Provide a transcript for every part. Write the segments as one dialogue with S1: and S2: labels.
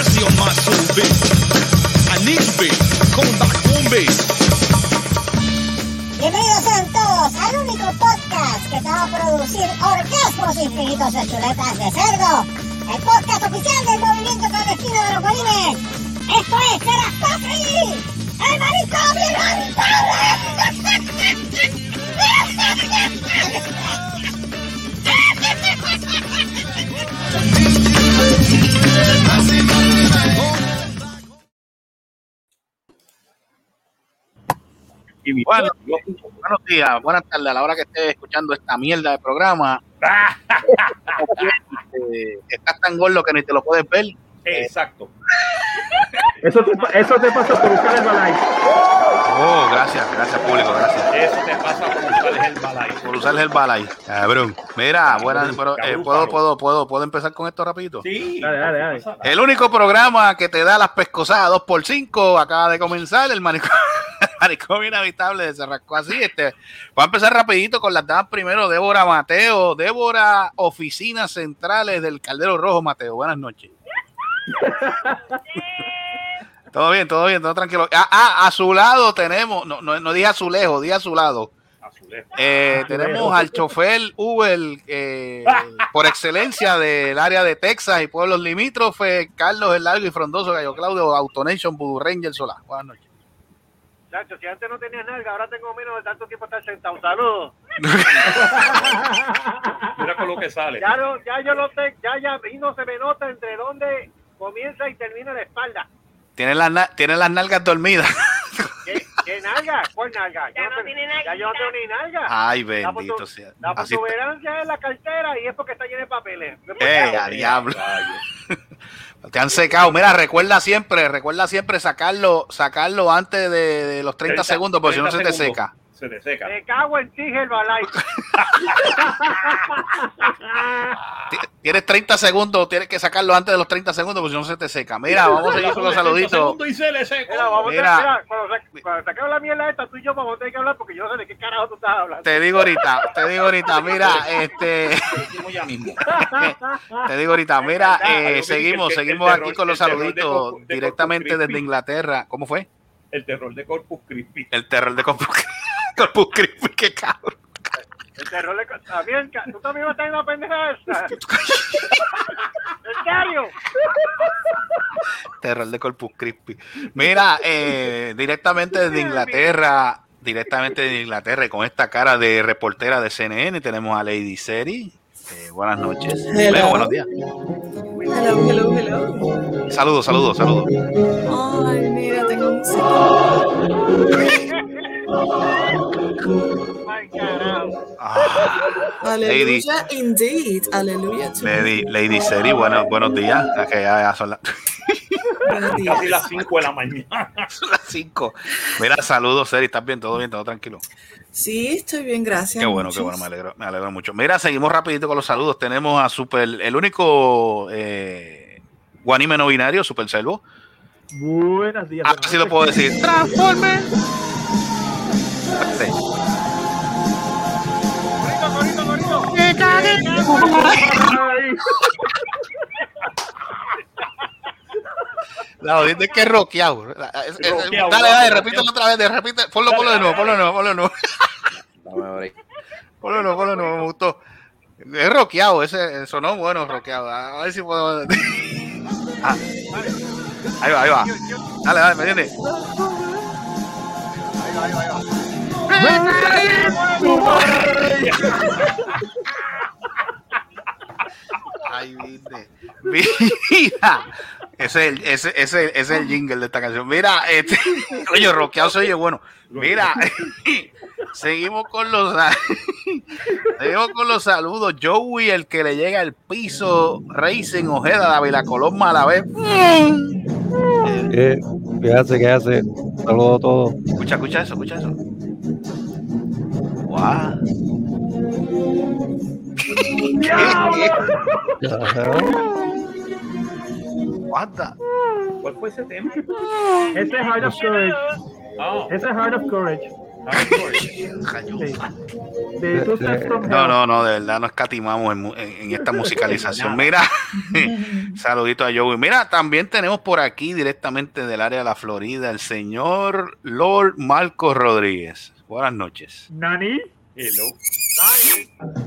S1: mercy on my soul, bass. I need you, bass. Come back home, bass.
S2: Bienvenidos sean todos al único podcast que te va a producir orgasmos infinitos de chuletas de cerdo. El podcast oficial del movimiento clandestino de los bolines. Esto es Serás Patri, el marisco
S3: Bueno, buenos días, buenas tardes a la hora que estés escuchando esta mierda de programa. Eh, estás tan gordo que ni te lo puedes ver.
S4: Exacto.
S5: Eso te, eso te pasa por usar el balay.
S3: Oh, gracias, gracias público, gracias.
S4: Eso te pasa por usar el balay.
S3: Por usar el balay. Cabrón. Mira, buenas, pero, eh, ¿puedo, puedo, puedo, ¿puedo empezar con esto rapidito?
S4: Sí.
S5: Dale, dale, dale.
S3: El único programa que te da las pescosadas 2x5 acaba de comenzar, el manicomio, manicomio inhabitable se rascó así. Este, voy a empezar rapidito con las damas primero, Débora Mateo, Débora, oficinas centrales del Caldero Rojo Mateo. Buenas noches. todo bien, todo bien, todo tranquilo. Ah, ah, a su lado tenemos, no, no, no dije a su lejos, dije a su lado.
S4: Azulejo.
S3: Eh, tenemos al chofer Uber eh, por excelencia del área de Texas y pueblos limítrofes, Carlos el Largo y Frondoso, Gallo Claudio, Autonation, Voodoo Ranger Solar. Buenas noches.
S6: Chacho, si antes no tenías nalga, ahora tengo menos de tanto tiempo estar sentado. Saludos.
S4: Mira con lo que sale.
S6: Ya, no, ya yo no sé, ya, ya, y no se me nota entre dónde comienza y termina la espalda.
S3: Tiene las, na- tiene las nalgas dormidas.
S6: ¿Qué, qué nalga? ¿Cuál nalga?
S7: Ya
S6: Yo
S7: no tiene nalga.
S6: Ya yo no tengo ni nalga.
S3: Ay,
S6: La
S3: bendito sea.
S6: La protuberancia es la cartera y es porque está llena de papeles.
S3: Eh, a diablo. Te han secado. Mira, recuerda siempre, recuerda siempre sacarlo, sacarlo antes de, de los 30, segundos, porque si no se te
S4: 30 segundos.
S3: seca.
S4: Se te seca.
S6: Me cago en ti, Herbalife.
S3: Ti- Tienes 30 segundos, tienes que sacarlo antes de los 30 segundos, porque si no se te seca. Mira, vamos a seguir con los
S4: 30
S3: saluditos.
S4: y se le seca.
S6: Mira, vamos
S3: Mira.
S6: a mira, cuando, saquemos la mierda esta, tú y yo vamos a tener que hablar porque yo no sé de qué carajo tú estás hablando.
S3: Te digo ahorita, te digo ahorita, mira, este, te digo ahorita, mira,
S4: Hay
S3: eh, seguimos, seguimos aquí con los saluditos directamente desde. Inglaterra. ¿Cómo fue?
S4: El terror de Corpus Christi.
S3: El terror de Corpus, Corpus Christi, qué cabrón.
S6: El terror. También, ca- tú también vas a tener una pendeja esa. ¿En serio?
S3: Terror de Corpus Christi. Mira, eh, directamente desde Inglaterra, directamente desde Inglaterra, y con esta cara de reportera de CNN, tenemos a Lady Seri. Eh, buenas noches. Buenos días.
S7: Hello, hello, hello.
S3: Saludos, saludos, saludos.
S7: Ay, mira, tengo música.
S6: Carajo.
S3: Ah,
S7: Aleluya, indeed. Aleluya.
S3: Lady, Lady Seri, bueno, buenos días. Que ya, ya son las,
S7: Buenos días.
S4: Casi las 5 de la mañana.
S3: son las cinco. Mira, saludos, Seri. ¿Estás bien? ¿Todo bien? ¿Todo tranquilo?
S7: Sí, estoy bien, gracias.
S3: Qué bueno, qué bueno, me alegro, me alegro mucho. Mira, seguimos rapidito con los saludos. Tenemos a Super, el único eh, guanime no binario, Super Selvo.
S5: Buenos días.
S3: Ahora sí lo puedo decir. Transforme. Sí. La jodienda es que es Rockeado, Dale, dale, repítelo otra vez, repite, ponlo, ponlo de nuevo, ponlo de nuevo, ponlo de nuevo. Ponlo de nuevo, ponlo de nuevo, me gustó. Es rockeado, ese sonó bueno, rockeado. A ver si puedo. Ah. Ahí va, ahí va. Dale, dale, ¿me entiendes? Ay, viste. Mira. Ese es el, ese, ese, ese es el jingle de esta canción. Mira, este, oye, rockeado se oye bueno. Mira, seguimos con los seguimos con los saludos. Joey, el que le llega al piso, Racing Ojeda, Dávila Colón Malavé.
S8: ¿Qué, qué hace? ¿Qué hace? Saludos a todos.
S3: Escucha, escucha eso, escucha eso. Guau. ¿Qué? What the-
S4: ¿Cuál fue ese tema?
S5: Ese es Heart of Courage.
S4: Ah,
S5: Ese es Heart of Courage. De from
S3: No, no, no, de verdad no escatimamos en, en- en esta musicalización. Mira, saludito a Joey. Mira, también tenemos por aquí directamente del área de la Florida el señor Lord Marcos Rodríguez. Buenas noches.
S5: Nani.
S4: Hello.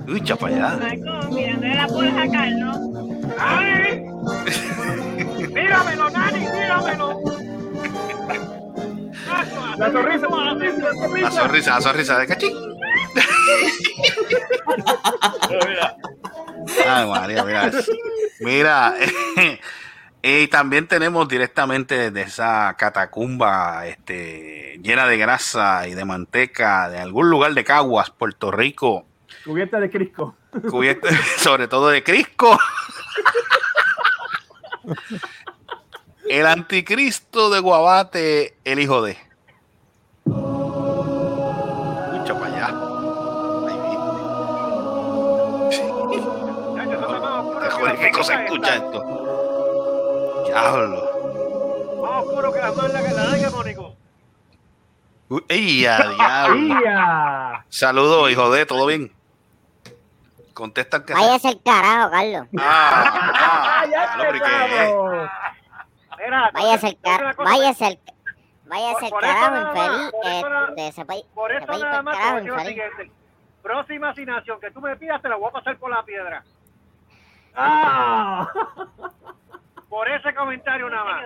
S3: Uy, chapa allá.
S6: ¡Nani! ¡Míramelo, Nani! ¡Míramelo!
S5: La sonrisa.
S3: La sonrisa, la sonrisa de cachín. Ay, María, mira. Mira, y también tenemos directamente desde esa catacumba este, llena de grasa y de manteca de algún lugar de Caguas, Puerto Rico,
S5: Cubierta de Crisco.
S3: cubierto sobre todo de Crisco. El anticristo de Guabate, el hijo de. Mucho para allá. Ahí viene. Qué jodido se escucha esto. Diablo.
S6: Más oscuro que las mangas que la daña, Mónico.
S3: Uy, ey, a diablo.
S5: ¡Ia!
S3: Saludos, hijo de, ¿todo bien? Contestan que.
S2: Váyase el carajo, Carlos.
S3: Ah, ah,
S5: ¡Ah, ya
S3: diablo, pero ¿y qué es?
S5: empezamos!
S6: Mira,
S2: Váyase el carajo. Váyase el Váyase el carajo,
S6: nada más,
S2: infeliz.
S6: por eso nada-
S2: Este, se va
S6: Por eso nada más
S2: carajo, infeliz.
S6: Próxima asignación que tú me pidas te la voy a pasar por la piedra.
S5: ¡Ah!
S6: Por ese comentario nada más.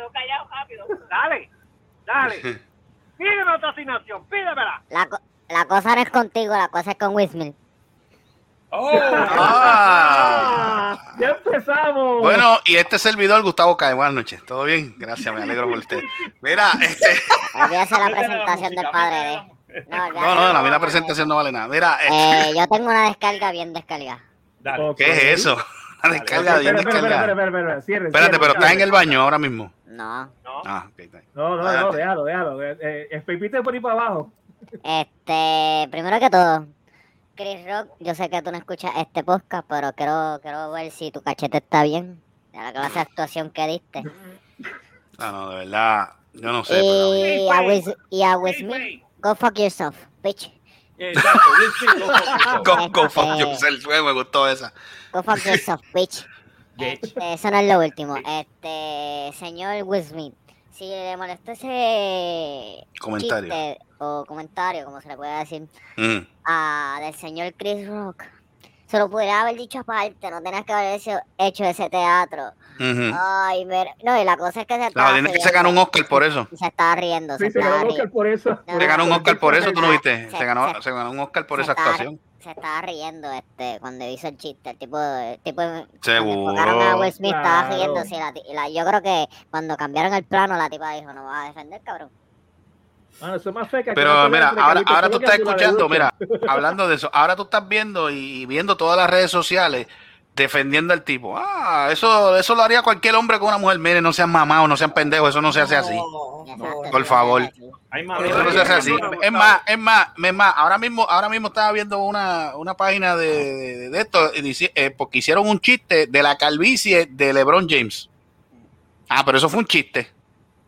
S6: Dale, dale. Pídeme otra asignación, pídemela.
S2: La, co- la cosa no es contigo, la cosa es con Wismil.
S4: Oh,
S3: Ah.
S5: ¡Ya empezamos!
S3: Bueno, y este servidor, Gustavo Cae. Buenas noches. ¿Todo bien? Gracias, me alegro por usted. Mira, este.
S2: Olvídese la presentación del padre de.
S4: música.
S2: No,
S3: No, no, la mí la presentación no vale nada. Mira, este,
S2: Eh, yo tengo una descarga bien descargada.
S4: Dale.
S3: ¿qué es eso? La descarga,
S5: cierre,
S3: Espérate,
S5: cierre,
S3: pero estás en el baño ahora mismo.
S2: No.
S6: No,
S3: Ah, ok, está bien.
S5: No, no, no, déjalo, déjalo. Eh, eh, Espepite por ahí para abajo.
S2: Este, primero que todo, Chris Rock, yo sé que tú no escuchas este podcast, pero quiero, quiero ver si tu cachete está bien. De la clase de actuación que diste.
S3: No, no, de verdad, yo no sé. pero-
S2: Y a, Wiz, y a Smith,
S4: güey.
S2: go fuck yourself, bitch.
S4: Exacto, go fuck yourself.
S3: Go, go fuck
S2: Este-
S3: yourself, me gustó esa.
S2: Go fuck yourself, bitch. Este, eso no es lo último. Este, señor Will Smith, si le molestó ese
S3: Comentario.
S2: chiste o comentario, como se le puede decir,
S3: Mm.
S2: a, del señor Chris Rock, se lo pudiera haber dicho aparte, no tenías que haber hecho, hecho ese teatro. Ay, mira, no, y la cosa es que se estaba
S3: que ganó un Oscar por eso.
S2: Y se estaba riendo, se
S5: Sí, se ganó un
S2: riendo.
S5: Oscar por eso.
S2: No,
S3: Se ganó un Oscar por eso, tú no
S2: Se-
S3: viste.
S2: se-
S3: Se ganó,
S2: se-
S3: se ganó un Oscar por esa actuación.
S2: Se estaba riendo este cuando hizo el chiste, el tipo, el tipo
S3: Seguro.
S2: cuando enfocaron a Will Smith estaba riéndose y la, yo creo que cuando cambiaron el plano la tipa dijo, no vas a defender, cabrón.
S5: Mano, eso es más feca que
S3: Pero mira, ahora, ahora tú estás escuchando, mira, hablando de eso, ahora tú estás viendo y viendo todas las redes sociales defendiendo al tipo. Ah, eso, eso lo haría cualquier hombre con una mujer. Miren, no sean mamados, no sean pendejos, eso no se hace así.
S7: No,
S3: Por
S2: eso
S3: favor. Eso no se hace así. Es más, es más, es más, ahora mismo, ahora mismo estaba viendo una, una página de, de, de esto, y dice- eh, porque hicieron un chiste de la calvicie de LeBron James. Ah, pero eso fue un chiste.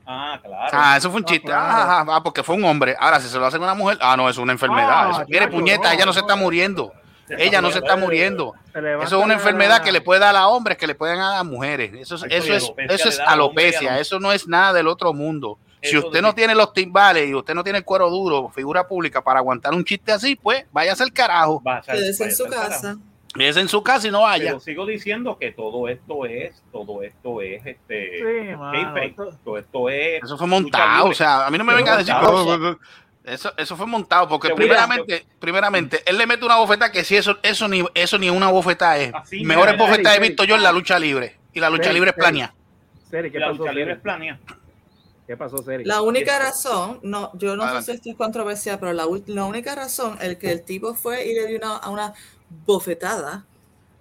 S4: Ah, claro.
S3: Ah, eso fue un
S5: Ah,
S3: chiste.
S5: claro.
S3: Ah, ah, ah, porque fue un hombre. Ahora, si se lo hacen a una mujer, ah, no, es una enfermedad.
S5: Ah,
S3: Eso- Mire, puñeta,
S5: no,
S3: ella no se está muriendo. Ella no se está muriendo. Eso es una enfermedad que le puede dar a hombres, que le pueden dar a mujeres. Eso es, eso es,
S4: alopecia
S3: eso es alopecia. Eso no es nada del otro mundo. Si usted no tiene los timbales y usted no tiene el cuero duro, figura pública, para aguantar un chiste así, pues váyase al carajo.
S4: Va a ser-
S7: Quédese en su
S4: ser carajo.
S7: casa.
S3: Quédese en su casa y no vaya.
S4: Pero sigo diciendo que todo esto es, todo esto es, este,
S5: Sí, mano,
S4: kayfabe.
S5: esto-
S4: todo esto es.
S3: Eso fue montado. O sea, a mí no me venga a decir eso, eso fue montado, porque primeramente, primeramente, él le mete una bofeta que si eso, eso ni eso ni una bofeta es.
S4: Así,
S3: Mejores
S4: mira,
S3: bofetas he
S5: Seri,
S3: visto yo en la lucha libre. Y la lucha
S5: Seri,
S3: libre es
S5: Seri.
S3: planea.
S5: Seri, ¿qué
S4: la
S5: pasó,
S4: lucha libre
S5: Seri?
S4: es planea.
S5: ¿Qué pasó, Seri?
S7: La única razón, no, yo no
S3: Adelante.
S7: sé si esto es controversial, pero la, la única razón el que el tipo fue y le dio una, a una bofetada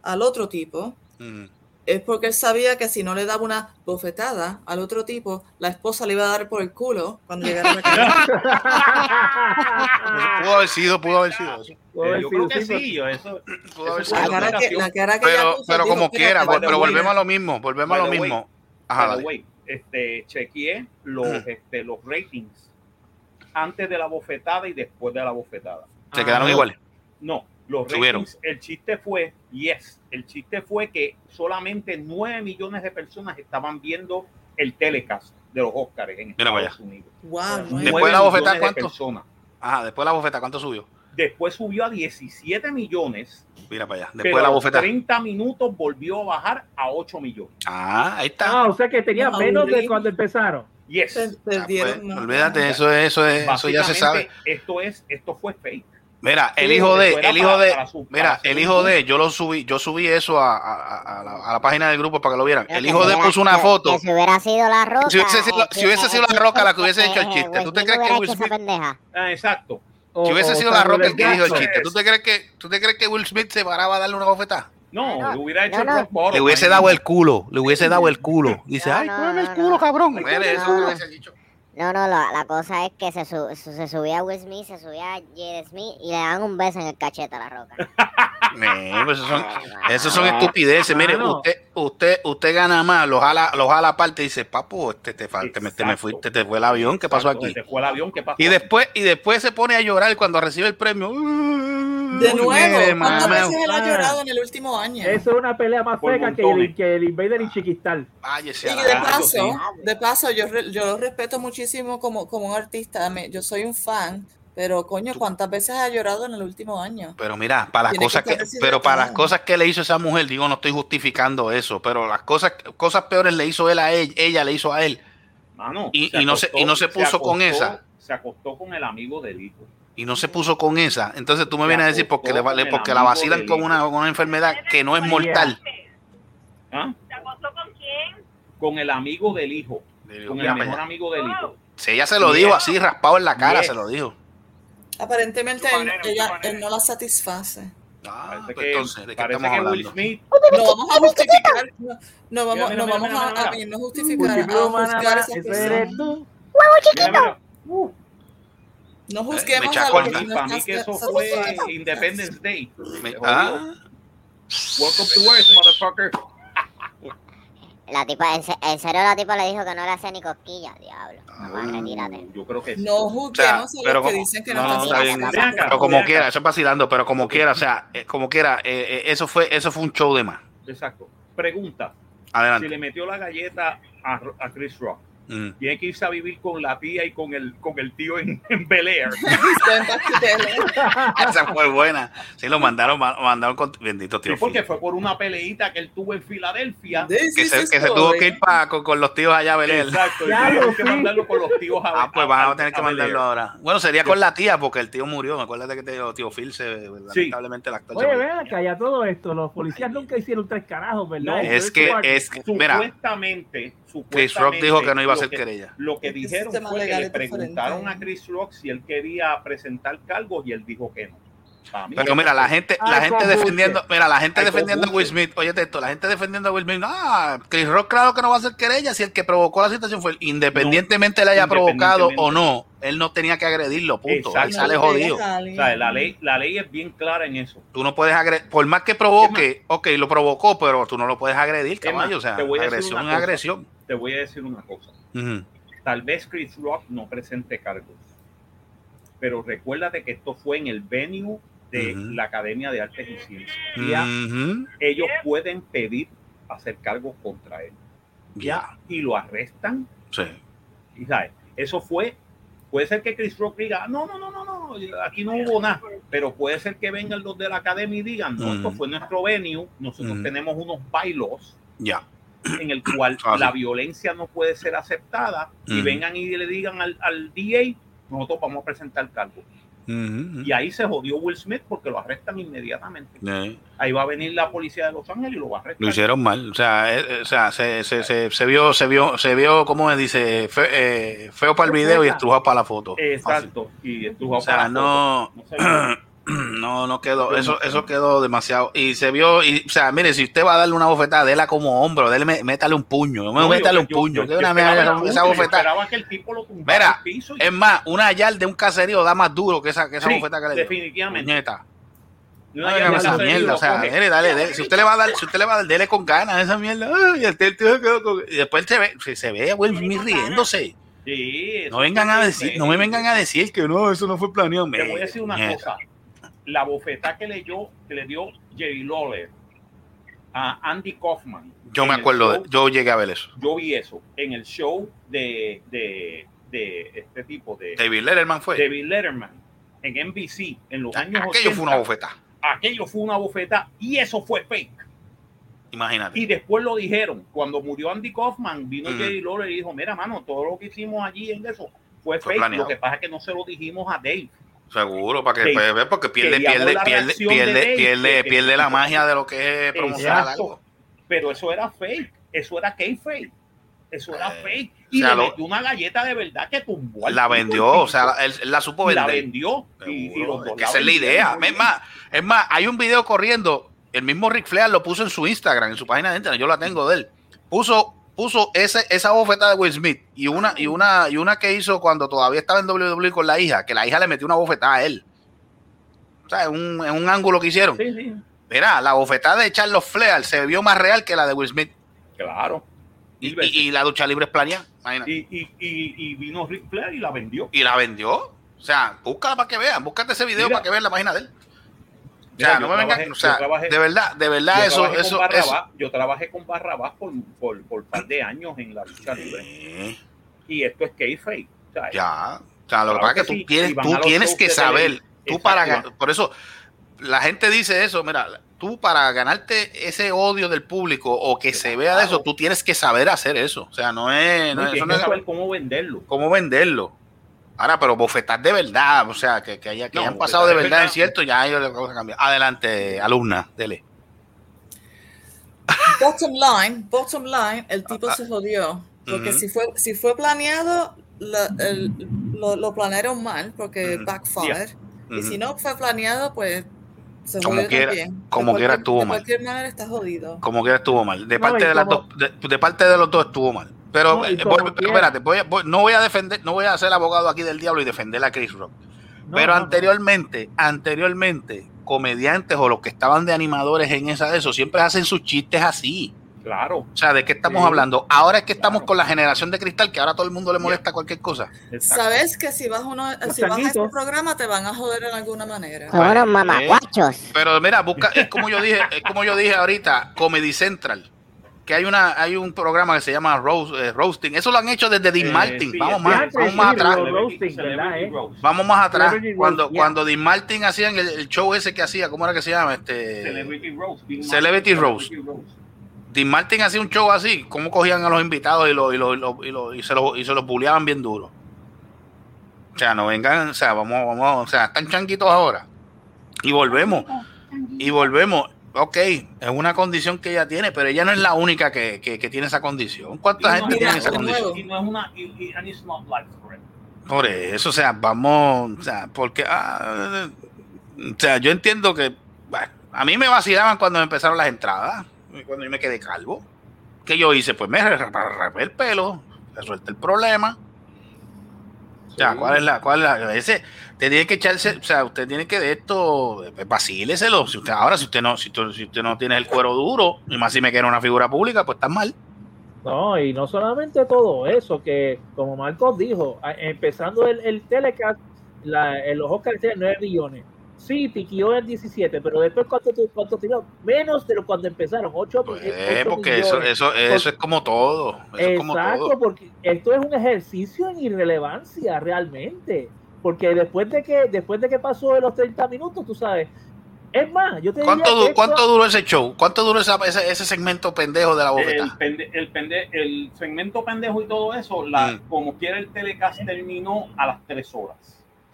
S7: al otro tipo
S3: Mm.
S7: Es porque él sabía que si no le daba una bofetada al otro tipo, la esposa le iba a dar por el culo cuando llegara a la casa.
S3: Pudo haber sido, pudo haber sido eso.
S5: Pudo haber
S4: yo
S5: sido,
S4: creo que
S5: sí,
S4: yo eso.
S3: Pudo haber
S7: La
S3: sido.
S4: fue
S7: cara que, la cara que ella
S3: Pero,
S7: puso,
S3: pero
S7: dijo,
S3: como quiera, pero volvemos a lo mismo, volvemos a lo mismo. Ajá,
S4: way, este, chequeé los, este, los ratings antes de la bofetada y después de la bofetada.
S3: Se quedaron
S5: Ah,
S3: iguales.
S4: No, Los
S3: Subieron.
S4: ratings, el chiste fue, yes, el chiste fue que solamente 9 millones de personas estaban viendo el telecast de los Oscars en
S3: Mira
S4: Estados Unidos.
S7: Wow,
S3: Después de la
S4: de
S3: ¿cuánto?
S4: personas.
S3: Ajá, después de la bofeta, ¿cuánto subió?
S4: Después subió a 17 millones,
S3: Mira para allá. Después
S4: pero
S3: de la bofeta.
S4: 30 minutos volvió a bajar a 8 millones.
S3: Ah, ahí está.
S5: Ah, o sea que tenía
S7: No,
S5: menos de cuando empezaron.
S4: Yes.
S3: Ah, pues,
S7: no.
S3: olvídate, eso es, eso es, eso ya se sabe.
S4: Esto es, esto fue fake.
S3: Mira, el hijo de, el hijo
S4: para-
S3: de,
S4: para su- para
S3: mira, el hijo de, yo lo subí, yo subí eso a, a- a la, a la página del grupo para que lo vieran. El hijo de puso una foto.
S2: Que si hubiera sido la roca.
S3: Si hubiese sido- si hubiese sido la roca la que hubiese hecho el
S2: eh,
S3: chiste, ¿tú te crees que Will Smith-
S2: pendeja?
S4: Ah, exacto.
S5: O-
S3: Si hubiese sido la roca el que dijo el chiste, ¿tú te crees que, tú te crees que Will Smith se paraba a darle una bofetada?
S4: No,
S2: No,
S4: le hubiera hecho
S2: no,
S4: el
S2: no.
S4: rock bottom
S3: Le hubiese dado el culo, le hubiese dado el culo. Dice,
S2: No,
S3: ay,
S2: no,
S3: cómeme el culo,
S2: no.
S3: cabrón. Mire, eso que se ha dicho.
S2: No, no, la, la cosa es que se, su- su- se subía Will Smith, se subía Jade Smith y le dan un beso en el cachete a la roca.
S3: Eh, pues esos son, esos son estupideces. Mire, usted, usted, usted gana más, los jala, los jala aparte y dice, papu, este, te, te, me- te me
S4: Exacto.
S3: fuiste, te fue el avión, ¿qué pasó
S4: Exacto,
S3: aquí?
S4: Se fue el avión, ¿qué pasó?
S3: Y después, y después se pone a llorar cuando recibe el premio.
S7: De nuevo, ¿cuántas veces él ha
S5: Ah.
S7: llorado en el último año?
S5: Eso es una pelea más
S4: Por
S5: seca que el, que el Invader y Chiquistal.
S7: Y de paso, de paso, yo, re- yo lo respeto muchísimo como, como un artista. me- yo soy un fan, pero coño, ¿cuántas veces ha llorado en el último año?
S3: Pero mira, para las
S7: que
S3: cosas que, pero para las cosas que le hizo esa mujer, digo, no estoy justificando eso, pero las cosas, cosas peores le hizo él a ella, ella le hizo a él.
S4: Mano,
S3: Y- y no se- y no se puso con esa.
S4: Se acostó con el amigo del hijo.
S3: y no se puso con esa. Entonces tú me
S4: Se
S3: vienes a decir porque, le, vale- porque la vacilan con una, con una enfermedad que no es mortal.
S4: ¿Ah?
S9: ¿Se acostó con quién?
S4: Con el amigo del hijo. Con
S3: Mira
S4: el
S3: para
S4: mejor
S3: allá.
S4: amigo del hijo.
S3: Si ella se lo dijo así, raspado en la cara, se lo dijo.
S7: Aparentemente él,
S6: manera,
S7: ella- él no la satisface.
S3: Ah,
S4: Parece
S3: pues
S4: que,
S3: entonces, ¿de qué
S4: parece
S3: estamos
S4: que Will
S3: hablando?
S4: Smith.
S7: No vamos a justificar, no, no vamos, no vamos a, no justificar, a juzgar a
S5: tú.
S4: Mira, mira. Uh,
S7: No
S3: me
S7: juzguemos a
S3: chacó
S7: los que
S4: para mí que eso fue Independence Day.
S3: Me- ah.
S4: Welcome to Earth, motherfucker.
S2: La tipa, en, se- en serio la tipa le dijo que no le hacía ni cosquillas, diablo. Retírate.
S4: Yo creo que sí.
S7: No juzguemos a
S3: pero
S7: los que dicen que no,
S3: no, está bien.
S4: acá.
S3: pero como
S4: acá.
S3: quiera, eso es vacilando, pero como quiera, o sea, eh, como quiera, eh, eh, eso fue, eso fue un show de más.
S4: Exacto. Pregunta. Si
S3: Adelante.
S4: le metió la galleta a, a Chris Rock,
S3: Mm.
S4: tiene que irse a vivir con la tía y con el, con el tío en, en Bel Air.
S7: Bel Air.
S3: Esa fue buena. Sí, lo mandaron, ma- mandaron con bendito tío.
S4: Sí, porque
S3: Phil.
S4: fue por una peleita que él tuvo en Filadelfia.
S7: This
S3: que se, que tuvo que ir pa- con, con los tíos allá a.
S4: Exacto. y
S5: Ya
S4: tuvieron
S5: lo
S4: que
S5: sí.
S4: mandarlo con los tíos a
S3: Ah, pues van a tener que
S4: Bel Air.
S3: mandarlo ahora. Bueno, sería con la tía, porque el tío murió. Acuérdate que te dijo tío Phil se lamentablemente el actor se
S5: Oye, ven acá, ya todo esto, los policías nunca hicieron tres carajos, ¿verdad?
S4: No,
S3: Es que, es que, mira,
S4: Supuestamente,
S3: Chris Rock dijo que no iba a
S4: que-
S3: querella.
S4: Lo que dijeron fue que le
S7: diferente.
S4: preguntaron a Chris Rock si él quería presentar cargos y él dijo que no.
S3: Pero mira, la gente, la gente defendiendo, mira, la gente defendiendo a Will. Smith, oye esto, la gente defendiendo a Will Smith, ah, Chris Rock claro que no va a ser querella si el que provocó la situación fue él, independientemente le haya provocado o no, él no tenía que agredirlo, punto, ahí
S4: Exacto.
S3: sale
S7: No,
S3: jodido.
S4: o sea, la ley, la ley es bien clara en eso.
S3: Tú no puedes agredir, por más que provoque, ok, lo provocó, pero tú no lo puedes agredir, caballo, o sea, agresión es agresión.
S4: Te voy a decir una cosa. Tal vez Chris Rock no presente cargos, pero recuérdate que esto fue en el venue de la Academia de Artes y Ciencias.
S5: Ya.
S3: Ujú.
S4: Ellos pueden pedir hacer cargos contra él
S3: Ya,
S4: y lo arrestan
S3: sí.
S4: Y sabes, eso fue, puede ser que Chris Rock diga, no, no, no, no, no, aquí no hubo nada, pero puede ser que vengan los de la academia y digan, no, esto
S3: Mm.
S4: fue nuestro venue, nosotros
S3: Mm.
S4: tenemos unos bailos
S3: Ya.
S4: en el cual la violencia no puede ser aceptada y
S3: Mm.
S4: vengan y le digan al, al DA, nosotros vamos a presentar cargo. Y ahí se jodió Will Smith porque lo arrestan inmediatamente. Ahí va a venir la policía de Los Ángeles y lo va a arrestar.
S3: Lo hicieron mal, o sea, eh, eh, o sea se, se, se, se vio, se vio, se vio, ¿cómo se dice? Fe- eh, feo para el video y estrujado para la foto.
S4: Exacto. Y estuvo
S3: O sea,
S4: para la
S3: no,
S4: foto. No.
S3: no, no quedó, eso, eso quedó demasiado. Y se vio, y, o sea, mire, si usted va a darle una bofetada, déla como hombro, déle, métale un puño, no,
S4: No,
S3: métale
S4: yo-
S3: un
S4: yo-
S3: puño,
S4: yo-
S3: una
S4: esperaba
S3: esa bofetada.
S4: que el tipo lo
S3: Mira,
S4: al piso y-
S3: Es más, una yal de un caserío da más duro que esa, que esa
S4: Sí,
S3: bofetada que le dio.
S4: definitivamente.
S3: Puñeta.
S4: No,
S3: esa mierda, o sea, dele, dale, dele. Si usted le va a dar, si usted le va a dar, dele con ganas esa mierda. Ay, el tío- el tío Y después se ve, se, ve Smith riéndose.
S4: Sí,
S3: No vengan a decir, no me vengan a decir que no, eso no fue planeado.
S4: Te voy a decir una cosa. La bofetada que le dio, que le dio Jerry Lawler a Andy Kaufman.
S3: Yo me acuerdo,
S4: show-
S3: de, yo llegué a ver eso.
S4: yo vi eso en el show de, de, de este tipo de
S3: David Letterman fue.
S4: David Letterman en NBC en los años
S3: Aquello
S4: 80.
S3: fue una bofeta.
S4: Aquello fue una bofeta y eso fue fake.
S3: Imagínate.
S4: Y después lo dijeron. Cuando murió Andy Kaufman, vino
S3: Ujú.
S4: Jerry Lawler y dijo, mira, mano, todo lo que hicimos allí en eso fue,
S3: Fue
S4: fake.
S3: planeado.
S4: Lo que pasa es que no se lo dijimos a Dave.
S3: Seguro, para que
S4: Que-
S3: pues, porque pierde, pierde, pierde, pierde, pierde, pierde la magia de lo que es promocionar algo.
S4: Pero eso era fake. Eso era fake. Eso era
S3: Eh,
S4: fake. Y
S3: o sea,
S4: le
S3: lo-
S4: metió una galleta de verdad que tumbó.
S3: La vendió, o sea, él, él la supo
S4: Y la
S3: vender.
S4: vendió. Y, y los
S3: es que esa es la idea. Es más, es más, hay un video corriendo, el mismo Rick Flair lo puso en su Instagram, en su página de internet, yo la tengo de él. Puso, puso ese, esa bofetada de Will Smith y una, y una, y una que hizo cuando todavía estaba en WWE con la hija, que la hija le metió una bofetada a él. O sea, en un, en un ángulo que hicieron.
S4: Sí, sí.
S3: Mira, la bofetada de Charles Flair se vio más real que la de Will Smith.
S4: Claro.
S3: Y, la ducha libre es planeada. imagínate.
S4: Y, y, y, y vino Rick Flair y la vendió.
S3: y la vendió. O sea, búscala para que vean, búscate ese video
S4: Mira.
S3: para que vean la página de él. O sea,
S4: yo
S3: no me vengan,
S4: trabajé-
S3: o sea,
S4: yo trabajé-
S3: de verdad, de verdad, eso, eso,
S4: Barrabás,
S3: eso.
S4: Yo trabajé con Barrabás por, por, por par de años en la lucha libre. Y esto es kayfabe. O sea,
S3: ya. O sea, lo que pasa es
S4: que sí,
S3: tú tienes, tú tienes que saber, tú para, por eso la gente dice eso, mira, tú para ganarte ese odio del público o que se vea de eso, tú tienes que saber hacer eso. O sea, no es, no
S4: no,
S3: es-
S4: tienes
S3: eso no
S4: que
S3: es
S4: saber cómo venderlo.
S3: cómo venderlo. Ahora, pero bofetar de verdad, o sea, que, que, haya, que
S4: No,
S3: hayan pasado de
S4: de
S3: verdad, es cierto, ya ellos le vamos a cambiar. Adelante, alumna, dele.
S7: Bottom line, bottom line, el tipo
S3: Ah,
S7: se jodió. Porque si fue si fue planeado, la- el- lo, lo planearon mal porque
S3: Ujú.
S7: backfired. Y si no fue planeado, pues se
S3: Como
S7: jodió
S3: quiera-
S7: también.
S3: como
S7: De
S3: quiera estuvo
S7: de
S3: mal.
S7: cualquier manera está jodido.
S3: como quiera estuvo mal. De
S5: No,
S3: parte de las dos, de, de parte de los dos estuvo mal. Pero,
S5: No,
S3: eh, voy-
S5: quiera.
S3: espérate, voy a- voy- no voy a defender, no voy a ser abogado aquí del diablo y defender a Chris Rock.
S5: No,
S3: Pero
S5: no, no.
S3: anteriormente, anteriormente, comediantes o los que estaban de animadores en esa de eso, siempre hacen sus chistes así.
S4: Claro.
S3: O sea, ¿de qué estamos
S5: Sí.
S3: hablando? Ahora es que estamos
S4: Claro.
S3: con la generación de cristal, que ahora a todo el mundo le molesta cualquier cosa.
S4: exacto.
S7: Sabes que si vas, uno, si vas a ese
S5: changuitos.
S7: programa te van a joder en alguna manera.
S2: Son unos mamacuachos.
S3: Pero mira, busca, es como yo dije, es como yo dije ahorita, Comedy Central, que hay una, hay un programa que se llama Roast- eh, Roasting. Eso lo han hecho desde Dean
S4: Eh,
S3: Martin.
S4: sí,
S3: vamos más,
S5: cierto.
S3: vamos más atrás.
S5: lo- roasting, ¿verdad,
S4: Celebrity
S5: eh?
S3: Vamos más atrás. Cuando,
S5: yeah.
S3: cuando Dean Martin hacían el, el show ese que hacía, ¿cómo era que se llama? Este,
S4: Celebrity roast.
S3: Celebrity roast.
S4: roast.
S3: Dean Martin hacía un show así, cómo cogían a los invitados y, lo, y, lo, y, lo- y, lo- y se los y se los bulleaban bien duro. O sea, no vengan, o sea, vamos, vamos, o sea, están chanquitos ahora. Y volvemos, y volvemos. Ok, es una condición que ella tiene, pero ella no es la única que, que, que tiene esa condición. ¿Cuánta gente
S4: no-
S3: tiene esa condición?
S7: nuevo.
S4: Y no es una. Y, y- and it's not life threat.
S3: Por eso, o sea, vamos, o sea, porque, ah, o sea, yo entiendo que, bueno, a mí me vacilaban cuando empezaron las entradas, cuando yo me quedé calvo. ¿Qué yo hice? Pues me rapé el pelo, resuelto el problema. O sea, ¿cuál es la, cuál es la, ese, te tiene que echarse, o sea, usted tiene que de esto, pues, vacíleselo. Si usted, ahora, si usted no, si, tú- si usted no tiene el cuero duro, y más si me quiere una figura pública, pues está mal.
S5: No, y no solamente todo eso, que como Marcos dijo, empezando el, el telecast, la, en los Oscars tienen 9 billones. Sí, tiqueó en 17, pero después cuánto, cuánto tiró? Menos de lo cuando empezaron, 8,
S3: Pues, porque eso, eso, eso es como todo. Eso es como
S5: Exacto,
S3: todo.
S5: porque esto es un ejercicio en irrelevancia realmente. Porque después de que después de que pasó de los 30 minutos, tú sabes. Es más, yo te diría
S3: ¿Cuánto,
S5: que
S3: du-
S5: esto-
S3: ¿Cuánto duró ese show? ¿Cuánto duró esa- ese, ese segmento pendejo de la
S4: El,
S3: bofeta?
S4: pende- el, pende- el segmento pendejo y todo eso, la,
S3: Mm.
S4: como quiera el telecast terminó a las tres horas.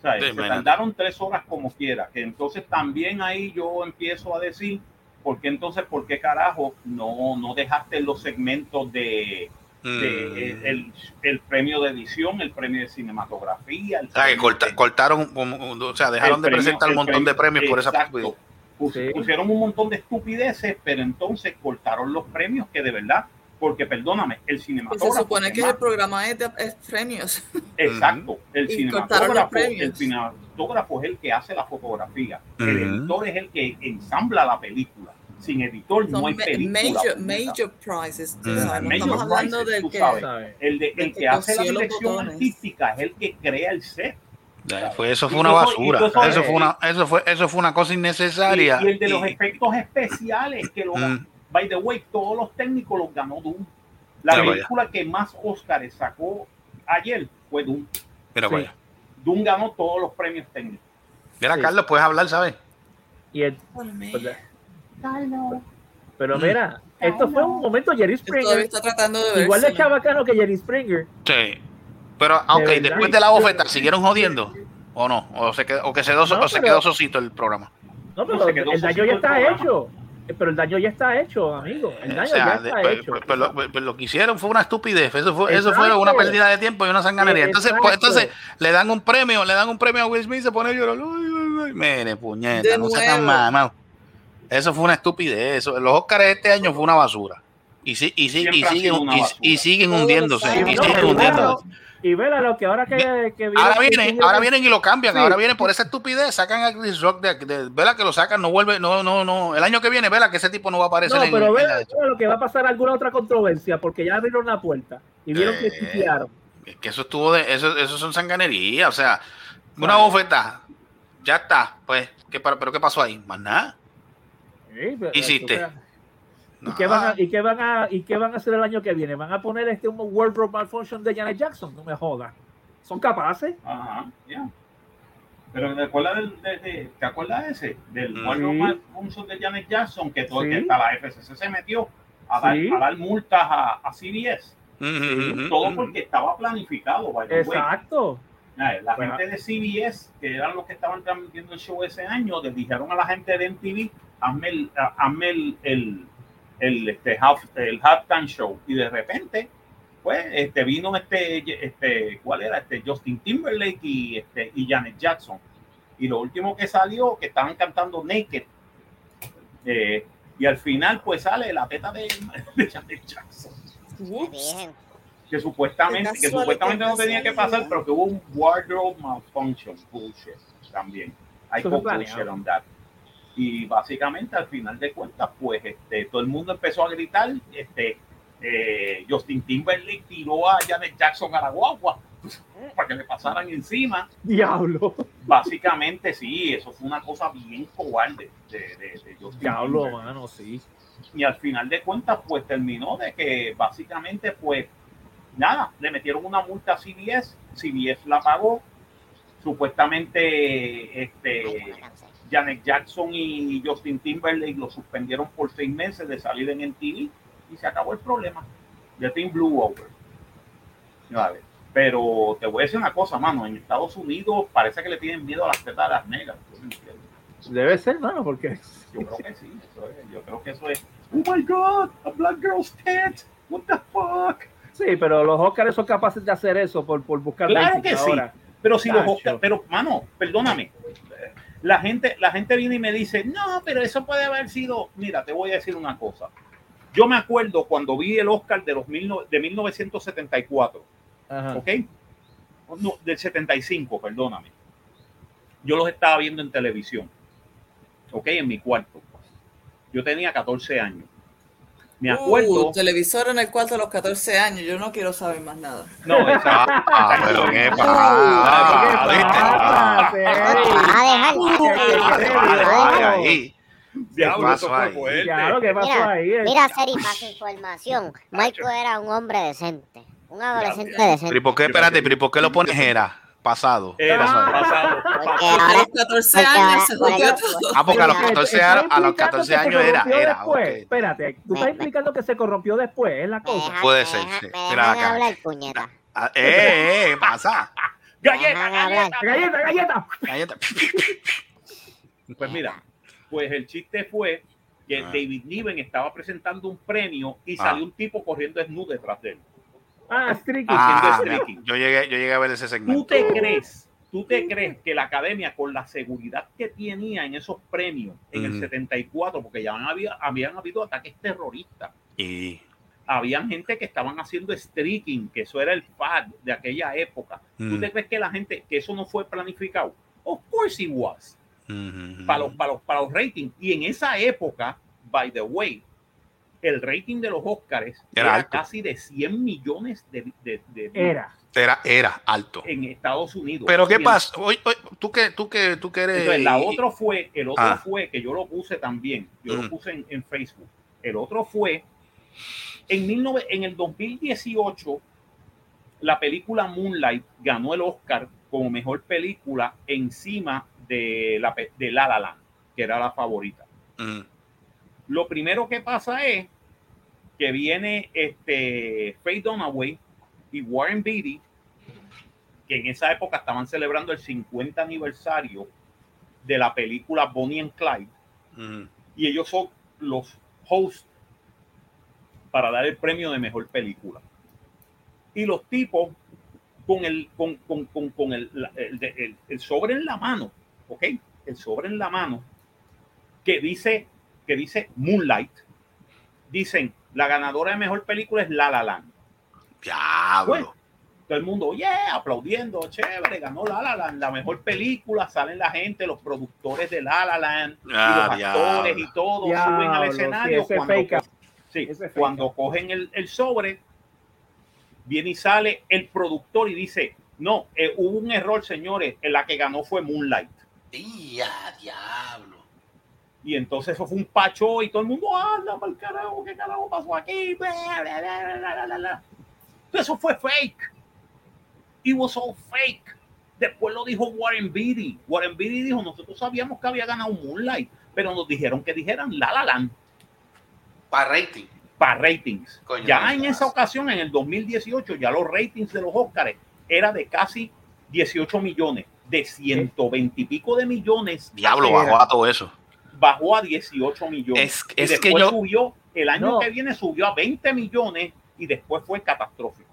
S4: O sea, se tardaron tres horas como quiera. Que entonces también ahí yo empiezo a decir, ¿por qué entonces, por qué carajo no, no dejaste los segmentos de, de-
S3: Mm.
S4: el, el premio de edición, el premio de cinematografía? El
S3: O sea, que
S4: premio
S3: corta-
S4: de-
S3: cortaron, como- o sea, dejaron de
S4: premio-
S3: presentar un montón de
S4: premio-
S3: premios por esa estupidez.
S4: Pus-
S5: Sí.
S4: Pusieron un montón de estupideces, pero entonces cortaron los premios que de verdad, porque perdóname, el cinematógrafo.
S7: se supone que el programa es de es premios.
S4: Exacto, el
S7: Y
S4: cinematógrafo,
S7: premios.
S4: el cinematógrafo es el que hace la fotografía, el editor es el que ensambla la película. Sin editor no hay película.
S7: major, major prizes. sabes, no
S4: Major
S7: estamos hablando
S4: prizes,
S7: del que.
S4: El, de,
S7: el
S4: el
S7: que
S4: que hace la dirección
S7: botones.
S4: artística es el que crea el set.
S3: Fue- eso fue una basura.
S4: eso-
S3: Eso fue una, eso fue, eso fue una cosa
S4: Y,
S3: innecesaria.
S4: y el de los
S3: Y-
S4: efectos especiales, que lo,
S3: Mm.
S4: By the way, todos los técnicos los ganó Doom. La
S3: vaya.
S4: película que más Oscars sacó ayer fue Doom.
S3: Mira,
S5: Sí.
S3: vaya.
S4: Doom ganó todos los premios técnicos.
S3: Mira,
S5: Sí.
S3: Carlos, puedes hablar, ¿sabes?
S5: Y el- pues, pero mira, esto fue un momento Jerry Springer,
S7: está tratando de
S5: igual de chabacano que Jerry Springer.
S3: Sí. Pero, ah, ok,
S5: verdad.
S3: después de la bofeta, ¿siguieron jodiendo? ¿O no? ¿O se quedó, o que se quedó,
S5: No,
S3: o se
S5: pero-
S3: quedó sosito el programa?
S5: No, pero
S4: No, se quedó
S5: el daño ya está
S4: programa.
S5: hecho. Eh, Pero el daño ya está hecho, amigo. El daño
S3: O sea,
S5: ya está
S3: pues,
S5: hecho.
S3: pues, pues, lo, pues, lo que hicieron fue una estupidez. Eso fue, eso fue una pérdida de tiempo y una sanganería. Entonces, pues,
S5: Exacto.
S3: entonces le dan un premio, le dan un premio a Will Smith y se pone a llorar. Ay, ay, ay. Mire, puñeta,
S7: De
S3: no sea tan mamado. Eso fue una estupidez. Eso, los Oscars de este año fue una basura. Y, sí, y, sí, y, siguen, y- siguen hundiéndose. Y siguen hundiéndose.
S5: Y vela lo que ahora que, que viene-
S3: Ahora
S5: que
S3: vienen,
S5: viene-
S3: ahora vienen y lo cambian.
S5: Sí.
S3: Ahora vienen por esa estupidez. Sacan a Chris Rock de, de- vela que lo sacan, no vuelve, no, no, no. El año que viene, vela que ese tipo no va a aparecer
S5: No, pero
S3: en
S5: lo que va a pasar alguna otra controversia, porque ya abrieron la puerta y vieron que
S3: Eh,
S5: chiquearon.
S3: Es que eso estuvo de, eso, eso son sanganerías, o sea, una
S5: Claro.
S3: bofeta, ya está, pues, ¿qué, pero qué pasó ahí? Más nada.
S5: Sí, pero-
S3: hiciste?
S5: ¿Y qué, van a, y, qué van a, ¿Y qué van a hacer el año que viene? ¿Van a poner este un Wardrobe Malfunction de Janet Jackson? No me jodas. ¿Son capaces?
S4: Ajá, ya. Pero ¿te acuerdas, del, de, de- ¿te acuerdas de ese? Del
S3: Mm.
S4: Warner
S5: Sí.
S4: Malfunction de Janet Jackson, que, todo,
S5: Sí.
S4: que hasta la FCC se metió a dar,
S5: Sí.
S4: a dar multas a, a CBS. Todo porque estaba planificado, way.
S5: Exacto.
S4: La
S5: Bueno.
S4: gente de CBS, que eran los que estaban transmitiendo el show ese año, le dijeron a la gente de MTV, hazme el, hazme el, el, el, este, half, el halftime show. Y de repente, pues, este, vino este, este, ¿cuál era? Este, Justin Timberlake y, este, y Janet Jackson. Y lo último que salió, que estaban cantando Naked. Eh, y al final, pues sale la teta de, de Janet Jackson.
S2: Bien.
S4: que supuestamente, que supuestamente no tenía que pasar, pero que hubo un wardrobe malfunction bullshit también. Hay bullshit on that. Y básicamente al final de cuentas, pues este, todo el mundo empezó a gritar, este, eh, Justin Timberlake tiró a Janet Jackson a la guagua para que le pasaran encima.
S5: Diablo.
S4: Básicamente sí, eso fue una cosa bien cobarde de, de, de Justin
S5: Diablo,
S4: Timberlake
S5: mano, sí.
S4: y al final de cuentas pues terminó de que básicamente pues nada, le metieron una multa a CBS, CBS la pagó, supuestamente este Janet Jackson y Justin Timberlake lo suspendieron por seis meses de salir en MTV y se acabó el problema. Ya Team Blue Over. Vale. Pero te voy a decir una cosa, mano, en Estados Unidos parece que le tienen miedo a las tetas de las negras.
S5: Debe ser, mano, porque
S4: Yo creo que sí, eso es- yo creo que eso es. Oh my God, a black girl's tit. What the fuck?
S5: sí, pero los Oscars son capaces de hacer eso por, por buscar
S4: Claro que sí. Pero si los
S5: Tacho.
S4: Oscar, pero mano, perdóname. La gente, la gente viene y me dice, no, pero eso puede haber sido. Mira, te voy a decir una cosa. Yo me acuerdo cuando vi el Oscar de los mil de 1974,
S5: Ajá.
S4: ¿ok? No, del 75, perdóname. Yo los estaba viendo en televisión, ¿ok? En mi cuarto. Yo tenía 14 años. Me acuerdo.
S7: Uh, televisor en el cuarto a los 14 años. Yo no quiero saber más nada.
S4: No, exacto.
S3: Ah, pero qué
S5: ¿Qué
S3: pasa.
S2: Ah,
S3: ahí.
S4: Diablo,
S3: ¿Qué
S4: eso
S3: pasó
S4: fue
S3: ahí?
S4: fuerte.
S5: Claro, ¿qué pasó
S2: Mira,
S5: ahí?
S2: mira, Seri, para su información, Michael era un hombre decente, un adolescente
S3: Pero ¿y
S2: decente.
S3: por qué, espérate, pero ¿y por qué lo pones era? Pasado. ¿Qué
S4: Era pasado.
S2: Porque
S7: A los 14
S2: porque ahora-
S7: años se jodió todo.
S3: Ah, porque a los
S5: Pero
S3: 14
S5: está
S3: años, a los
S5: implicando
S3: 14
S5: que se
S3: años era, era,
S5: después.
S3: ok.
S5: Espérate, tú estás implicando que se corrompió después, es la cosa.
S2: dejan-
S3: Puede ser, sí.
S2: me
S3: Mira acá.
S2: hablar, puñeta.
S3: Ah, eh, eh, ¿qué pasa?
S4: Galleta, galleta.
S5: Galleta, galleta.
S3: Cállate.
S4: Pues mira, pues el chiste fue que
S3: Ah.
S4: David Niven estaba presentando un premio y
S3: Ah.
S4: salió un tipo corriendo desnudo detrás de él.
S5: Ah, Streaky.
S3: Ah,
S4: streaking.
S3: yo llegué, yo llegué a ver ese
S4: ¿Tú
S3: segmento.
S4: te crees? ¿Tú te crees que la academia, con la seguridad que tenía en esos premios en el
S3: Ujú.
S4: 74, porque ya había, habían habido ataques terroristas,
S3: Y
S4: habían gente que estaban haciendo streaking, que eso era el fad de aquella época. ¿Tú
S3: Mm.
S4: te crees que la gente, que eso no fue planificado? Of course it was.
S3: Ujú.
S4: para los, para, los, para los ratings. Y en esa época, by the way, el rating de los Oscars
S3: Era
S4: era,
S3: alto.
S4: casi de 100 millones de, de- de-
S5: Era.
S3: Era, era alto.
S4: en Estados Unidos.
S3: Pero ¿qué pasa? Oye, tú que, tú que, tú que eres.
S4: Entonces, la
S3: y-
S4: otro fue, el otro
S3: Ah.
S4: fue, que yo lo puse también, yo
S3: Mm.
S4: lo puse en, en Facebook. El otro fue, en, 19 en el 2018, la película Moonlight ganó el Oscar como mejor película encima de la, de La La Land, que era la favorita.
S3: Mm,
S4: Lo primero que pasa es que viene este Faye Dunaway y Warren Beatty, que en esa época estaban celebrando el 50 aniversario de la película Bonnie and Clyde, y ellos son los hosts para dar el premio de mejor película. Y los tipos con el, con, con, con, con el, el- el sobre en la mano, ¿ok? El sobre en la mano que dice, que dice Moonlight, dicen, la ganadora de mejor película es La La Land.
S3: Diablo.
S4: Bueno, todo el mundo, yeah, aplaudiendo, chévere, ganó La La Land, la mejor película, salen la gente, los productores de La La Land, y
S3: Ah,
S4: los
S3: diablo.
S4: actores y todo
S5: Diablo,
S4: suben al escenario cuando, co- sí, cuando cogen el, el sobre, viene y sale el productor y dice, no, eh, hubo un error, señores, en la que ganó fue Moonlight.
S3: Ya, diablo.
S4: Y entonces eso fue un pacho y todo el mundo, anda para el carajo, ¿qué carajo pasó aquí? Eso fue fake. It was all fake. Después lo dijo Warren Beatty. Warren Beatty dijo, nosotros sabíamos que había ganado Moonlight, pero nos dijeron que dijeran La La Land
S3: Para rating.
S4: para ratings.
S3: Coño,
S4: ya en esa ocasión, en el 2018, ya los ratings de los Oscars era de casi 18 millones, de 120 y pico de millones.
S3: Diablo, bajó a todo eso.
S4: Bajó a 18 millones.
S3: Es-
S4: y
S3: es
S4: después
S3: que yo-
S4: subió, el año
S5: No.
S4: que viene subió a 20 millones y después fue catastrófico.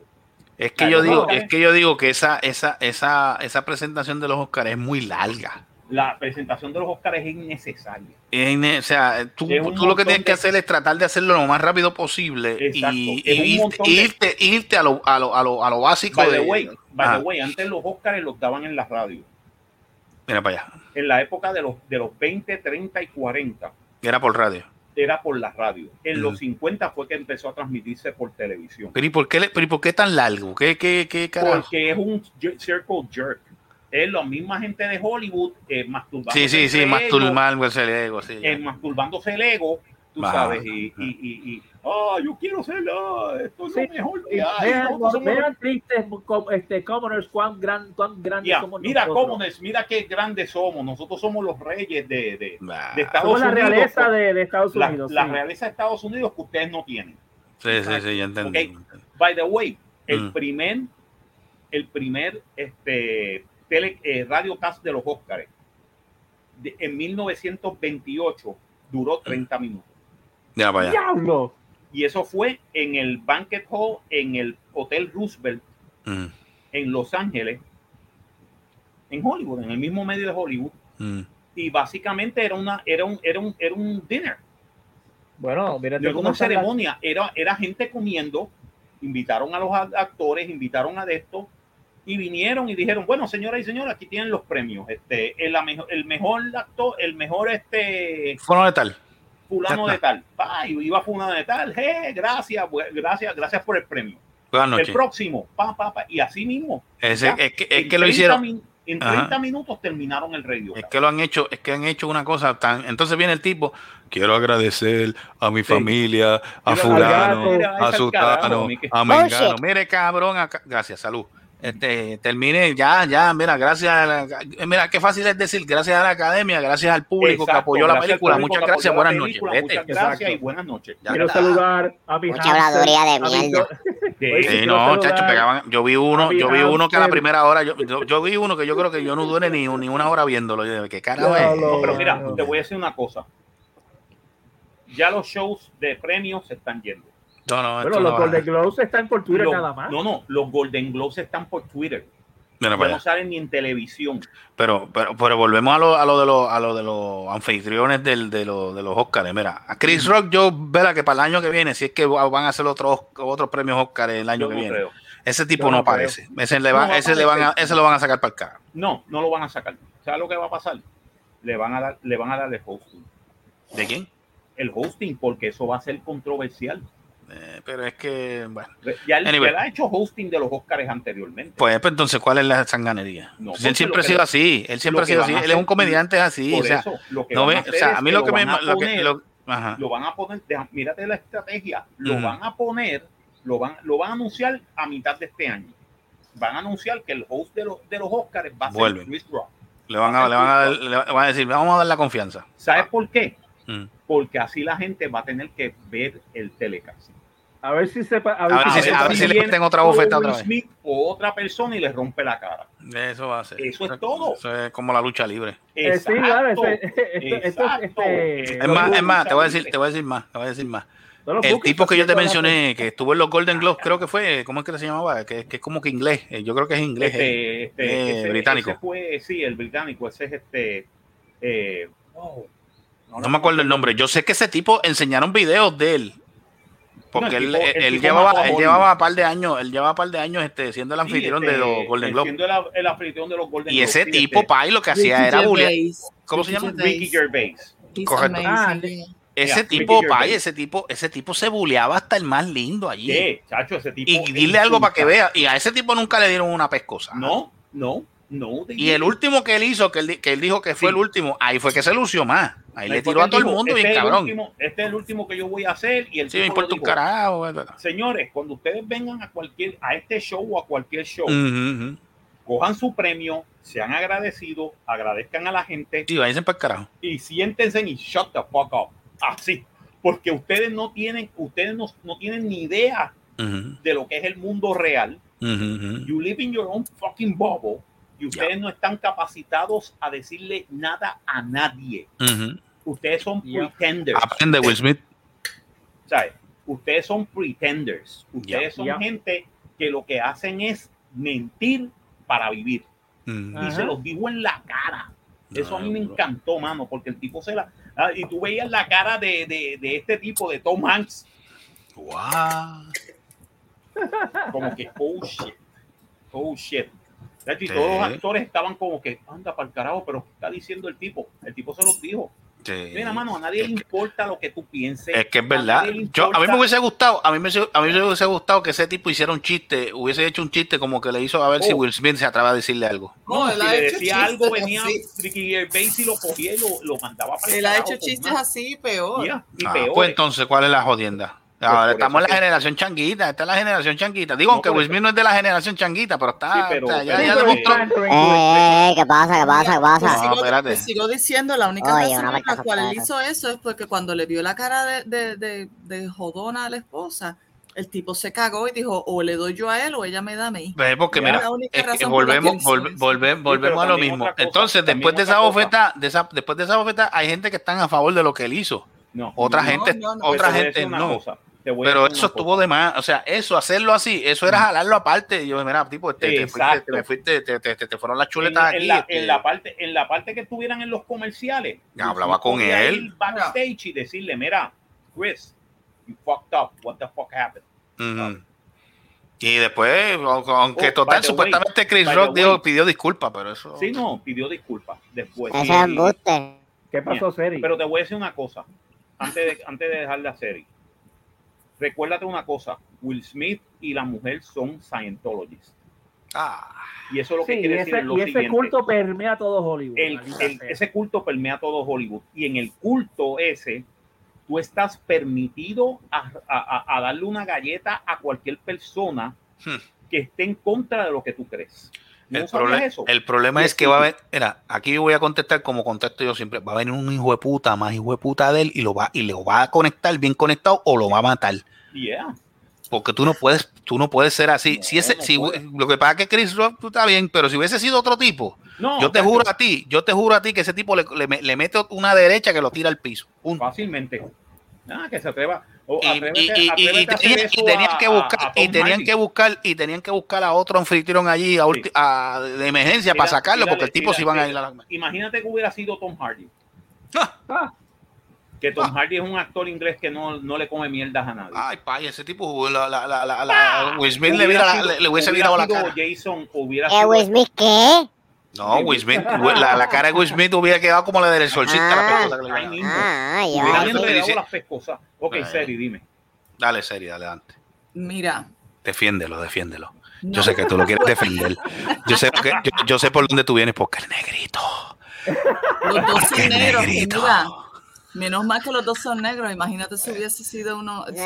S3: Es que
S4: Claro,
S3: yo digo,
S4: eh.
S3: es que yo digo que esa, esa, esa, esa presentación de los Oscars es muy larga.
S4: La presentación de los Oscars es innecesaria.
S3: Es o sea, tú, lo que tienes que hacer es tratar de hacerlo lo más rápido posible
S4: Exacto,
S3: y, irte,
S4: de-
S3: irte, irte a, lo, a, lo, a, lo, a lo básico
S4: By
S3: de.
S4: the way, by
S3: Ah,
S4: the way, antes los Oscars los daban en la radio.
S3: Mira para allá.
S4: En la época de los, de los 20, 30 y 40
S3: Era por radio.
S4: era por la radio. En
S3: Mm.
S4: los 50 fue que empezó a transmitirse por televisión.
S3: Pero ¿y por qué, le- pero ¿y por qué tan largo? ¿Qué, qué, qué carajo?
S4: Porque es un circle jerk. Es la misma gente de Hollywood eh, masturbándose
S3: Sí, sí, sí, turmal, pues, el ego, sí,
S4: eh, masturbándose el ego, tú
S3: Ah,
S4: sabes, y, y, y, y, ah, yo quiero ser la, esto es
S5: Sí,
S4: lo mejor que hay.
S5: vean, vean tristes com- este, commoners cuán, gran, cuán grandes
S4: Ya,
S5: somos
S4: mira
S5: nosotros.
S4: cómo es, mira qué grandes somos. Nosotros somos los reyes de, de, Estados
S5: Somos la
S4: Unidos.
S5: realeza de, de Estados Unidos.
S4: la
S5: sí.
S4: realeza de Estados Unidos que ustedes no tienen.
S3: Sí, sí, sí, ya entendí.
S4: By the way, el
S3: Mm.
S4: primer, el primer este, tele, eh, radiocast de los Óscares de- en 1928 duró 30 minutos.
S3: Ya allá.
S5: ¡Diablo!
S4: Y eso fue en el Banquet Hall, en el Hotel Roosevelt,
S3: Mm,
S4: en Los Ángeles, en Hollywood, en el mismo medio de Hollywood.
S3: mm.
S4: Y básicamente era, una, era, un, era, un, era un dinner,
S5: Bueno, mira
S4: no era una ceremonia, era, era gente comiendo, invitaron a los actores, invitaron a de esto, y vinieron y dijeron, bueno, señoras y señores, aquí tienen los premios. Este, el, el mejor actor, el mejor este
S3: tal.
S4: Fulano de tal. Y iba fulano de tal, "Je, gracias, bu- gracias, gracias por el premio.
S3: Buenas
S4: El próximo, pa, pa, pa, y así mismo.
S3: Ese-
S4: ya,
S3: es que, es
S4: en
S3: que lo
S4: 30
S3: hicieron.
S4: min- en
S3: Ajá.
S4: 30 minutos terminaron el radio.
S3: Es que lo han hecho, es que han hecho una cosa tan. Entonces viene el tipo. Quiero agradecer a mi
S4: Sí.
S3: familia, a fulano, a
S4: ese
S3: sultano,
S4: que-
S3: a mengano. Mire, cabrón, acá- gracias, salud. Este, termine ya, ya, mira, gracias, a la- mira, qué fácil es decir, gracias a la academia, gracias al público que apoyó la película, muchas gracias, buenas noches.
S4: Muchas gracias
S5: Exacto.
S4: y buenas noches.
S3: Ya
S5: Quiero
S3: está.
S5: saludar a mi
S2: Mucha habladuría de mierda.
S4: Sí,
S3: Sí, no, chacho, pegaban. Yo vi uno, yo vi uno que a la primera hora, yo, yo, yo vi uno que yo creo que yo no duré ni, ni una hora viéndolo. Yo, ¿Qué carajo es?
S4: No, pero mira, te voy a decir una cosa. Ya los shows de premios se están yendo.
S3: No, no,
S5: Bueno, los
S3: no.
S5: Golden Globes están por Twitter
S4: Los-
S5: nada más.
S4: No, no, los Golden Globes están por Twitter.
S3: Mira
S4: Ya no salen ni en televisión.
S3: Pero, pero, pero volvemos a lo, a lo de los a lo de los anfitriones del, de, los, de los Oscars. Mira, a Chris Rock, yo verá que para el año que viene, si es que va- van a hacer otros otros premios Oscar el año
S4: Yo
S3: que
S4: no
S3: viene,
S4: creo.
S3: ese tipo
S5: Yo
S3: no, aparece. Ese, le va- ese le van a, ese lo van a sacar para el carro.
S4: No, no lo van a sacar. ¿Sabes lo que va a pasar? Le van a dar, le van a dar el hosting.
S3: ¿De quién?
S4: el hosting, porque eso va a ser controversial.
S3: Eh, pero es que, bueno.
S4: Ya él,
S3: Anyway.
S4: ha hecho hosting de los Oscars anteriormente.
S3: Pues, pues, entonces, ¿cuál es la sanganería?
S4: No,
S3: Pues él siempre ha sido
S4: que-
S3: así. Él siempre ha sido así. Él es un comediante así.
S4: Por
S3: o sea,
S4: eso, lo que
S3: no
S4: van a hacer
S3: o sea,
S4: es
S3: a mí
S4: que
S3: lo que me. Lo que,
S4: poner-
S3: lo- ajá.
S4: lo van a poner, deja- mírate la estrategia, lo van a poner, lo van, lo van a anunciar a mitad de este año. Van a anunciar que el host de los, de los Oscars va a ser
S3: Vuelven.
S4: Chris Rock.
S3: Le van, a, le, van a, dar- le van a decir, vamos a dar la confianza.
S4: ¿Sabes por qué?
S3: Mm.
S4: Porque así la gente va a tener que ver el telecast.
S5: A ver si sepa. A
S3: A
S5: ver, si
S3: si-
S5: sepa-
S3: a ver si le meten otra
S4: Will
S3: otra vez.
S4: Smith o otra persona y le rompe la cara.
S3: Eso va a ser.
S4: Eso es todo.
S3: Eso es como la lucha libre.
S5: Eh, sí, claro, esto- este,
S3: Es más, es más, te voy a decir, te voy a decir más, te voy a decir más. El tipo que yo te mencioné, que estuvo en los Golden Globes, creo que fue, ¿cómo es que se llamaba? Que, que es como que inglés, eh, yo creo que es inglés.
S4: Este, este,
S3: eh,
S4: ese-
S3: británico.
S4: ese fue, sí, el británico, ese es este. eh, wow.
S3: No me acuerdo el nombre. Yo sé que ese tipo enseñaron videos de él. Porque
S4: No, el
S3: él,
S4: tipo-
S3: él-
S4: el
S3: él
S4: tipo
S3: llevaba, él llevaba un par de años, él llevaba un par de años este, siendo el
S4: Sí,
S3: anfitrión
S4: este,
S3: de los Golden Globes.
S4: siendo el, el anfitrión de los Golden
S3: Y
S4: Globes,
S3: ese
S4: sí,
S3: tipo,
S4: este,
S3: Pai, lo que hacía era bullear.
S7: Gervais.
S3: ¿Cómo se llama?
S4: Ricky Gervais.
S7: He's
S3: Correcto.
S5: Ah,
S7: yeah.
S3: Ese
S4: Mira,
S3: tipo,
S4: Gervais.
S3: ese tipo, ese tipo se buleaba hasta el más lindo allí.
S4: ¿Qué, chacho? Ese tipo.
S3: Y dile algo para que vea. Y a ese tipo nunca le dieron una pescosa.
S4: No, no, no.
S3: Y el último que él hizo, que él, que él dijo que fue
S4: Sí.
S3: el último, ahí fue que se lució más. Ahí le tiró a todo el mundo
S4: este
S3: bien cabrón.
S4: último- este es el último que yo voy a hacer. Y el
S3: Sí, me importa un carajo.
S4: Señores, cuando ustedes vengan a cualquier, a este show o a cualquier show, cojan su premio, sean agradecidos, agradezcan a la gente
S3: Sí, váyanse para el carajo.
S4: y siéntense y shut the fuck up. Así. Porque ustedes no tienen, ustedes no, no tienen ni idea de lo que es el mundo real. You live in your own fucking bubble y ustedes no están capacitados a decirle nada a nadie. Ustedes son
S5: Yeah.
S4: pretenders.
S3: Aprende, Will Smith.
S4: ¿sabes? Ustedes son pretenders. Ustedes
S3: Yeah.
S4: son
S5: Yeah.
S4: gente que lo que hacen es mentir para vivir. Y se los digo en la cara. Eso a mí me encantó, mano, porque el tipo se la... ah, y tú veías la cara de, de, de este tipo, de Tom Hanks,
S3: Guau.
S4: como que, oh shit, oh shit. De hecho, Y
S3: Sí.
S4: todos los actores estaban como que, anda para el carajo, pero ¿qué está diciendo el tipo? El tipo se los dijo.
S3: Sí.
S4: Mira, mano, a nadie
S3: Es
S4: le
S3: que-
S4: importa lo que tú pienses.
S3: Es que es verdad.
S4: le
S3: Yo, a mí me hubiese gustado, a mí me, a mí me hubiese gustado que ese tipo hiciera un chiste, hubiese hecho un chiste como que le hizo a ver si
S4: Oh.
S3: Will Smith se atreve a decirle algo.
S7: No,
S4: No,
S7: él
S4: si
S7: ha
S4: le
S7: hecho
S4: decía
S7: chistes
S4: algo, venía
S7: así.
S4: Ricky Gervais y lo cogía y lo, lo mandaba para el
S7: Él ha hecho chistes
S4: una-
S7: así peor.
S4: Y
S3: Ah,
S4: peores.
S3: pues entonces, ¿cuál es la jodienda?
S4: Pues
S3: Ahora estamos en la
S4: que-
S3: generación changuita, esta es la generación changuita. Digo,
S4: No,
S3: aunque Will Smith no es de la generación changuita, pero está,
S4: Sí, pero-
S3: o sea, ya,
S4: pero-
S3: ya
S5: Sí, pero
S3: demostró.
S2: Eh, eh, ¿qué pasa? ¿Qué pasa? ¿Qué pasa?
S3: No,
S7: sigo, pues sigo diciendo, la única
S2: Oye,
S7: razón por la cual él hizo eso es porque cuando le vio la cara de, de, de, de jodona a la esposa, el tipo se cagó y dijo, o le doy yo a él o ella me da a mí.
S3: Ve, Porque mira, es que volvemos, volve- volve- volvemos a lo mismo.
S4: cosa,
S3: Entonces, después de esa
S4: cosa.
S3: bofeta, de esa, después de esa bofeta, hay gente que están a favor de lo que él hizo.
S4: No,
S3: Otra
S4: no,
S3: gente,
S7: no, no.
S3: Otra
S4: te
S3: gente no.
S4: cosa, te
S3: Pero eso estuvo de más, o sea, eso, hacerlo así, eso era jalarlo aparte. Y yo, mira, tipo, te, te fuiste, te, fuiste, te, te- te- te fueron las
S4: En,
S3: chuletas
S4: en
S3: aquí.
S4: la,
S3: este,
S4: en la parte, en la parte que estuvieran en los comerciales.
S3: Ya hablaba con él.
S4: backstage y decirle, mira, Chris, you fucked up. What the fuck happened?
S3: Y después, aunque
S4: Oh,
S3: total, supuestamente Chris Rock dijo- pidió disculpas, pero eso.
S4: Sí, no, pidió disculpas después. Y-.
S5: ¿Qué pasó, Seri?
S4: Pero te voy a decir una cosa, antes de, antes de dejar la serie. Recuérdate una cosa, Will Smith y la mujer son Scientologists.
S3: Ah,
S4: Y eso lo que
S5: Sí,
S4: quiere decir
S5: ese,
S4: es lo
S5: y ese
S4: siguiente.
S5: culto permea todo Hollywood.
S4: El- el- ese culto permea todo Hollywood. Y en el culto ese, tú estás permitido a, a- a- a darle una galleta a cualquier persona
S3: Hmm.
S4: que esté en contra de lo que tú crees. ¿No
S3: el,
S4: eso?
S3: el problema es
S4: es
S3: que va a haber, mira, aquí voy a contestar como contesto yo siempre, va a venir un hijo de puta, más hijo de puta de él, y lo va, y lo va a conectar bien conectado o lo va a matar.
S4: Yeah.
S3: Porque tú no puedes, tú no puedes ser así.
S4: No,
S3: si ese,
S4: no
S3: si, lo que pasa es que Chris Rock tú está bien, pero si hubiese sido otro tipo,
S4: No,
S3: yo te juro a ti, yo te juro a ti que ese tipo le, le- le mete una derecha que lo tira al piso. Punto.
S4: fácilmente. Ah, que se atreva.
S3: Y,
S4: atrévete-
S3: y- y- y-
S4: atrévete
S3: y
S4: a hacer
S3: tenían, y
S4: eso
S3: tenían
S4: a-
S3: que buscar
S4: a
S3: y tenían que buscar y tenían que buscar a otro anfitrión allí a- de emergencia para sacarlo
S4: mira,
S3: porque el tipo
S4: mira,
S3: se iban a ir a la
S4: Imagínate que hubiera sido Tom Hardy.
S5: Ah,
S4: Que Tom Hardy es un actor inglés que no, no le come mierdas a nadie.
S3: Ay, pay, ese tipo, la, la, la, la, la- Will Smith le,
S4: Hubiera
S3: le- le hubiese virado la cara.
S4: Jason, hubiera
S2: ¿Eh,
S4: sido
S2: Will Smith qué?
S3: No, Will Smith, la, la cara de Will Smith hubiera quedado como la del solcita. la
S2: Ah.
S3: pescosa que le.
S2: Ah, ya.
S4: Hubiera
S3: yo estoy
S4: enredado
S3: diciendo-
S4: las pescosas. Ok. Seri, dime.
S3: Dale, serio, adelante.
S7: Mira.
S3: Defiéndelo, defiéndelo.
S7: no.
S3: Yo sé que tú lo quieres defender. Yo sé, que- yo, yo sé por dónde tú vienes, porque el negrito.
S7: Los dos negros. y
S3: negrito.
S7: Menos mal que los dos son negros. Imagínate si hubiese sido uno.
S4: Pero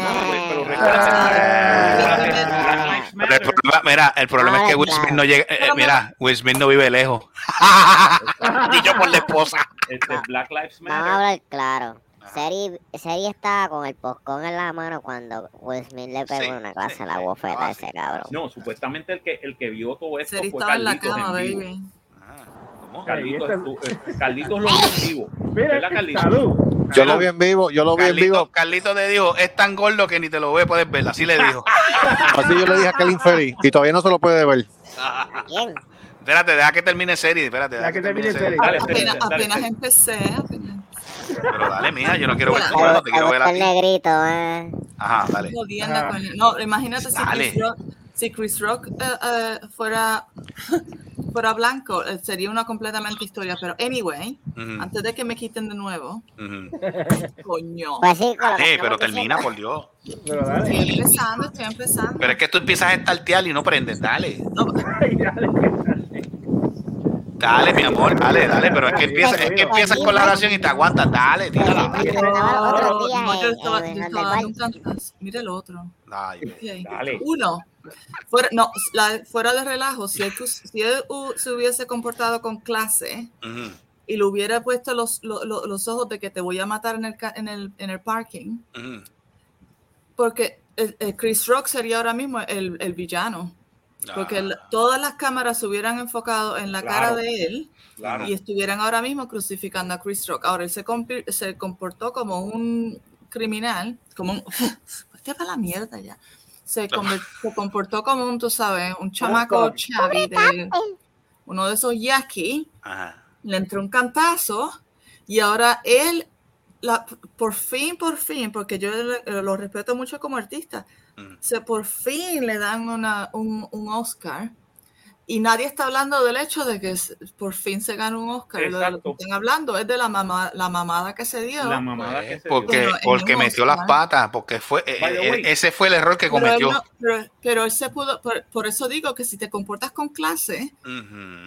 S3: Ah. Pero el
S4: Matter.
S3: problema, mira, el problema es que
S2: Ah,
S3: Will Smith no llega. eh,
S7: Pero
S3: mira, Will Smith no vive lejos. Dicho por la esposa.
S4: Este, Black Lives
S2: Vamos a
S4: Matter.
S2: hablar claro. Seri, Seri estaba con el poscón en la mano cuando Will Smith le pegó
S3: Sí,
S2: una clase
S3: sí,
S2: a la bofeta a
S3: Ah,
S2: ese
S3: sí.
S2: cabrón.
S4: No, supuestamente el que, el que vio todo esto
S7: Seri
S4: fue
S7: estaba en la cama,
S4: en
S7: baby.
S3: Ah, ¿Cómo?
S4: Carlitos,
S5: Ahí
S4: estu- eh, Carlitos lo vio en vivo.
S5: Mira,
S4: ¿Verdad, Carlitos?
S5: salud.
S8: Yo lo vi en vivo, yo lo vi en
S3: Carlito,
S8: vivo.
S3: Carlito te dijo, es tan gordo que ni te lo ve, puedes verlo. Así le dijo.
S8: Así yo le dije a aquel infeliz y todavía no se lo puede ver.
S3: Espérate, deja que termine serie. Espérate, deja
S5: Deja que termine serie.
S4: Dale, Seri,
S7: Apenas,
S4: dale,
S7: apenas
S4: Seri.
S7: empecé. apenas-
S3: Pero dale, mija, yo no quiero ver tu te quiero ver a
S2: el
S3: ti.
S2: negrito, eh.
S3: Ajá, dale.
S5: Ah.
S7: No, imagínate si
S3: Dale.
S7: Si Chris Rock eh, eh, fuera, fuera blanco, eh, sería una completamente historia. Pero anyway, antes de que me quiten de nuevo, coño.
S2: Pues sí,
S3: Dale,
S2: estamos
S3: pero termina, por Dios.
S5: Pero dale.
S7: Estoy empezando, estoy empezando.
S3: Pero es que tú empiezas a estartear y no prendes. Dale.
S7: No,
S5: Ay, dale.
S3: Dale, mi amor, dale, dale. Pero es que empiezas, es que empiezas con la oración y te aguantas. Dale, tírala.
S2: Pues
S7: no, no,
S2: en-
S7: yo estaba-
S2: en
S7: yo
S2: el
S7: estaba dando un
S2: Val.
S7: cantazo. Mira el otro.
S3: Ay.
S4: Dale.
S7: Uno, fuera, no, la- fuera de relajo, si él, si él uh, se hubiese comportado con clase
S3: ujú,
S7: y le hubiera puesto los, lo- lo- los ojos de que te voy a matar en el, en el, en el parking,
S3: ujú.
S7: porque el- el Chris Rock sería ahora mismo el, el villano, porque
S3: Ah,
S7: todas las cámaras se hubieran enfocado en la cara
S4: Claro.
S7: de él
S4: Claro.
S7: y estuvieran ahora mismo crucificando a Chris Rock. Ahora él se, se comportó como un criminal, como un... Vete para la mierda ya. Se, se comportó como un, tú sabes, un chamaco chavi de uno de esos yaqui,
S3: Ajá.
S7: le entró un cantazo y ahora él, la, por fin, por fin, porque yo le- lo respeto mucho como artista,
S3: Mm.
S7: se por fin le dan una, un, un Oscar y nadie está hablando del hecho de que por fin se gana un Oscar. Lo, de lo que
S4: Exacto.
S7: están hablando es de la, mamá, la mamada que se dio.
S4: La mamada que se
S3: porque
S7: Bueno, en
S3: porque
S7: un
S3: metió
S7: Oscar.
S3: las patas, porque fue eh, eh, ese fue el error que
S7: pero, él
S3: cometió.
S7: no- pero, pero él se pudo, por, por eso digo que si te comportas con clase,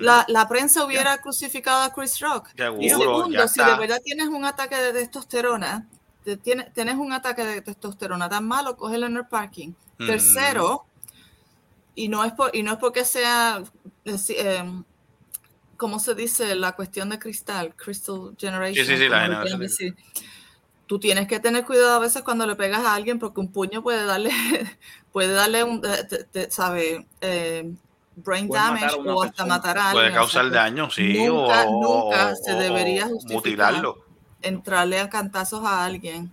S7: la, la prensa hubiera crucificado a Chris Rock.
S3: Seguro,
S7: Y segundo, si de verdad tienes un ataque de testosterona, te tiene- tienes un ataque de testosterona tan malo, cógelo en el parking. Tercero, y no es por, y no es porque sea, eh, em, ¿cómo se dice? La cuestión de cristal, crystal generation.
S3: Sí, sí, sí, la
S7: decir. Tú tienes que tener cuidado a veces cuando le pegas a alguien porque un puño puede darle, puede darle un, eh, te- te- sabe, eh, brain damage o hasta
S4: persona.
S7: matar a alguien.
S3: Puede
S7: o sea
S3: causar
S7: que
S3: daño, sí.
S7: nunca,
S3: o,
S7: nunca
S3: o-
S7: se debería justificar
S3: mutilarlo.
S7: entrarle a cantazos a alguien.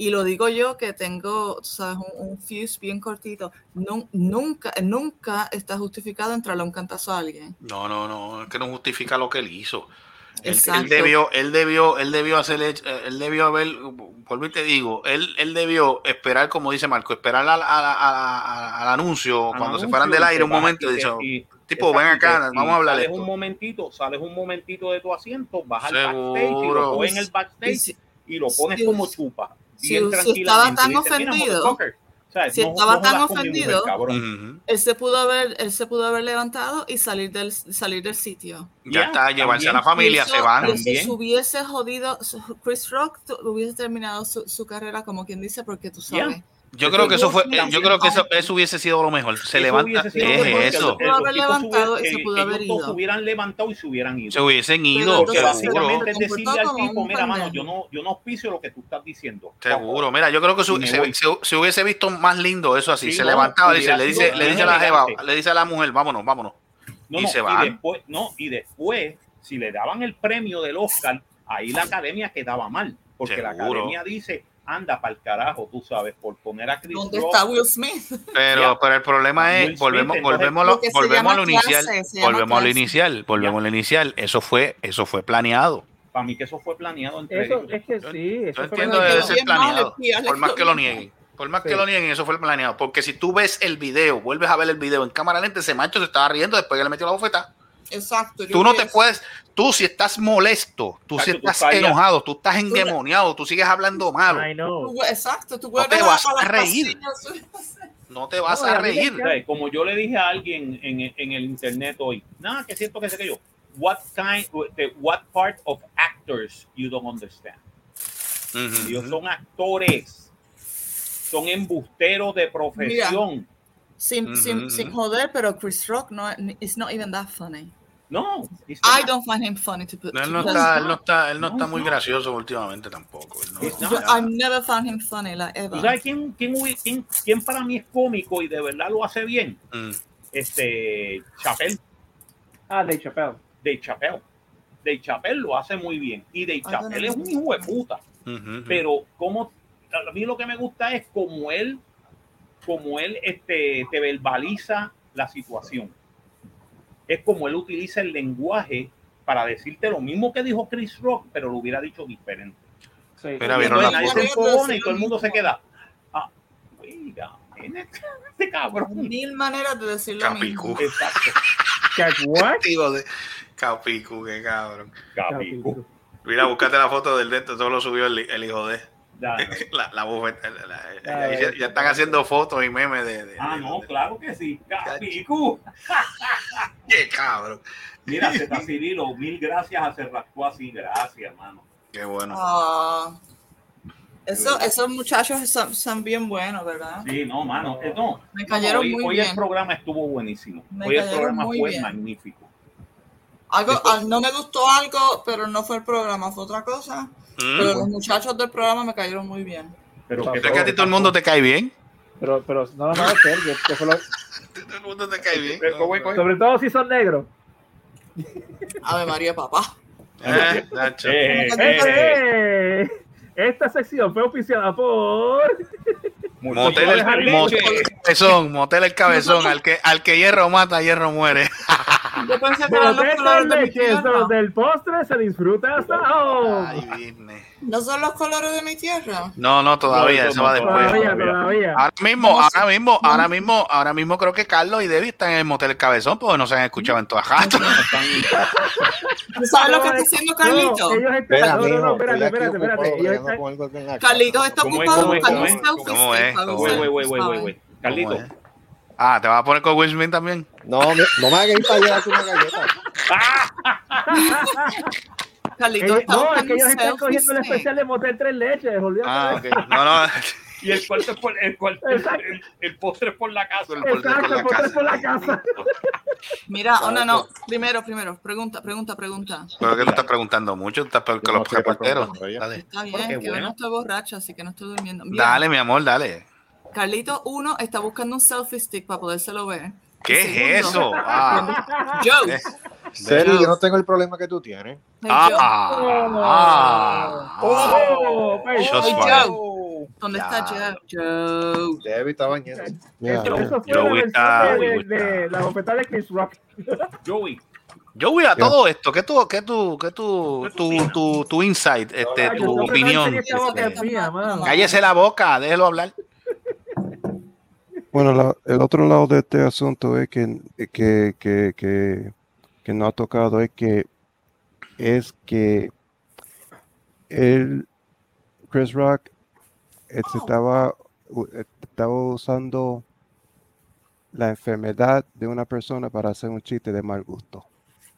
S7: Y lo digo yo que tengo, tú sabes, un, un fuse bien cortito. Nun- nunca, nunca está justificado entrarle a un cantazo a alguien.
S3: No, no, no, es que no justifica lo que él hizo. Él, él debió, él debió, él debió hacer, él debió haber, vuelvo y te digo, él, él debió esperar, como dice Marco, esperar al, al- al- al- al anuncio,
S4: Al
S3: cuando se
S4: anuncio
S3: fueran del aire un momento,
S4: y
S3: dice,
S4: y-
S3: tipo, ven acá,
S4: y
S3: vamos a hablar de
S4: sales
S3: esto.
S4: un momentito, sales un momentito de tu asiento, vas al
S3: Seguro.
S4: backstage y lo pones en el
S7: Y
S4: backstage
S7: si-
S4: y lo pones
S7: si-
S4: como chupa.
S7: Si-
S4: bien
S7: si
S4: tranquilamente,
S7: estaba tan
S4: dices, "Mira,
S7: ofendido,
S4: motherfucker", ¿sabes?
S7: si estaba tan
S4: mujer,
S7: ofendido, él se pudo haber, él se pudo haber levantado y salir del, salir del sitio.
S3: Ya está, llevarse a la familia,
S7: eso-
S3: se van.
S4: También.
S7: se hubiese jodido, Chris Rock hubiese terminado su, su carrera como quien dice, porque tú sabes.
S3: Yo creo que eso fue,
S4: También.
S3: yo creo que eso, eso hubiese sido lo mejor. Se
S4: Eso
S3: levanta,
S4: hubiese sido
S3: ¿qué
S4: mejor que
S3: es eso?
S7: pudo haber levantado y se
S4: eh,
S7: pudo
S4: ellos
S7: haber
S4: dos
S7: ido.
S4: se hubieran levantado y se hubieran ido.
S3: Se hubiesen ido,
S7: Pero
S4: Porque
S7: entonces,
S3: seguro.
S4: básicamente es decirle al tipo, mira, mano, yo no, yo no auspicio lo que tú estás diciendo.
S3: Seguro, mira, yo creo que
S4: Y
S3: se,
S4: voy.
S3: se- se hubiese visto más lindo eso así.
S4: Sí,
S3: se
S4: no,
S3: levantaba, dice, le dice, le dice a la jeva, le dice a la mujer, vámonos, vámonos.
S4: No,
S3: y
S4: no,
S3: se
S4: y
S3: van.
S4: después, no, y después, si le daban el premio del Oscar, ahí la academia quedaba mal. Porque la academia dice, anda para el carajo, tú sabes, por poner a Chris
S7: ¿Dónde
S4: Rock.
S7: está Will Smith?
S3: Pero, pero el problema
S4: Will
S3: es,
S4: Smith,
S3: volvemos,
S4: entonces,
S3: volvemos, lo- volvemos a lo inicial,
S7: clase,
S3: volvemos a lo inicial, volvemos a lo inicial. Eso fue, eso fue planeado.
S4: Para mí que eso fue planeado entre
S5: Eso
S4: ellos.
S5: es que sí.
S3: Yo
S5: Eso fue
S3: entiendo debe ser
S7: mal,
S3: planeado, por más que lo nieguen. Por más que lo nieguen, eso fue planeado. Porque si tú ves el video, vuelves a ver el video en cámara lenta, ese macho se estaba riendo después que le metió la bofeta.
S7: Exacto. yo
S3: Tú no te
S7: eso.
S3: puedes, tú si estás molesto, tú si
S4: tú
S3: estás enojado, tú estás endemoniado, tú sigues hablando malo.
S7: Tú- Exacto, tú
S3: No te vas
S7: a,
S3: reír. no te vas
S5: No,
S3: a reír.
S4: Como yo le dije a alguien en, en el internet hoy, nada, que siento que sé que yo. What kind, the- what part of actors you don't understand?
S3: Ujú.
S4: Ellos son actores, son embusteros de profesión.
S7: Sin, sin, sin joder, pero Chris Rock no, it's not even that funny.
S4: No,
S7: I don't find him funny to put.
S3: No, él no está, él no está, él no
S4: No,
S3: está muy
S4: no.
S3: gracioso últimamente tampoco. no-.
S7: Yo-. I've never found him funny, like ever.
S4: ¿Tú sabes quién, quién, quién- quién para mí es cómico y de verdad lo hace bien?
S3: Mm.
S4: Este, Chappelle,
S5: Ah, de Chappelle.
S4: de Chappelle. De Chappelle lo hace muy bien. Y de Chappelle es un hijo de puta. Pero como a mí lo que me gusta es como él como él este, te verbaliza la situación es como él utiliza el lenguaje para decirte lo mismo que dijo Chris Rock pero lo hubiera dicho diferente
S5: Sí.
S3: Mira,
S4: Y
S3: ¿vieron
S4: entonces
S3: la
S4: nadie
S3: foto?
S4: se encojona y todo el mundo se queda ah oiga este cabrón
S7: Mil maneras de decir lo
S3: Capicú.
S7: mismo.
S4: exacto
S3: de Capicu, qué cabrón.
S4: Capicu.
S3: Mira, búscate la foto del dentro, todo lo subió el, el hijo de
S4: Ya, no.
S3: la, la bufeta, la- la- ahí ya, ya están haciendo fotos y memes de, de-
S4: ah
S3: de-
S4: no
S3: de-
S4: claro que sí Capicu
S3: qué cabrón.
S4: mira Zeta Cirilo mil gracias a Cerrasco así gracias hermano
S3: Qué bueno.
S7: Ah, eso, esos muchachos son, son bien buenos, ¿verdad?
S4: Sí, no, mano. eh, no.
S7: Me cayeron
S4: hoy,
S7: muy
S4: hoy
S7: bien.
S4: el programa estuvo buenísimo.
S7: Me
S4: hoy el programa fue
S7: bien.
S4: magnífico.
S7: Algo,
S4: Después-
S7: no me gustó algo, pero no fue el programa, fue otra cosa.
S3: Mm.
S7: Pero los muchachos del programa me cayeron muy bien.
S4: Pero
S5: Pero
S4: que
S3: ¿Es que a ti todo el mundo te cae bien?
S5: Pero, pero no, no, Sergio, que fue lo-
S3: Todo el mundo te cae bien.
S5: Sobre todo si son negros.
S7: Ave María, papá.
S3: Eh, Nacho.
S4: Eh, eh, eh,
S5: Esta sección fue auspiciada por.
S3: Motel el,
S4: motel
S3: cabezón, motel el cabezón, al que, al que hierro mata, hierro muere.
S7: Yo pensé que eran los
S5: Motel
S7: colores de mi
S5: leche,
S7: tierra.
S5: donde el postre se disfruta hasta.
S3: Ay.
S7: ¿No son los colores de mi tierra?
S3: No, no, todavía,
S4: No,
S3: eso va después.
S5: Todavía,
S4: todavía.
S3: Ahora mismo, ahora mismo, ahora mismo, ahora mismo creo que Carlos y Debbie están en el motel el cabezón porque no se han escuchado en todas rato.
S7: ¿Tú sabes lo que está haciendo Carlito?
S5: No, ellos están.
S8: Espera,
S5: No, espérate, espérate, espérate.
S7: Carlitos está
S4: ¿Cómo es,
S7: ocupado buscando un selfie
S3: ¿Cómo
S7: stick
S4: Güey, güey, güey, güey, güey. Carlito.
S3: Ah, ¿te vas a poner con Will Smith también?
S8: No, me- no me hagas ir para allá a darte una galleta.
S7: Está
S5: no, es que ellos están cogiendo el especial de Motel Tres Leches, olvídate.
S3: Ah, ok. No, no.
S4: Y el cuarto es por el cuarto, el,
S5: Exacto.
S4: el, el postre es por la casa.
S3: El postre
S5: Exacto,
S3: por la
S5: el postre
S3: casa.
S5: por la casa.
S7: Mira, oh, no, no. Primero, primero. Pregunta, pregunta, pregunta.
S3: Pero que tú estás preguntando mucho, estás peor que
S8: Yo no
S3: los reporteros.
S7: Está bien, que yo
S4: bueno.
S7: no estoy borracha, así que no estoy durmiendo.
S3: Dale, mi amor, dale.
S7: Carlito, uno, está buscando un selfie stick para podérselo ver.
S3: ¿Qué
S7: Segundo,
S3: es eso? Ah,
S7: Joe.
S8: Serio, yo no tengo el problema que tú tienes.
S3: Ah, ah, ah.
S5: Oh,
S3: Shots
S7: Hey,
S3: fired.
S7: Joe. ¿Dónde
S3: Ya.
S7: está Joe? Joe.
S8: Debbie está bañando. Mira,
S5: Eso, eso fue
S3: Joey
S5: la
S3: está-
S5: de,
S3: Joey
S5: de- de la bofetada de Chris Rock.
S4: Joey,
S3: voy a todo esto. ¿Qué tu, qué tu, qué tu, tu, tu, tu insight, este, tu opinión? Este,
S5: mía,
S3: cállese la boca, déjelo hablar.
S9: Bueno, la- el otro lado de este asunto es que, que, que, que, que no ha tocado es que es que el Chris Rock se estaba, eh, estaba usando la enfermedad de una persona para hacer un chiste de mal gusto.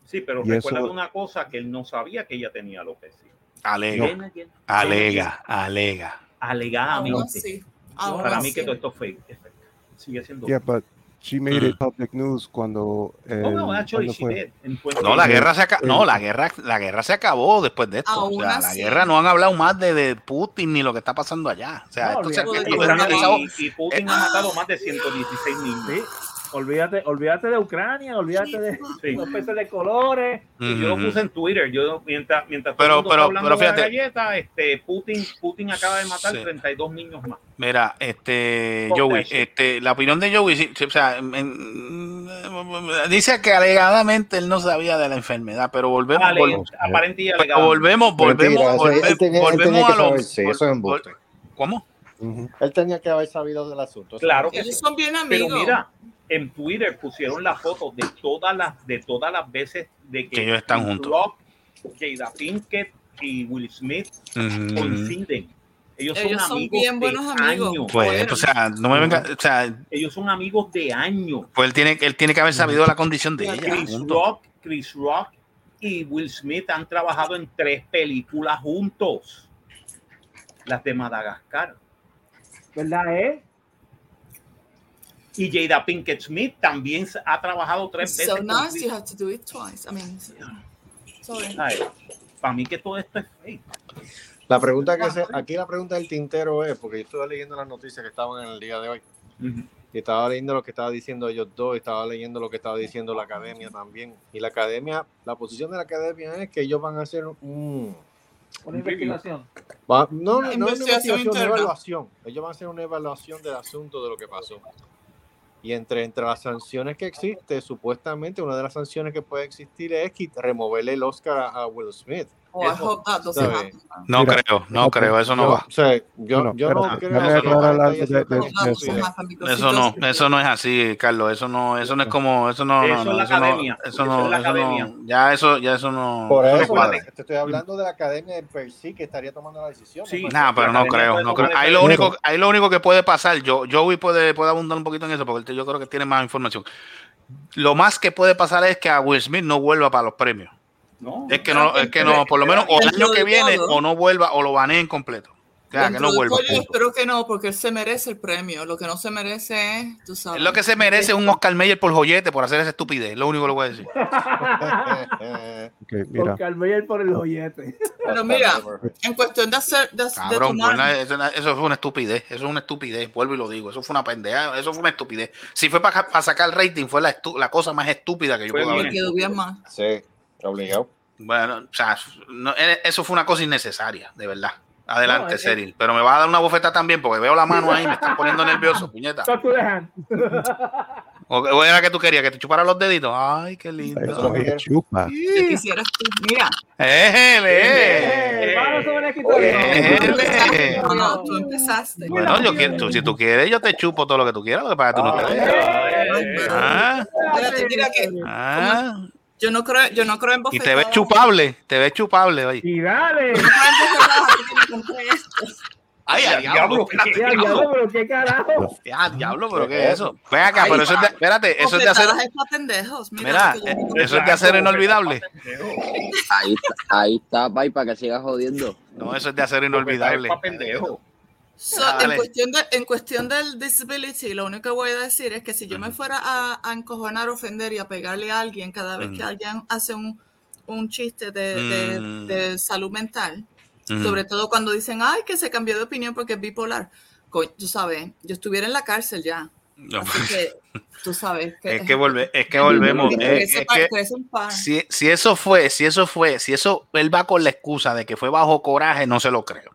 S4: sí, pero
S9: Y
S4: recuerda
S9: eso-
S4: una cosa que él no sabía que ella tenía alopecia.
S3: Alega,
S4: aquí.
S3: alega, alega.
S4: Alegadamente.
S7: así. aún
S4: Para mí que todo esto es fake. es fake. Sigue siendo
S9: Yeah, but she made it public news cuando, el-
S4: Oh, no, actually, she did.
S3: No, la
S9: Eh,
S3: guerra se aca-
S9: eh,
S3: no, la guerra, la guerra se acabó después de esto. O sea, la guerra no han hablado más de, de Putin ni lo que está pasando allá. O sea,
S5: No,
S3: esto se,
S5: olvídate.
S3: esto
S4: Y, Putin ha matado más de 116 niños.
S5: Olvídate, olvídate de Ucrania, olvídate de
S4: Sí.
S5: los peces de colores.
S4: Y yo lo puse en Twitter. Yo, mientras, mientras
S3: Pero-
S4: todo
S3: pero-
S4: está
S3: pero
S4: de la
S3: fíjate.
S4: galleta, este, Putin, Putin acaba de matar
S3: Sí.
S4: 32 niños más.
S3: Mira, este, Joey, este, la opinión de Joey, sí, sí, o sea, en- dice que alegadamente él no sabía de la enfermedad, pero volvemos,
S4: Ale-
S3: vol-
S4: aparente y
S3: pero
S4: alegadamente.
S3: volvemos, volvemos,
S8: Mentira, ese-
S3: volve-
S8: él tenía- él
S3: volvemos
S8: tenía que
S3: a lo,
S8: saber, sí, eso es
S3: vol-. ¿Cómo?
S8: Él tenía que haber sabido del asunto.
S4: Claro que
S7: Ellos
S4: sí.
S7: son bien
S4: Pero
S7: amigos.
S4: mira, en Twitter pusieron la foto de todas las de todas las veces de que,
S3: Que ellos están
S4: Chris
S3: juntos.
S4: Rock, Jada Pinkett y Will Smith
S3: Mm,
S4: coinciden. Ellos,
S7: Ellos
S4: son
S7: son
S4: amigos
S7: bien
S4: de
S7: buenos amigos.
S4: años.
S3: Pues, o sea, no me venga, o sea,
S4: Ellos son amigos de años.
S3: pues él tiene, él tiene que haber sabido la condición de ella.
S4: Chris. Rock, Chris Rock y Will Smith han trabajado en tres películas juntos. Las de Madagascar.
S5: ¿Verdad, eh?
S4: Y Jada Pinkett Smith también ha trabajado tres veces.
S7: so nice you have to do it twice. I mean, sorry.
S4: Para mí que todo esto es fake.
S8: La pregunta que se, aquí la pregunta del tintero es, porque yo estuve leyendo las noticias que estaban en el día de hoy, y estaba leyendo lo que estaba diciendo ellos dos, estaba leyendo lo que estaba diciendo la academia también. Y la academia, la posición de la academia es que ellos van a hacer un...
S5: Una investigación.
S8: va- no, no, no,
S7: Una
S8: una
S7: investigación
S8: una evaluación. Ellos van a hacer una evaluación del asunto de lo que pasó. Y entre, entre las sanciones que existe, supuestamente una de las sanciones que puede existir es removerle el Oscar a, a Will Smith.
S7: Oh, I hope that doesn't
S8: ¿Sabe?
S7: happen.
S3: No
S9: Mira,
S3: creo, no creo, eso no
S8: Yo-
S3: va.
S8: O sea, yo, no creo
S9: de- de-
S3: Eso no, eso no es así, Carlos. Eso no, eso no es como, eso no,
S4: Eso
S3: no,
S4: es
S3: no,
S4: la
S3: eso no,
S4: academia,
S3: eso
S4: eso
S3: no,
S4: la
S3: ya eso, ya eso no.
S8: Por
S3: eso
S8: te estoy hablando de la academia de per sí que estaría tomando la decisión.
S4: Sí.
S3: pero no creo, no creo. Ahí lo único, ahí lo único que puede pasar, yo, Joey puede, puede abundar un poquito en eso, porque yo creo que tiene más información. Lo más que puede pasar es que a Will Smith no vuelva para los premios.
S4: No,
S3: Es que no, es que no, por lo menos o el año que
S7: de
S3: viene o no vuelva o lo baneen completo. Que no
S7: de
S3: vuelva.
S7: yo espero que no, porque él se merece el premio. Lo que no se merece es, tú sabes.
S3: Es lo que se merece es un Oscar Mayer por joyete por hacer esa estupidez. Lo único que le voy a decir.
S9: Mira.
S5: Con Carmel por el joyete.
S7: Pero mira, en cuestión de hacer, de, de
S3: Cabrón,
S7: tomar-
S3: buena- eso, eso fue una estupidez. Eso es una estupidez. Vuelvo y lo digo. Eso fue una pendeja. Eso fue una estupidez. Si fue para, para sacar el rating, fue la, estu- la cosa más estúpida que yo
S4: bien
S3: haber.
S8: Sí, obligado.
S3: Bueno, o sea, no, eh, eso fue una cosa innecesaria, de verdad. Adelante,
S5: No, es-
S3: Cyril. Pero me va a dar una bofeta también porque veo la mano ahí, me está poniendo nervioso, puñeta. O, o era que tú querías que te chupara los deditos. Ay, qué lindo.
S8: Eso es lo que
S9: chupa.
S7: Si quisieras tú, mira,
S3: ¡Éjele!
S5: Eh, vamos sobre el
S7: no, no, tú empezaste.
S3: Bueno, yo quiero, tú- si tú quieres, yo te chupo todo lo que tú quieras, lo que pasa es que tú no te dejas. Ah,
S7: Espérate, mira que
S3: ah.
S7: Yo no creo, yo no creo en
S3: Y
S7: bofetadas.
S3: te ves chupable, te ves chupable. Oye.
S5: Y dale.
S3: Ay, ay, diablo,
S4: diablo,
S5: pero qué carajo.
S3: Ya, diablo, pero ¿qué es eso? Ven acá,
S7: Ay,
S3: pero eso es de, espérate, eso es de hacer.
S7: Mira,
S3: eh, eso es de hacer inolvidable.
S10: Ahí está, ahí está, Pai, para que siga jodiendo.
S3: No, eso es de hacer inolvidable.
S4: Pendejo.
S7: So, en, cuestión de, en cuestión del disability, lo único que voy a decir es que si yo me fuera a, a encojonar, ofender y a pegarle a alguien cada vez que alguien hace un, un chiste de, de-
S3: Mm.
S7: de salud mental, sobre todo cuando dicen, ay, que se cambió de opinión porque es bipolar, Co- tú sabes, yo estuviera en la cárcel ya.
S3: No,
S7: Así que, tú sabes. Que,
S3: es que volve, es que volvemos. es- es que si, si eso fue, si eso fue, si eso él va con la excusa de que fue bajo coraje, no se lo creo.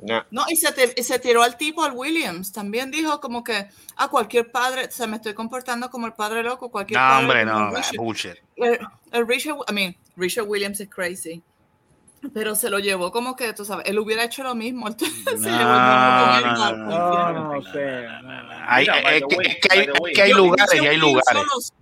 S8: Nah.
S7: No, y se, te- y se tiró al tipo, al Williams. También dijo como que a cualquier padre, se me estoy comportando como el padre loco, cualquier
S3: No,
S7: padre.
S3: hombre, no,
S7: Richard.
S3: bullshit.
S7: El, el Richard, I mean, Richard Williams es crazy. Pero se lo llevó como que, tú sabes, él hubiera hecho lo mismo. Entonces, se llevó el mismo con él,
S3: No,
S7: al
S3: no,
S5: No,
S7: infierno.
S5: no sé. no, no.
S3: Hay,
S4: Mira, by
S3: es, que, hay, lugares y hay lugares.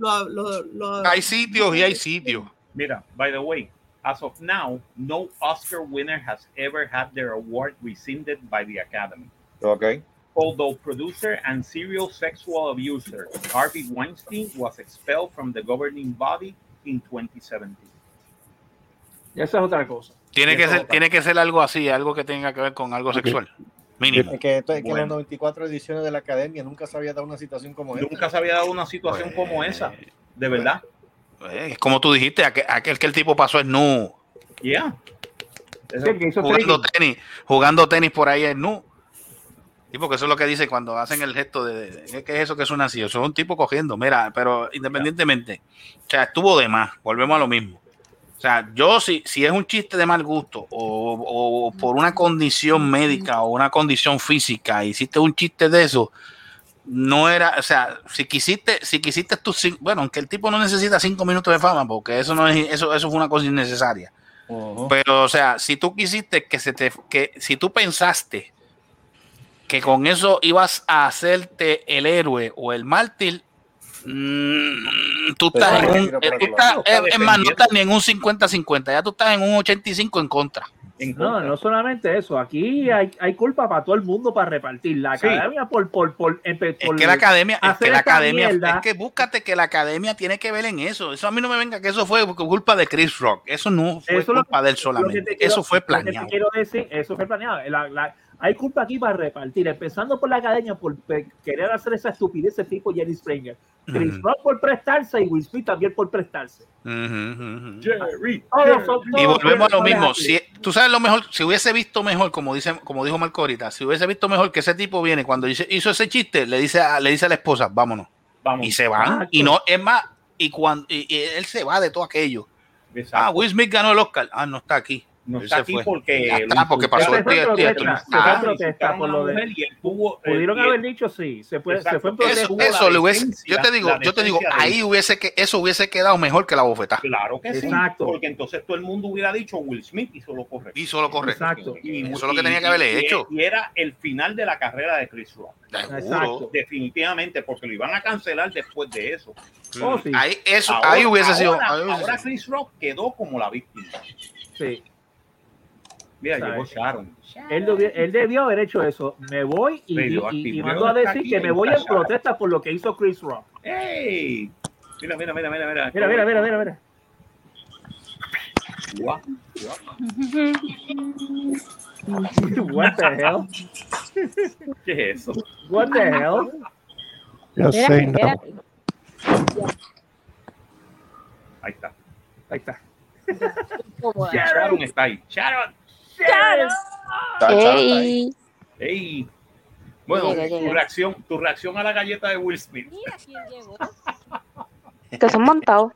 S3: Hay sitios y hay sitios.
S4: Mira, by the way, as of now, no Oscar winner has ever had their award rescinded by the Academy.
S8: Ok.
S4: Although producer and serial sexual abuser Harvey Weinstein was expelled from the governing body in 2017.
S5: Ya esa es otra cosa.
S3: Tiene que ser,
S4: otra.
S3: tiene que ser algo así, algo que tenga que ver con algo sexual. Mínimo.
S8: Es que, que en
S4: Bueno.
S8: las 94 ediciones de la academia nunca se había dado una situación como esta.
S4: Nunca se había dado una situación
S3: Pues,
S4: como esa, de verdad.
S3: Es como tú dijiste, aquel, aquel que el tipo pasó es nu.
S4: Yeah.
S3: Jugando tenis, jugando tenis por ahí es nu. Y porque eso es lo que dice cuando hacen el gesto de, de- ¿qué es eso que suena así? Eso es un tipo cogiendo. Mira, pero independientemente, o sea, estuvo de más. Volvemos a lo mismo. O sea, yo si, si es un chiste de mal gusto o, o por una condición médica o una condición física, hiciste un chiste de eso, no era, o sea, si quisiste, si quisiste tú, bueno, aunque el tipo no necesita cinco minutos de fama, porque eso no es, eso, eso fue una cosa innecesaria. Pero, o sea, si tú quisiste que se te, que si tú pensaste que con eso ibas a hacerte el héroe o el mártir, mm, tú estás en un, tú
S8: otro
S3: estás- es más, no estás ni en un 50-50, ya tú estás en un 85 en contra.
S5: No, no solamente eso. Aquí hay, hay culpa para todo el mundo para repartir. La
S4: Sí.
S5: academia por, por, por,
S3: Es
S5: por
S3: que la academia, es que la academia,
S5: mierda.
S3: es que búscate que la academia tiene que ver en eso. Eso a mí no me venga que eso fue culpa de Chris Rock. Eso no fue
S5: Eso es lo-
S3: culpa de él solamente.
S5: quiero-
S3: eso fue
S5: te
S3: planeado.
S5: quiero decir, eso fue planeado. La- la- hay culpa aquí para repartir, empezando por la academia por querer hacer esa estupidez ese tipo Jerry Springer. Chris
S3: Ujú.
S5: Rock por prestarse y Will Smith también por prestarse.
S3: Ujú, ujú.
S4: Jerry,
S5: Todos son-
S3: Y volvemos a lo mismo. Si, tú sabes lo mejor, si hubiese visto mejor, como dice, como dijo Marco ahorita, si hubiese visto mejor que ese tipo viene cuando hizo, hizo ese chiste, le dice a, le dice a la esposa, vámonos.
S4: Vamos.
S3: Y se van.
S5: Exacto.
S3: Y no, es más, y cuando y, y él se va de todo aquello.
S4: Exacto.
S3: Ah, Will Smith ganó el Oscar. Ah, no está aquí.
S4: No está aquí
S3: fue.
S4: porque
S3: Ya
S4: lo
S3: está, porque pasó el
S5: protesta,
S3: Ah,
S5: por lo de-
S4: tuvo,
S5: Pudieron haber dicho sí, se fue,
S4: Exacto.
S5: se fue en
S3: Eso,
S5: protesta.
S3: eso le hubiese, yo te digo, yo te digo, ahí hubiese que eso hubiese quedado mejor que la bofetada.
S4: Claro que sí.
S5: Exacto.
S4: Porque entonces todo el mundo hubiera dicho Will Smith hizo lo correcto.
S3: Y solo correcto.
S5: Exacto.
S4: Y-
S3: Eso es lo que tenía que haberle
S4: y-
S3: hecho.
S4: Y era el final de la carrera de Chris Rock.
S5: Exacto.
S4: Definitivamente, porque lo iban a cancelar después de eso.
S5: Oh, sí.
S3: Ahí, eso,
S4: Ahora-
S3: ahí hubiese sido.
S4: ahora-
S3: ahí hubiese
S4: ahora
S3: sido.
S4: Chris Rock quedó como la víctima.
S5: Sí.
S4: Mira,
S5: ¿Sabes?
S4: llegó Sharon.
S5: Él, debió, él debió haber hecho eso. Me voy y, y,
S4: Radioactive.
S5: y mando a decir que me voy en protesta por lo que hizo Chris Rock.
S4: ¡Ey! Mira, mira, mira, mira, mira.
S5: Mira, mira, mira, mira, mira.
S4: Guau,
S5: What the hell?
S4: ¿Qué es eso?
S5: What the hell?
S9: Just say no.
S4: Ahí está.
S5: Ahí está.
S4: Sharon está ahí. Sharon.
S11: Ey,
S4: ¡Ey! Bueno,
S11: Llega,
S4: tu
S11: llega.
S4: reacción, tu reacción a la galleta de Will Smith.
S11: que son montados.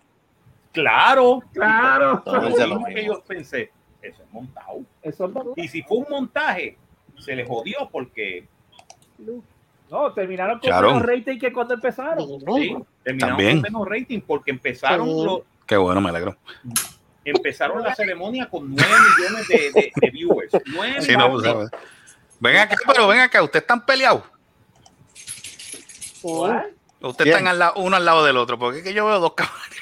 S4: Claro,
S5: Claro.
S4: Lo
S8: es lo
S4: mismo que yo pensé. Eso es montado.
S5: Eso no,
S4: Y si fue un montaje, se le jodió porque
S5: no, terminaron con
S3: Sharon.
S5: menos rating que cuando empezaron.
S4: sí, terminaron
S3: También.
S4: con menos rating porque empezaron
S11: Sí.
S4: lo-
S3: Qué bueno, me alegro.
S4: Empezaron la ceremonia con 9 millones de, de- de viewers. 9
S3: Sí, no, pues,
S4: millones.
S3: Ven acá, pero ven acá, ustedes están peleados.
S5: What?
S3: Ustedes
S8: Bien.
S3: están al lado- uno al lado del otro, porque es que yo veo dos cabrones.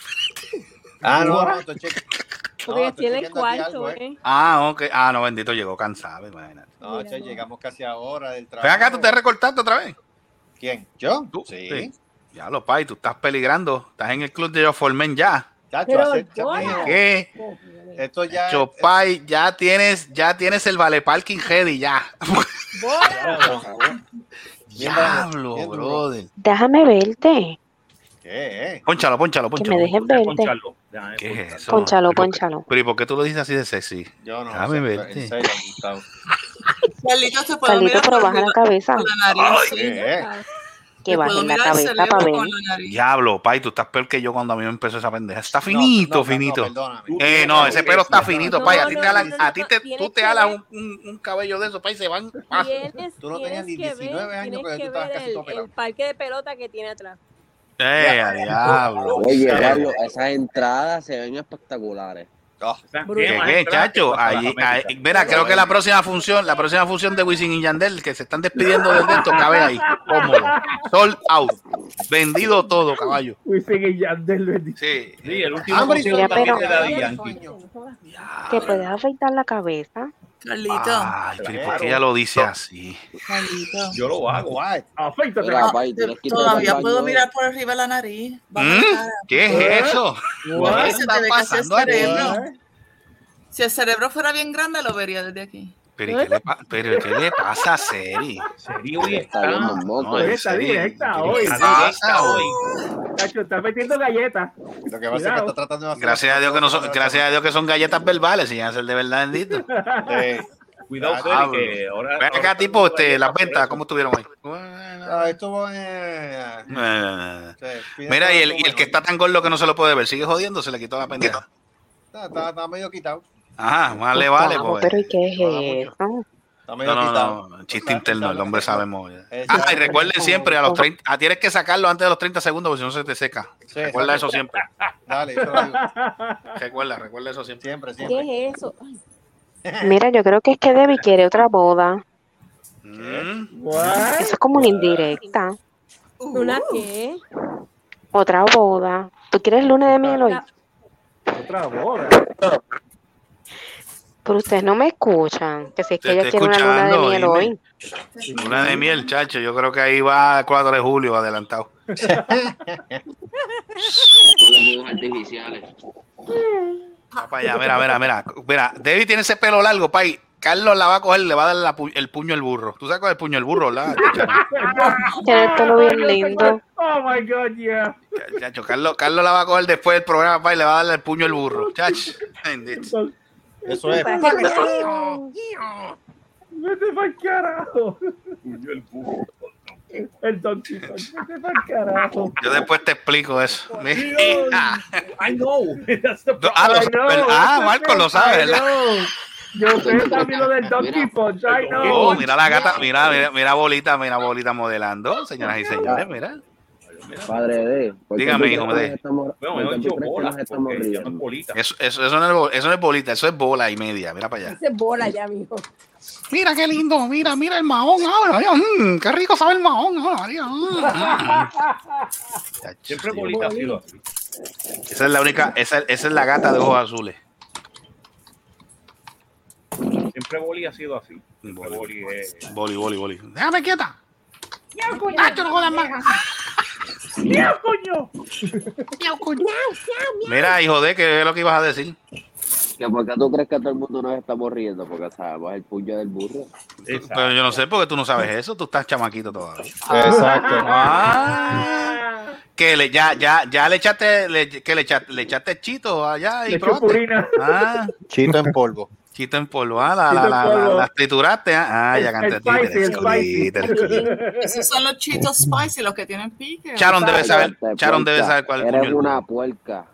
S8: Ah, no, no, estoy cheque-
S12: Porque tiene cuarto,
S8: algo, eh.
S12: ¿eh?
S3: Ah, ok. Ah, no, bendito, llegó cansado, imagínate.
S8: No, che, llegamos casi a hora del trabajo.
S3: Ven acá, tú te recortaste otra vez.
S8: ¿Quién? ¿Yo?
S3: Tú.
S8: Sí.
S3: Ya lo, pay, tú estás peligrando. Estás en el club de Formen ya.
S8: Chacho,
S3: ¿Qué?
S8: Esto ya.
S3: Chopay, ya tienes, ya tienes el vale parking ready, ya. Diablo, brother.
S11: Déjame verte.
S8: ¿Qué? eh?
S3: Pónchalo, pónchalo,
S11: Que me
S3: pónchalo.
S11: dejes verte.
S4: déjame
S3: ¿Qué es eso?
S11: Ponchalo,
S3: Pero, ¿por qué-
S11: ponchalo.
S3: Pero ¿y por qué tú lo dices así de sexy?
S8: Yo no.
S3: Déjame
S8: o sea,
S3: verte.
S11: Carlito,
S7: mirar
S11: pero baja la cabeza.
S7: por la nariz. sí.
S8: ¿Qué?
S11: Que la cabeza para ver.
S7: nariz.
S3: Diablo, pay, tú estás peor que yo cuando a mí me empezó esa pendeja. Está
S8: No,
S3: finito,
S8: no, no,
S3: finito.
S8: perdóname.
S3: Eh, no, ese pelo está finito,
S12: No,
S3: pay. A ti
S12: no,
S3: te alan-
S12: no, no,
S3: a ti te,
S12: no, tienes
S3: tú te alas un, un, un cabello de esos, pay, se van.
S12: Tienes,
S8: Tú no tenías
S12: tienes
S8: ni
S12: que
S8: 19
S12: ver,
S8: años cuando tú estabas casi
S12: el,
S8: todo pelado.
S12: el parque de pelota que tiene atrás.
S3: Eh, diablo.
S10: Oye, Carlos, esas entradas se ven espectaculares.
S8: Oh,
S4: Tiene
S3: ¿Qué,
S4: más
S3: qué,
S4: entradas que
S3: chacho?
S4: Américas.
S3: ahí- mira, creo que la próxima función, la próxima función de Wisin y Yandel, que se están despidiendo del esto, cabe ahí, cómodo. Sold out. Vendido todo, caballo.
S5: Wisin y Yandel, bendito.
S3: Sí.
S4: Sí, el último
S8: Hambre,
S4: concierto
S11: mira,
S4: también
S11: pero-
S4: de Daddy Yankee.
S11: Que puedes afeitar la cabeza.
S7: Carlito,
S3: Ay, pero ¿y ¿por qué ella lo dice así?
S7: Carlito.
S4: Yo lo hago.
S7: Ah,
S10: que ir al
S7: Todavía puedo mirar por arriba la nariz.
S3: ¿Mm? ¿Qué es eso?
S7: What?
S3: ¿Qué
S7: Se
S3: está
S7: te ve el cerebro. Si el cerebro fuera bien grande, lo vería desde aquí.
S3: Pero ¿y ¿qué le, pa- pero ¿qué le pasa a Seri?
S4: Serio, hoy
S10: Está
S4: está.
S10: viendo el moco.
S3: No,
S5: Está directa
S3: ¿qué
S5: hoy.
S4: Está directa
S3: hoy?
S4: hoy.
S5: Cacho, está metiendo galletas.
S8: Lo que pasa es que está tratando de hacer.
S3: Gracias a Dios que no son, gracias a Dios que son galletas verbales, y van a ser de verdad bendito.
S8: Eh,
S4: Cuidado,
S8: Ah,
S4: Seri,
S3: Diablo.
S4: que ahora.
S3: Ven acá, tipo, este, las ventas, ¿cómo estuvieron hoy?
S8: ah, estuvo. Eh,
S3: Eh,
S8: sí, pide
S3: Mira, y el,
S8: todo
S3: y el que está tan gordo que no se lo puede ver, sigue jodiendo, se le quitó la pendeja.
S8: Está, está, está medio quitado.
S3: Ajá, más le vale,
S11: Gustavo,
S3: pues.
S11: pero ¿y qué es eso?
S3: No, no, no, chiste interno, el hombre sabe mover. Ah, y recuerden siempre a los 30, ah, tienes que sacarlo antes de los 30 segundos porque si no se te seca.
S8: Sí,
S3: Recuerda eso siempre.
S8: Dale, digo.
S3: Recuerda, recuerda eso siempre.
S8: Siempre, siempre.
S12: ¿Qué es eso?
S11: Mira, yo creo que es que Debbie quiere otra boda.
S3: Mm.
S11: Eso es como una indirecta.
S12: ¿Una qué?
S11: Otra boda. ¿Tú quieres luna de miel hoy?
S5: Otra boda.
S11: Pero ustedes no me escuchan. Que si es que ella quiere una luna de miel
S3: dime.
S11: hoy.
S3: Luna de miel, chacho. Yo creo que ahí va el 4 de julio adelantado.
S10: Con los fuegos artificiales.
S3: Va para allá, mira, mira, mira. Mira, David tiene ese pelo largo, pay. Carlos la va a coger, le va a dar la pu- el puño al burro. ¿Tú sabes cuál es el puño al burro, verdad?
S11: Tiene el pelo bien lindo.
S5: Oh my god, yeah.
S3: Chacho, Carlos, Carlos la va a coger después del programa, pay, le va a dar el puño al burro. Chacho.
S8: Eso es.
S5: Vete pa'l carajo. El Donkey Kong. Vete pa'l carajo.
S3: Yo después te explico eso.
S5: I know. That's the.
S3: Ah, lo-
S5: I know.
S3: ah, Marco lo sabe, ¿verdad?
S5: know. Yo sé también lo del Donkey Punch. I know.
S3: Oh, mira la gata, mira, mira, mira bolita, mira bolita modelando, señoras y señores, mira.
S10: Padre de. ¿por qué
S3: Dígame, hijo, de.
S10: estamos-
S4: Bueno, yo bolas,
S10: estamos.
S3: Eso, eso, eso, no es, eso no es bolita, eso es bola y media. Mira para allá.
S12: Ese bola ya, mijo.
S3: Mira qué lindo, mira, mira el mahón ahora. María, mm, qué rico sabe el mahón ahora, María. mm.
S4: Siempre bolita ha sido así.
S3: Esa es la única, esa, esa es la gata de ojos azules.
S4: Siempre Boli ha sido así. Boli es.
S3: Boli, boli, boli. Déjame quieta. Ah, tú no jodas más.
S5: ¡Miau, coño!
S3: Mira, hijo de, ¿qué es lo que ibas a decir?
S10: Que ¿Por qué tú crees que todo el mundo nos estamos riendo? Porque sabemos el puño del burro.
S3: Pero yo no sé porque tú no sabes eso, tú estás chamaquito todavía.
S8: Exacto.
S3: Ah, que le, ya, ya, ya le echaste, le, que le echaste, le echaste chito allá y
S5: Le purina.
S3: Ah,
S8: Chito en polvo.
S3: Chito ah, la, la, la, las trituraste, ah, ah, ya canté.
S7: Esos son los chitos spicy, los que tienen pique.
S3: Charon debe saber, Charon debe saber cuál es el puño
S10: Eres una puerca.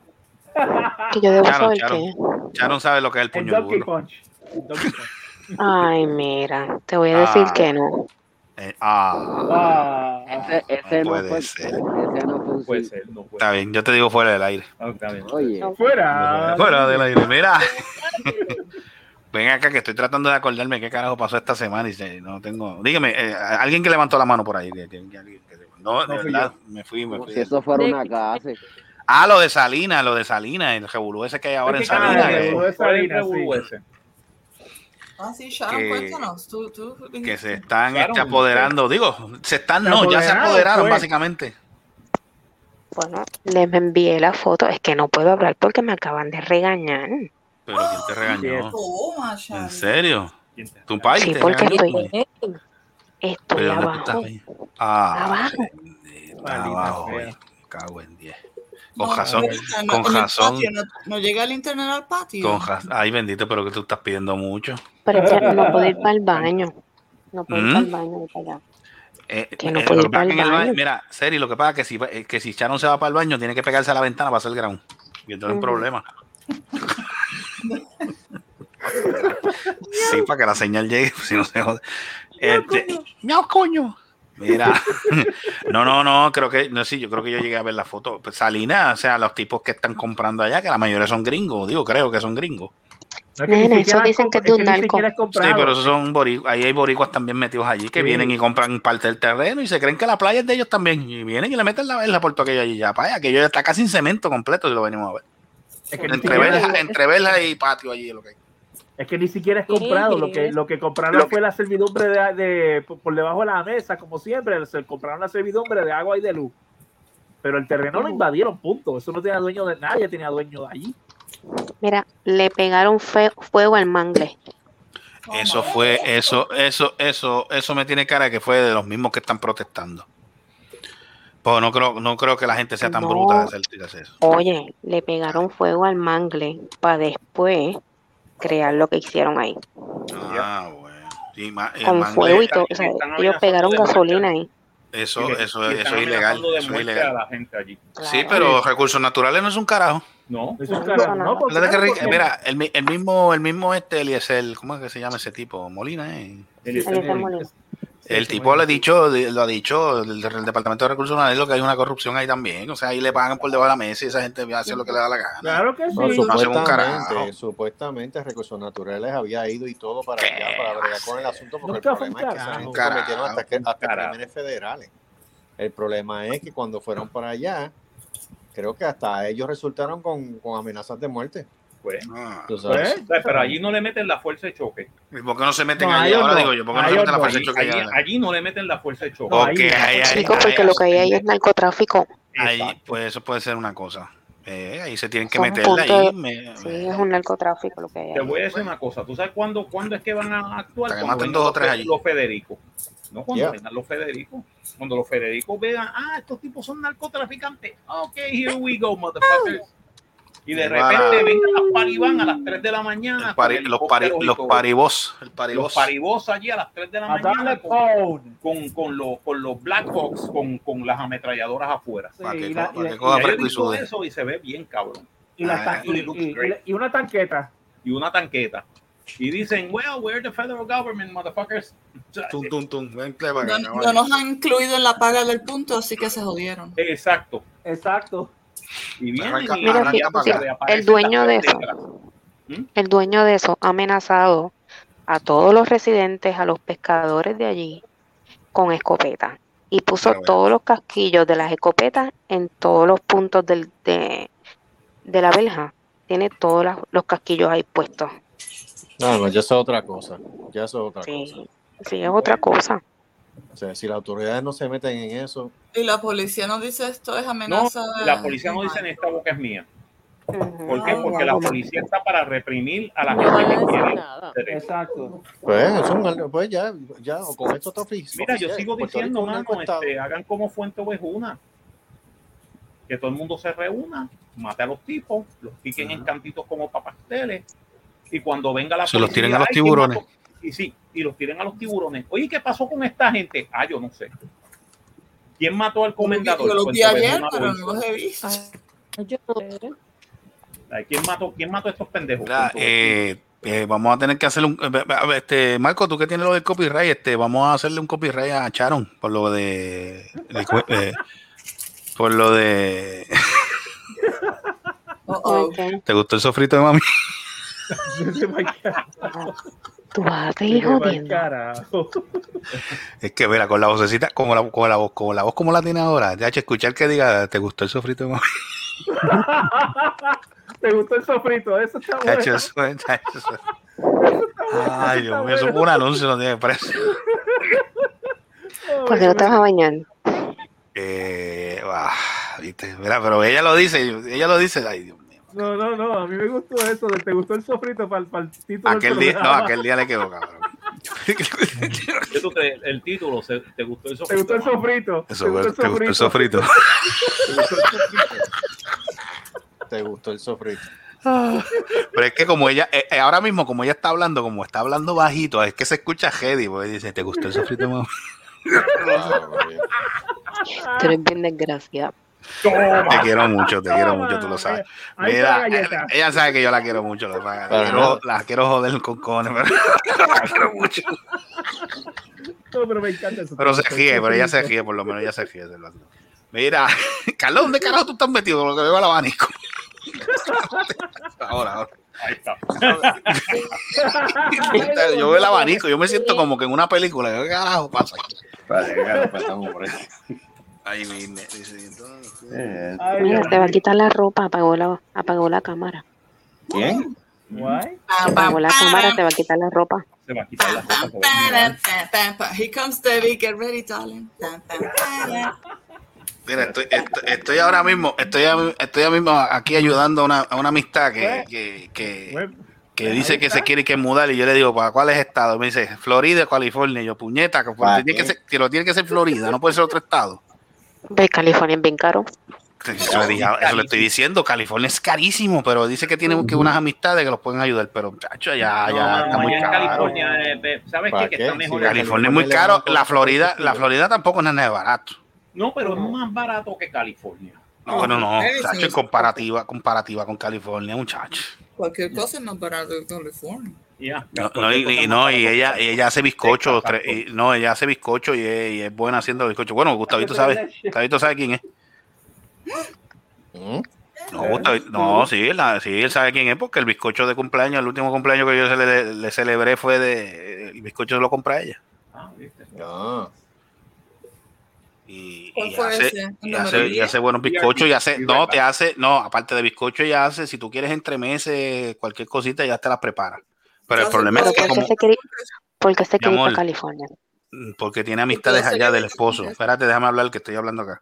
S11: Que yo debo
S3: Charon,
S11: saber
S3: Charon.
S11: qué.
S3: Charon sabe lo que es el puño.
S5: El Punch.
S11: Ay, mira. Te voy a decir
S3: Ah.
S11: que no.
S3: Eh, ah,
S5: Ah.
S10: Ese, ese
S3: No
S10: no,
S3: puede
S10: fue.
S3: ser.
S10: Ese no
S4: Puede
S10: sí.
S4: ser, no puede
S3: está bien, yo te digo fuera del aire.
S4: Ah, está bien.
S10: Oye,
S5: Fuera.
S3: Fuera del aire, mira. Ven acá que estoy tratando de acordarme qué carajo pasó esta semana y se- no tengo. Dígame, eh, alguien que levantó la mano por ahí. que- que- que alguien que- no, de
S5: No fui
S3: verdad, me fui, me fui.
S10: si eso fuera una casa.
S3: Ah, lo de Salinas, lo de Salinas, el revolú ese que hay ahora en
S5: que, ah,
S3: Salinas.
S5: el
S3: que-
S5: revolú de
S4: ¿Cuál es el
S5: Salinas,
S4: revolú
S5: sí.
S7: Ah, Sharon,
S3: que-
S7: cuéntanos. Tú, tú
S3: que se están
S4: Sharon,
S3: este, apoderando, digo, se están, no, ya se
S5: apoderaron,
S3: apoderaron
S5: pues.
S3: básicamente.
S11: Bueno, les envié la foto. Es que no puedo hablar porque me acaban de regañar.
S3: Pero ¿quién te regañó?
S7: Toma,
S3: ¿En serio?
S4: ¿Quién te-
S3: ¿Tu país
S11: Sí, porque
S3: regañó?
S11: estoy- Estoy
S3: ¿Pero dónde tú estás
S11: abajo.
S3: ahí? Ah,
S11: Abajo.
S5: Maldita
S3: abajo. Cago en 10. Con
S7: No,
S3: razón,
S7: no,
S3: con
S7: el
S3: razón,
S7: patio, No, no llega el internet al patio.
S3: con razón. Ay, bendito, pero que tú estás pidiendo mucho.
S11: Pero es que no puedo ir para el baño. No puedo ir
S3: ¿Mm?
S11: para el baño ir para allá.
S3: Eh,
S11: Que no
S3: eh,
S11: puedo
S3: lo
S11: ir
S3: que pasa
S11: pa'l
S3: que en el baño-
S11: baño.
S3: mira, Seri, lo que pasa es que si, eh, que si Sharon se va para el baño, tiene que pegarse a la ventana para hacer el ground. Y entonces es un
S11: Ujú.
S3: problema. sí, para que la señal llegue, si no se jode. Este, miau, coño. Mira, no, no, no, creo que, no sí, yo creo que yo llegué a ver la foto. Pues Salinas, o sea, los tipos que están comprando allá, que la mayoría son gringos, digo, creo que son gringos.
S5: No es que ni
S11: Nena,
S5: siquiera
S11: eso dicen que es de
S5: es
S11: un
S5: ni
S11: narco.
S5: siquiera es
S3: Sí, pero esos son boricuas, ahí hay boricuas también metidos allí que
S5: Sí.
S3: vienen y compran parte del terreno y se creen que la playa es de ellos también. Y vienen y le meten la verja por todo aquello allí ya. Para aquello ya está casi en cemento completo si lo venimos a ver.
S5: Es que, ni
S3: Entre verja, entre y patio allí es lo que hay.
S5: es que ni siquiera es comprado. Lo que, lo que compraron fue la servidumbre de, de- por debajo de la mesa, como siempre. Se compraron la servidumbre de agua y de luz. Pero el terreno lo invadieron, punto. Eso no tenía dueño de nadie, tenía dueño de allí.
S11: Mira, le pegaron fe- fuego al mangle.
S3: Eso fue, eso, eso, eso, eso me tiene cara que fue de los mismos que están protestando. Pues no creo, no creo que la gente sea tan
S11: No.
S3: bruta de hacer, de hacer eso.
S11: Oye, le pegaron fuego al mangle para después crear lo que hicieron ahí.
S3: Ah, bueno. El
S11: Con
S3: mangle-
S11: fuego y todo. O sea,
S4: están
S11: ellos pegaron gasolina ahí.
S3: Eso,
S4: que-
S3: eso,
S4: y
S3: eso es ilegal. Eso es
S4: a
S3: ilegal.
S4: la gente allí.
S3: Sí, pero recursos naturales no es un carajo.
S4: No.
S5: Eso es
S11: No,
S5: carajo,
S3: mira, el, mi- el mismo, el mismo este Eliezer, ¿cómo es que se llama ese tipo? Molina, ¿eh?
S4: Eliezer
S11: Eliezer
S4: Molina.
S3: El tipo le ha dicho, lo ha dicho, el, el Departamento de Recursos Humanos, lo que hay una corrupción ahí también. O sea, ahí le pagan por debajo de la mesa y esa gente hace lo que le da la gana.
S5: Claro que sí.
S8: No, supuestamente, supuestamente Recursos Naturales había ido y todo para allá, para bregar con el asunto, porque
S5: Nunca
S8: el problema es que
S5: carajo.
S8: gente
S3: Carajo.
S8: hasta, que, hasta crímenes federales. El problema es que cuando fueron para allá, creo que hasta ellos resultaron con, con amenazas de muerte.
S4: Pues,
S3: Ah,
S8: Tú sabes.
S5: Pues,
S4: pero allí no le meten la fuerza de choque.
S3: ¿y ¿Por qué no se meten
S5: No, a
S3: ahí?
S5: ellos
S3: Ahora
S5: no.
S3: digo yo, ¿por qué no se meten la fuerza de
S4: Allí,
S3: choque?
S4: allí-
S3: allá?
S4: allí no le meten la fuerza de choque.
S5: No,
S3: Ok,
S5: ahí-
S3: ahí, ahí,
S11: Chicos,
S3: ahí,
S11: porque lo que hay ahí es narcotráfico.
S3: ahí, pues eso puede ser una cosa. Eh, ahí se tienen que ahí.
S11: de-
S3: me-
S11: Sí, es un narcotráfico lo que hay
S4: Te
S11: ahí.
S4: voy a decir una cosa. ¿Tú sabes cuándo, cuándo es que van a actuar?
S3: Que
S4: Cuando
S3: dos o
S4: los,
S3: tres allí.
S4: los Federicos. No cuando
S8: Yeah.
S4: vengan los Federicos. Cuando los Federicos vean, ah, estos tipos son narcotraficantes. Ok, here we go, motherfuckers. Y de
S3: Para-
S4: repente vengan las paribán a las 3 de la mañana.
S3: pari- los, pari- los paribos. El
S4: Los
S3: paribos.
S4: paribos allí a las 3 de la
S5: A
S4: mañana con, con, con los, con los Black Hawks, con, con las ametralladoras afuera.
S5: Sí,
S3: Para que,
S5: y la-
S3: que coja
S4: Y yo eso y se ve bien cabrón.
S5: y
S3: Ah,
S5: y- una tanqueta.
S4: Y una tanqueta. Y dicen, well, we're the federal government, motherfuckers.
S3: Tum, tum, tum. Ven,
S7: No, no nos han incluido en la paga del punto, así que se jodieron.
S4: Exacto.
S5: Exacto.
S4: Y vienen
S3: Arranca-
S4: y
S11: Mira,
S3: arranca
S11: fíjate,
S3: para acá.
S4: se aparecen
S11: el dueño de eso,
S4: letras.
S11: el dueño de eso ha amenazado a todos los residentes, a los pescadores de allí, con escopetas. Y puso
S3: bueno.
S11: todos los casquillos de las escopetas en todos los puntos del, de, de la verja. Tiene todos las- los casquillos ahí puestos.
S8: No, no, ya eso es otra cosa. Ya eso es otra cosa.
S11: Sí, sí, es otra cosa.
S8: O sea, si las autoridades no se meten en eso,
S7: Y la policía nos dice esto es
S4: No,
S7: amenaza.
S4: la policía no dice en esta boca es mía. ¿Por qué?
S11: Ujú.
S4: Porque la policía está para reprimir a la
S12: No
S4: gente que quiere.
S5: Exacto.
S8: pues, eso pues ya, ya, o con esto está ofici-
S4: Mira, yo
S8: oficial.
S4: sigo diciendo, mano, este, hagan como Fuente Ovejuna. Que todo el mundo se reúna, mate a los tipos, los piquen en cantitos como papasteles. Y cuando venga la
S3: Se los tiren a los
S4: "Ay, ¿quién
S3: tiburones".
S4: mató?" Y sí, y los tiren a los tiburones. Oye, ¿qué pasó con esta gente? Ah, yo no sé. ¿Quién mató al comendador?
S7: Yo
S4: Fuente
S7: vi ayer,
S4: Ovejuna
S7: pero
S4: lo
S7: no los he visto.
S4: ¿Quién mató, ¿Quién mató a estos pendejos?
S3: Eh, eh, vamos a tener que hacerle un. eh, Este, Marco, tú que tienes lo del copyright, este, vamos a hacerle un copyright a Charon por lo de. eh, por lo de.
S7: Oh.
S3: ¿Te gustó el sofrito de mami?
S11: Tú vas a jodiendo.
S3: Es que, mira, con la vocecita, como la, con la voz, como la voz como la tiene ahora, ya escuchar que diga, ¿te gustó el sofrito?
S5: ¿Te gustó el sofrito? Eso está bueno.
S3: Eso- eso- Ay, Dios mío, eso fue un anuncio, no tiene precio.
S11: ¿Por qué no te vas a bañar?
S3: Eh, ah, viste, mira, pero ella lo dice, ella lo dice, ay, Dios.
S5: No, no, no. A mí me gustó eso. de ¿Te gustó el sofrito para el título
S3: Aquel día, no, aquel día le quedó, cabrón.
S4: ¿Qué tú crees? El título, ¿se- ¿te gustó eso?
S5: ¿Te gustó el sofrito?
S3: Eso, fue- te gustó el sofrito.
S8: te gustó el sofrito.
S3: Pero es que como ella, eh, eh, ahora mismo, como ella está hablando, como está hablando bajito, es que se escucha heavy, porque dice, ¿te gustó el sofrito, mamá?
S8: Oye.
S11: Tú eres bien desgraciado.
S3: Te quiero mucho, te quiero mucho, tú lo sabes. Mira,
S5: galleta.
S3: ella sabe que yo la quiero mucho, la, quiero,
S8: nada.
S3: la quiero joder con cojones, pero la quiero mucho.
S5: No, pero me encanta eso.
S3: Pero se ríe, pero ella se ríe, por lo menos ella se ríe. Mira, Carlos, ¿dónde carajo tú estás metido? Con lo que veo al abanico. Ahora, ahora.
S4: Ahí está.
S3: Yo veo el abanico, yo me siento como que en una película. ¿Qué carajo pasa aquí? Ahí vine. dice, entonces,
S8: Eh,
S11: Mira, te va a quitar la ropa, apagó la, apagó la cámara.
S8: ¿Quién?
S5: Guay.
S11: Apagó la cámara, te va a quitar la ropa.
S4: Se va a quitar la ropa.
S7: Here comes Debbie, get ready, darling.
S3: Mira, estoy, estoy, estoy ahora mismo, estoy, a- estoy ahora mismo aquí ayudando a una, a una amistad que, que, que,
S5: Bueno,
S3: que dice que se quiere que mudar y yo le digo, ¿para cuál es estado? Me dice, Florida, California. Y yo, puñeta, que,
S8: ¿Para
S3: tiene que, ser, que lo tiene que ser Florida, no puede ser otro estado.
S11: Ve, California es bien caro.
S3: Eso le, dije, eso le estoy diciendo, California es carísimo, pero dice que tiene que unas amistades que los pueden ayudar, pero muchacho, ya,
S4: No,
S3: ya está
S4: no,
S3: muy
S4: allá en
S3: caro.
S4: California, eh, ¿sabes. Que está mejor.
S8: Sí,
S3: California es muy caro, la Florida, la Florida tampoco es nada de barato.
S4: No, pero es más barato que California.
S3: No, bueno, no, muchacho,
S7: sí.
S3: en comparativa, comparativa con California, muchacho.
S7: Cualquier cosa es más barato que California.
S4: Ya.
S3: No, no, y, y no, y ella, y ella hace bizcocho, tre- y- no, ella hace bizcocho y es, y es buena haciendo bizcocho. Bueno, Gustavito sabe, Gustavito sabe quién es.
S8: ¿Mm?
S3: No, Gustavito- no, sí, la- sí, él sabe quién es porque el bizcocho de cumpleaños, el último cumpleaños que yo se le, le celebré fue de, el bizcocho se lo compra ella.
S4: Ah, ¿viste?
S8: Ah.
S3: Y,
S7: ¿Cuál
S3: y
S7: fue
S3: hace, y hace, y
S7: 10?
S3: hace buenos bizcochos y hace, no, te hace, no, aparte de bizcocho ella hace, si tú quieres entremeses, cualquier cosita, ya te las prepara. Pero el problema es que
S11: ¿por qué
S3: como,
S11: se quiere, por qué se quiere ir para California?
S3: porque tiene amistades allá del esposo. Espérate, déjame hablar que estoy hablando acá.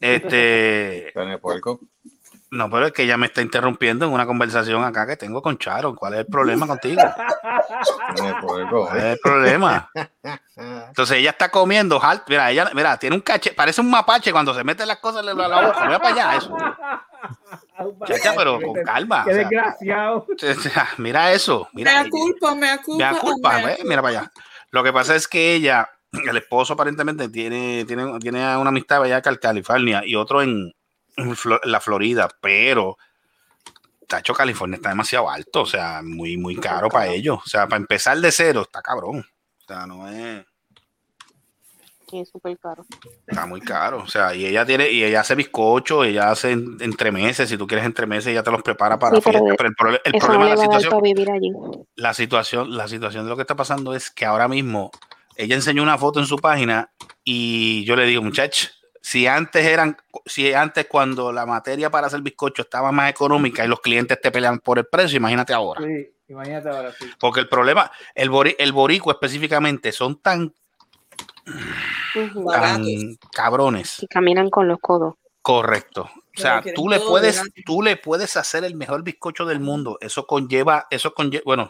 S3: Este, no, pero es que ella me está interrumpiendo en una conversación acá que tengo con Charo. ¿Cuál es el problema contigo? ¿Cuál es el problema? Entonces ella está comiendo, halt- mira, ella, mira, tiene un caché, parece un mapache cuando se mete las cosas en la, la boca. Mira para allá, eso. Chacha, pero con calma.
S5: Qué
S3: o sea,
S5: desgraciado.
S3: sea, mira eso.
S7: Me
S3: Mira,
S7: da culpa, me da culpa.
S3: me da culpa,
S7: me da
S3: ve, mira para allá. Lo que pasa es que ella, el esposo aparentemente tiene, tiene, tiene una amistad allá en California y otro en, en la Florida, pero Tacho, California está demasiado alto, o sea, muy, muy caro para ellos. O sea, para empezar de cero, está cabrón. O sea, no es.
S11: Es súper caro.
S3: Está muy caro. O sea, y ella tiene, y ella hace bizcocho, ella hace en- entremeses, si tú quieres entremeses, ella te los prepara para
S11: Sí, pero
S3: fiesta.
S11: de-
S3: Pero el, problema de la situación,
S11: para vivir allí.
S3: la situación, la situación de lo que está pasando es que ahora mismo ella enseñó una foto en su página y yo le digo, muchacho, si antes eran, si antes cuando la materia para hacer bizcocho estaba más económica y los clientes te pelean por el precio, imagínate ahora.
S5: Sí, imagínate ahora sí.
S3: Porque el problema, el, bori, el boricua específicamente son tan, Tan cabrones.
S11: Y caminan con los codos.
S3: Correcto. O sea, tú le puedes, tú le puedes hacer el mejor bizcocho del mundo. Eso conlleva, eso conlleva, bueno,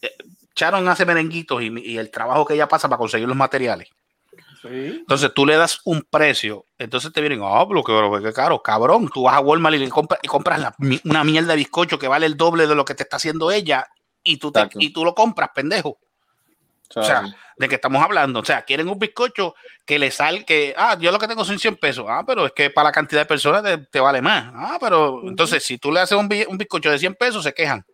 S3: eh, Sharon hace merenguitos y, y el trabajo que ella pasa para conseguir los materiales.
S5: Sí.
S3: Entonces tú le das un precio, entonces te vienen, ah, pero qué, qué caro, cabrón. Tú vas a Walmart y, le compras, y compras la una mierda de bizcocho que vale el doble de lo que te está haciendo ella y tú, te- y tú lo compras, pendejo. O sea, ¿de qué estamos hablando? O sea, quieren un bizcocho que le sal, que, ah, yo lo que tengo son 100 pesos. Ah, pero es que para la cantidad de personas te, te vale más. Ah, pero entonces si tú le haces un, bi- un bizcocho de 100 pesos, se quejan.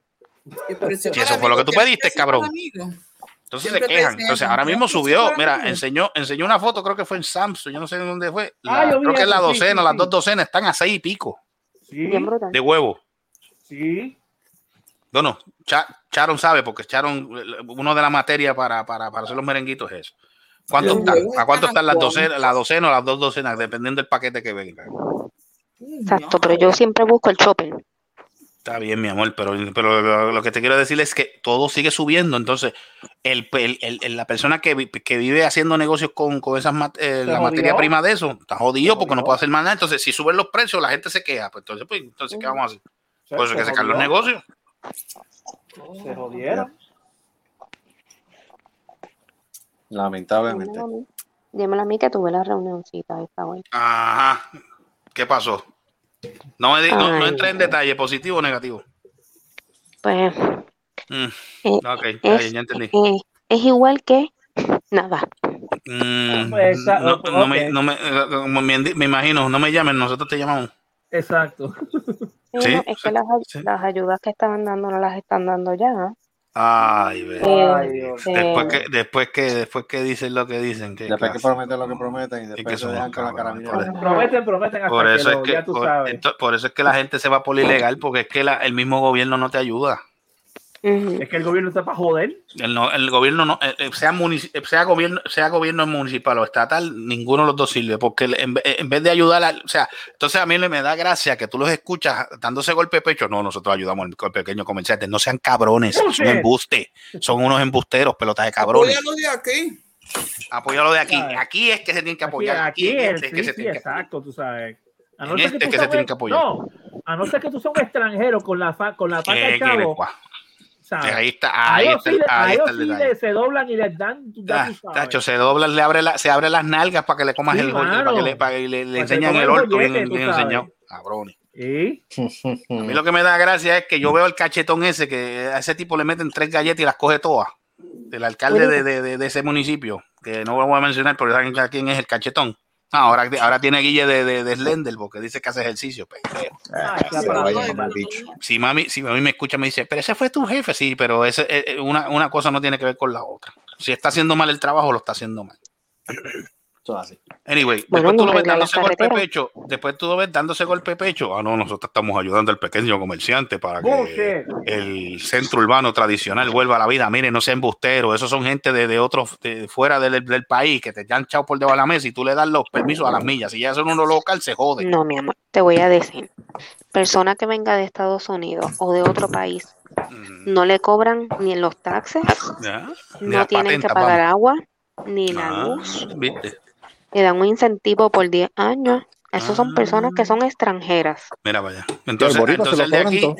S3: Si eso fue lo que tú pediste, cabrón. Entonces se
S7: Siempre
S3: quejan. Entonces ahora
S7: "No,
S3: mismo subió, mira,
S7: mí".
S3: enseñó, enseñó una foto, creo que fue en Samsung, yo no sé en dónde fue. La-
S5: Ah, vi
S3: creo que es la
S5: sí,
S3: docena,
S5: sí,
S3: las dos docenas están a seis y pico
S5: Sí.
S3: de huevo.
S5: Sí.
S3: Bueno, Cha- Charon sabe, porque Charon, uno de las materias para, para, para hacer los merenguitos es eso. ¿Cuánto están? ¿A cuánto
S11: están
S3: las docenas, la docena o las dos docenas? Dependiendo del paquete que venga.
S11: Exacto, pero yo siempre busco el chopper.
S3: Está bien, mi amor, pero, pero lo, lo que te quiero decir es que todo sigue subiendo. Entonces, el, el- el- el- la persona que, que vive haciendo negocios con, con esas eh, la
S5: jodió.
S3: materia prima de eso, está jodido porque no puede hacer más nada. Entonces, si suben los precios, la gente se queja. Pues entonces, pues, entonces ¿qué vamos a hacer? Por eso hay que sacar los negocios.
S5: Se jodieron.
S8: Lamentablemente.
S11: Dímelo a mí que tuve la reunioncita esta hoy.
S3: Ajá. ¿Qué pasó? No, me di- no, no entré en detalle, positivo o negativo.
S11: Pues
S3: Mm,
S11: eh,
S3: ok,
S11: es,
S3: ya entendí.
S11: eh, es igual que nada.
S3: Mm,
S5: Pues,
S3: no, no me, no me, eh, me imagino, no me llamen, nosotros te llamamos.
S5: Exacto.
S11: Sí,
S3: Sí,
S11: no, es que las, ay- las ayudas que estaban dando no las están dando ya.
S3: Ay.
S11: Eh,
S5: Dios.
S3: Después
S11: eh,
S3: que, después que, después que dicen lo que dicen, que
S8: Después que prometen lo que prometen y
S3: que
S8: después se
S3: somos
S8: dejan con la cara
S5: Prometen, prometen hasta
S3: Por
S5: que
S3: eso es
S5: lo-
S3: que,
S5: ya tú
S3: por,
S5: sabes.
S3: por eso es que la gente se va por ilegal, porque es que la- el mismo gobierno no te ayuda.
S5: Es que el gobierno está para joder.
S3: El, no- el gobierno no, eh, eh, sea, eh, sea gobierno, sea gobierno municipal o estatal, ninguno de los dos sirve, porque en, en vez de ayudar, al- o sea, entonces a mí me da gracia que tú los escuchas dándose golpe de pecho. No, nosotros ayudamos al pequeño comerciante. No sean cabrones, son
S5: Bullshit.
S3: embuste, son unos embusteros, pelotas de cabrones.
S7: Apóyalo de aquí.
S3: Apóyalo de aquí. Aquí es que se tienen que
S5: Aquí,
S3: apoyar.
S5: aquí es,
S3: este es que
S5: sí,
S3: se
S5: sí,
S3: tienen que apoyar.
S5: exacto, tú sabes. A
S3: En
S5: no ser
S3: este
S5: que
S3: es
S5: tú
S3: que se
S5: seas-
S3: tienen que apoyar.
S5: No, a no ser que tú seas un extranjero con la, fa- con la paca de
S3: que
S5: chavo,
S3: le-
S5: ¿sabes?
S3: Ahí está,
S5: A
S3: ahí
S5: ellos
S3: está,
S5: sí,
S3: ahí está el
S5: sí
S3: detalle.
S5: se doblan y les dan, ya
S3: Ah, tacho, se dobla, le abre la, se abre las nalgas para que le comas
S5: Sí,
S3: el
S5: mano.
S3: para que le, para que le, le
S5: Para que
S3: enseñan el orto bien, enseñado. Cabrones.
S5: ¿Y?
S3: A mí lo que me da gracia es que yo veo el cachetón ese, que a ese tipo le meten tres galletas y las coge todas. El alcalde de, de- de- de ese municipio, que no vamos a mencionar, pero saben quién es el cachetón. Ah, Ahora, ahora tiene Guille de, de, de Slender porque dice que hace ejercicio. pendejo.
S5: Ah,
S8: vaya, dicho.
S3: Si mami, si mami me escucha, me dice, pero ese fue tu jefe, sí, pero ese, eh, eh, una, una cosa no tiene que ver con la otra. Si está haciendo mal el trabajo, lo está haciendo mal.
S8: Eso es así.
S3: Anyway,
S11: Bueno,
S3: después tú lo ves dándose golpe de pecho, después tú lo ves dándose golpe de pecho. Ah, no, nosotros estamos ayudando al pequeño comerciante para que
S5: Bullshit.
S3: el centro urbano tradicional vuelva a la vida. Miren, no sea embustero, esos son gente de, de otros, de fuera del, del país que te han echado por debajo de la mesa y tú le das los permisos a las millas. Si ya son uno local, se jode.
S11: No, mi amor, te voy a decir. Persona que venga de Estados Unidos o de otro país, no le cobran ni en los taxes, no tienen que pagar
S3: vamos.
S11: agua, ni la
S3: Ah,
S11: luz.
S3: ¿viste?
S11: Le dan un incentivo por 10 años. Esos son personas que son extranjeras.
S3: Mira vaya. Entonces,
S8: se
S3: entonces el de aquí,
S8: todo.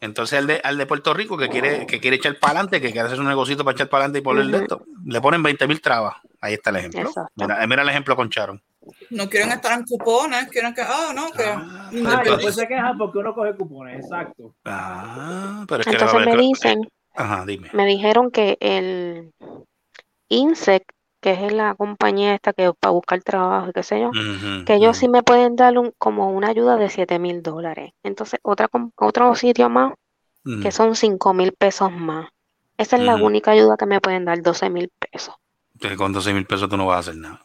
S3: entonces el de, al de Puerto Rico que quiere, que quiere echar para adelante, que quiere hacer un negocito para echar para adelante y ponerle esto, le ponen 20 mil trabas. Ahí está el ejemplo. Mira, eh, mira el ejemplo con Charon.
S7: No quieren estar en cupones, quieren que, ah, no, que.
S3: Ah,
S5: Ah,
S3: entonces-
S5: después se quejan porque uno coge cupones, exacto.
S3: Ah, pero es que
S11: Entonces me dicen,
S3: Ajá, dime.
S11: me dijeron que el INSEC, que es la compañía esta que para buscar trabajo y qué sé yo, que ellos sí me pueden dar un, como una ayuda de 7 mil dólares. Entonces, otra, otro sitio más que son 5 mil pesos más. Esa es la única ayuda que me pueden dar, 12 mil pesos.
S3: Entonces, con 12 mil pesos tú no vas a hacer nada.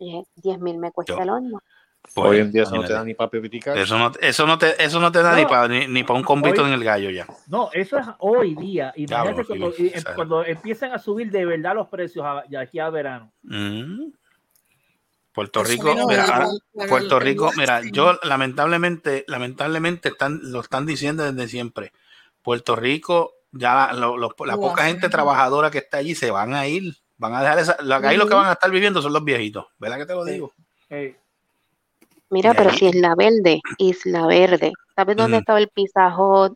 S11: Y 10 mil me cuesta
S3: Yo-
S11: el horno.
S3: Pues,
S8: Hoy en día eso no te da ni para pipicar.
S3: Eso no, eso no te, eso no te da ni para ni, ni para un convito
S5: Hoy-
S3: en el gallo ya.
S5: No, eso es hoy día. Imagínate
S3: Diablo,
S5: cuando, y- em- empiezan a subir de verdad los precios a- de aquí a verano.
S3: Mm. Puerto
S7: Eso
S3: Rico, mira, ahora- Puerto Rico, mira, yo lamentablemente, lamentablemente están, lo están diciendo desde siempre. Puerto Rico, ya lo- lo- la
S7: Wow.
S3: poca gente trabajadora que está allí se van a ir, van a dejar esa, ahí lo que van a estar viviendo son los viejitos, ¿verdad que te lo
S5: Sí.
S3: digo?
S11: Mira, pero si Isla Verde, Isla Verde, ¿sabes dónde
S3: Ujú.
S11: estaba el Pizza Hut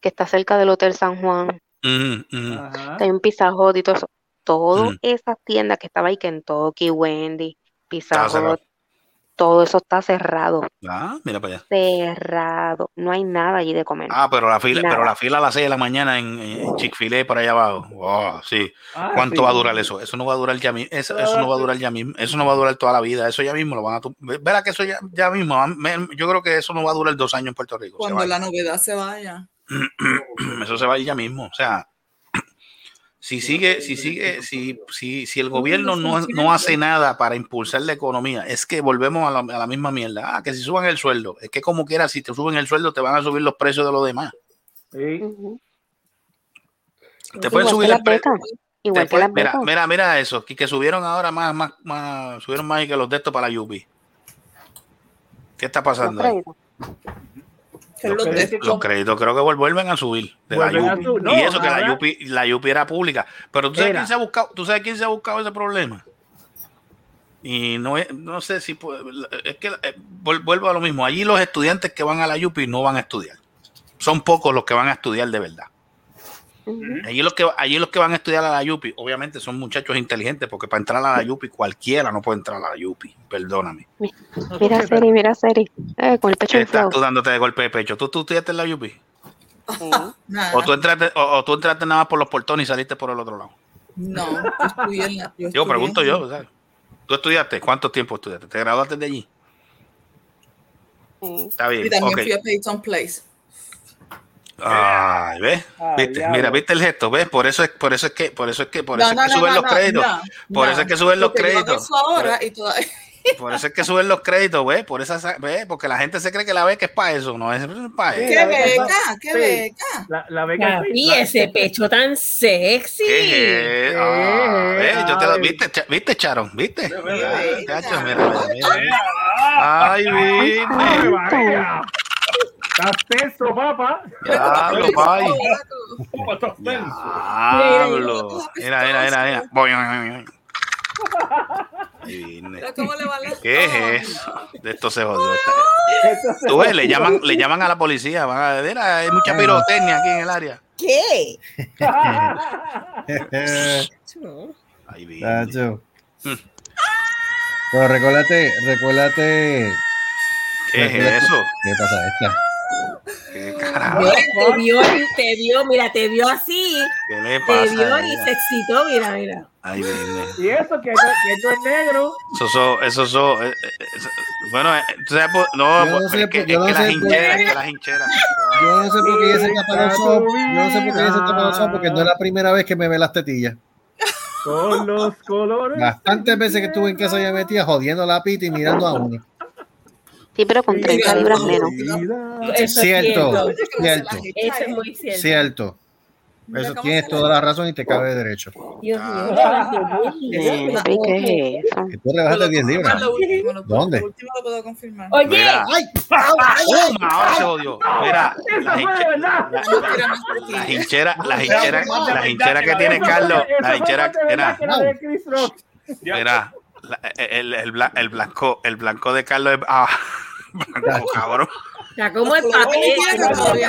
S11: que está cerca del Hotel San Juan?
S5: Ajá.
S11: Que hay un Pizza Hut y todo eso. Todas esas tiendas que estaba ahí, Kentucky, Wendy. Hut, todo eso está cerrado,
S3: Ah, mira para allá.
S11: cerrado. No hay nada allí de comer.
S3: Ah, pero la fila,
S11: Nada.
S3: pero la fila a las 6 de la mañana en, en Chick-fil-A por allá abajo. Sí.
S5: Ah,
S3: ¿Cuánto
S5: sí.
S3: va a durar eso? Eso no va a durar ya mismo. Eso, eso no va a durar ya mismo. Eso no va a durar toda la vida. Eso ya mismo lo van a. Verá que eso ya, ya mismo. Yo creo que eso no va a durar dos años en Puerto Rico.
S7: Cuando la novedad se vaya.
S3: Eso se va a ir ya mismo. O sea, si sigue, si sigue, si, si, si el gobierno no, no hace nada para impulsar la economía, es que volvemos a la, a la misma mierda. Ah, que si suban el sueldo, es que como quiera, si te suben el sueldo, te van a subir los precios de los demás.
S5: Sí.
S3: Te pueden subir
S11: que
S3: el
S11: las
S3: precio.
S11: igual que
S3: Después,
S11: las
S3: mira, mira, mira eso, que, que subieron ahora más, más, más, subieron más que los de estos para la Yupi. ¿Qué está pasando ahí?
S7: Que
S3: Los,
S5: es que
S3: créditos creo que vuel- vuelven a subir de la y eso que la Yupi, la Yupi era pública. Pero tú sabes
S5: Era.
S3: quién se ha buscado, tú sabes quién se ha buscado ese problema. Y no es, no sé si es que eh, vuel- vuelvo a lo mismo. Allí los estudiantes que van a la Yupi no van a estudiar. Son pocos los que van a estudiar de verdad. Allí los que allí los que van a estudiar a la Yupi, obviamente son muchachos inteligentes, porque para entrar a la Yupi cualquiera no puede entrar a la Yupi, perdóname.
S11: Mira, Seri, mira, Seri. Eh, con el pecho
S3: Estás tú dándote de golpe de pecho. ¿Tú, tú estudiaste en la Yupi?
S7: Nada.
S3: ¿O tú entraste, o, o tú entraste nada más por los portones y saliste por el otro lado?
S7: No, yo estudié en la. Yo,
S3: pregunto
S7: en-
S3: yo, ¿sabes? ¿Tú estudiaste? ¿Cuánto tiempo estudiaste? ¿Te graduaste de allí?
S11: Sí.
S3: Está bien,
S7: Y también
S3: ok.
S7: fui a Peyton Place.
S3: Ay, ¿ves?
S5: Ah.
S3: Mira, ¿viste el gesto? ¿Ves? Por eso es, por eso es que, por eso es que, por
S7: No,
S3: eso es que
S7: no,
S3: suben
S7: no,
S3: los
S7: no,
S3: créditos.
S7: no,
S3: Por
S7: no.
S3: eso es que suben los créditos.
S7: eso ahora y todavía.
S3: Por eso es que suben los créditos, ¿ves? Por esa, ¿ves? Porque la gente se cree que la beca es para eso, no es para
S5: Sí,
S3: eso.
S7: ¿Qué
S5: beca
S7: ¿Qué
S5: sí.
S7: beca?
S5: La, la beca
S12: Papi, ese pecho tan sexy.
S3: ¿Qué es? Ah, ¿ves? Yo te lo. ¿Viste, Cha- ¿Viste, Charon? ¿Viste? mira, mira, Ay, ¿viste?
S5: Estás tenso, papá.
S3: Diablo, pay.
S5: ¿Cómo estás tenso?
S3: Diablo. Mira, mira, mira, mira. Voy, voy, voy, ¿Qué es eso? De esto se jodió. Tú ves, le llaman, le llaman a la policía. Van a decir, hay mucha pirotecnia aquí en el área.
S12: ¿Qué?
S3: Ahí vine.
S13: Tacho.
S3: Mm.
S13: Pero recuérdate, recuérdate.
S3: ¿Qué es eso?
S13: ¿Qué pasa? Esta.
S3: ¿Qué carajo.
S12: Te vio, te vio, mira, te vio así,
S3: ¿Qué le
S12: te
S3: pasa?
S12: vio
S3: a
S12: y se excitó, mira, mira.
S3: Ay.
S5: Y eso que que no es negro.
S3: Eso son, eso son, eh, eh, eso- bueno, eh, sabes, no,
S14: Yo no sé
S3: es que,
S14: por- yo
S3: es
S14: no
S3: que las
S14: sé por-
S3: hincheras, es que las hincheras.
S14: Yo no sé por qué ella se tapa los ojos. Yo no sé por qué ella se tapa los ojos porque no es la primera vez que me ve las tetillas.
S5: Con los colores.
S14: Bastantes veces que estuve en casa ya metía jodiendo la pita y mirando a uno.
S11: Sí, pero con 30 libras menos.
S12: Eso es
S14: Cierto, cierto,
S12: Eso es muy cierto.
S14: cierto. Eso tienes toda la razón y te cabe de derecho.
S12: Dios
S3: Ah.
S12: mío, qué
S11: Papi, ¿qué es eso?
S14: Tú rebajaste 10 libras. ¿Dónde?
S7: último lo puedo confirmar.
S12: Oye,
S14: ¡Ay!
S3: ahora se. Mira, las hinche-
S5: verdad.
S3: las hincheras, las hincheras, las hincheras que tiene Carlos,
S5: la Rock.
S3: mira, la- el, el, bla- el blanco, el blanco de Carlos es ah, blanco, cabrón.
S12: está como el papel.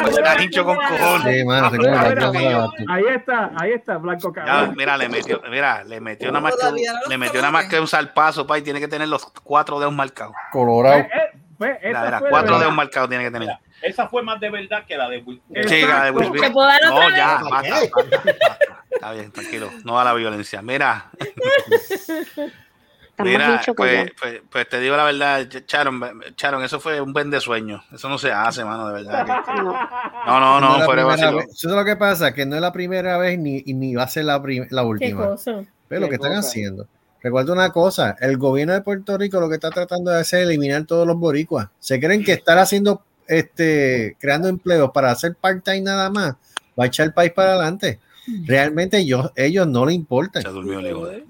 S3: Está hincho con cojones.
S14: Sí, mano, una-
S5: Ahí está, ahí está, Blanco
S3: Ya,
S5: Cabrón.
S3: mira, le metió, mira, le metió nada más que, le metió nada más que un salpazo, pa, y tiene que tener los cuatro dedos marcados.
S14: Colorado.
S5: Eh, eh, pues,
S3: Mira, cuatro dedos marcados tiene que tener.
S4: Mira, esa fue más de verdad que la de Will.
S3: Sí, la de Will Smith.
S12: ¿Te puedo dar
S3: No, ya,
S12: vez?
S3: basta, basta, basta. Está bien, tranquilo. No a la violencia. Mira, Mira,
S11: dicho que
S3: pues, pues, pues te digo la verdad, Charon, Charon, eso fue un buen de sueño. Eso no se hace, mano, de verdad.
S11: No.
S3: No, no, no, fuera.
S14: Eso es lo que pasa, que no es la primera vez ni, y ni va a ser la, la
S12: ¿Qué
S14: última.
S12: cosa?
S14: Pero lo
S5: ¿Qué
S14: que están haciendo. Recuerda una cosa, el gobierno de Puerto Rico lo que está tratando de hacer es eliminar todos los boricuas. Se creen que estar haciendo, este, creando empleos para hacer part-time nada más, va a echar el país para adelante. Realmente ellos, ellos no le importan.
S3: Se durmió el hijo de él.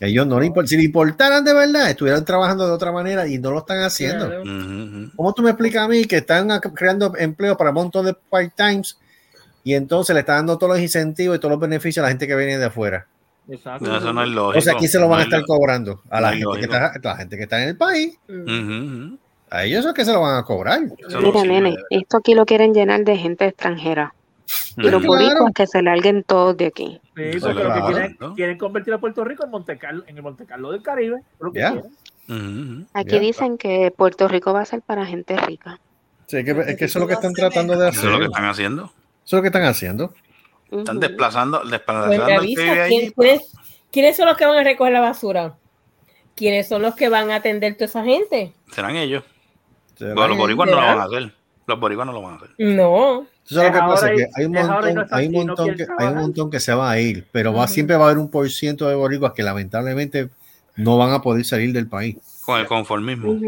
S14: Ellos no le importan. Si le importaran de verdad, estuvieran trabajando de otra manera y no lo están haciendo.
S12: Claro.
S14: ¿Cómo tú me explicas a mí que están creando empleo para un montón de part-times y entonces le están dando todos los incentivos y todos los beneficios a la gente que viene de afuera?
S5: Exacto.
S3: No, eso no es lógico.
S14: O sea, aquí se lo van
S3: No
S14: a
S3: es
S14: estar
S3: lo-
S14: cobrando a la,
S3: no
S14: gente que está, a la gente que está en el país. A ellos es que se lo van a cobrar.
S11: Mira, nene, esto aquí lo quieren llenar de gente extranjera. Y los
S3: Ujú.
S14: Claro.
S11: boricuas que se larguen todos de aquí.
S5: Sí,
S3: Eso
S5: porque
S3: es
S5: lo que
S3: claro,
S5: quieren, convertir a Puerto Rico en Monte Carlo, en el Monte Carlo del Caribe. lo que quieren.
S3: Ujú.
S11: Aquí dicen que Puerto Rico va a ser para gente rica.
S14: Sí, es, que, es que eso es lo que están tratando de
S3: Eso
S14: hacer.
S3: es lo que
S14: Eso
S3: están haciendo.
S14: es lo que están haciendo.
S3: Están desplazando,
S12: Pues
S3: desplazando
S12: avisa. ¿quién- ¿quiénes, quiénes son los que van a recoger la basura? ¿Quiénes son los que van a atender toda esa gente?
S3: Serán ellos.
S14: Se
S3: Bueno, los
S14: van-
S3: boricuas no lo van a hacer. Los boricuas no lo van a hacer.
S12: No.
S14: Eso es lo que pasa, que hay un montón, hay un montón que, hay un montón que se va a ir, pero va, siempre va a haber un por ciento de boricuas que lamentablemente no van a poder salir del país.
S3: Con el conformismo.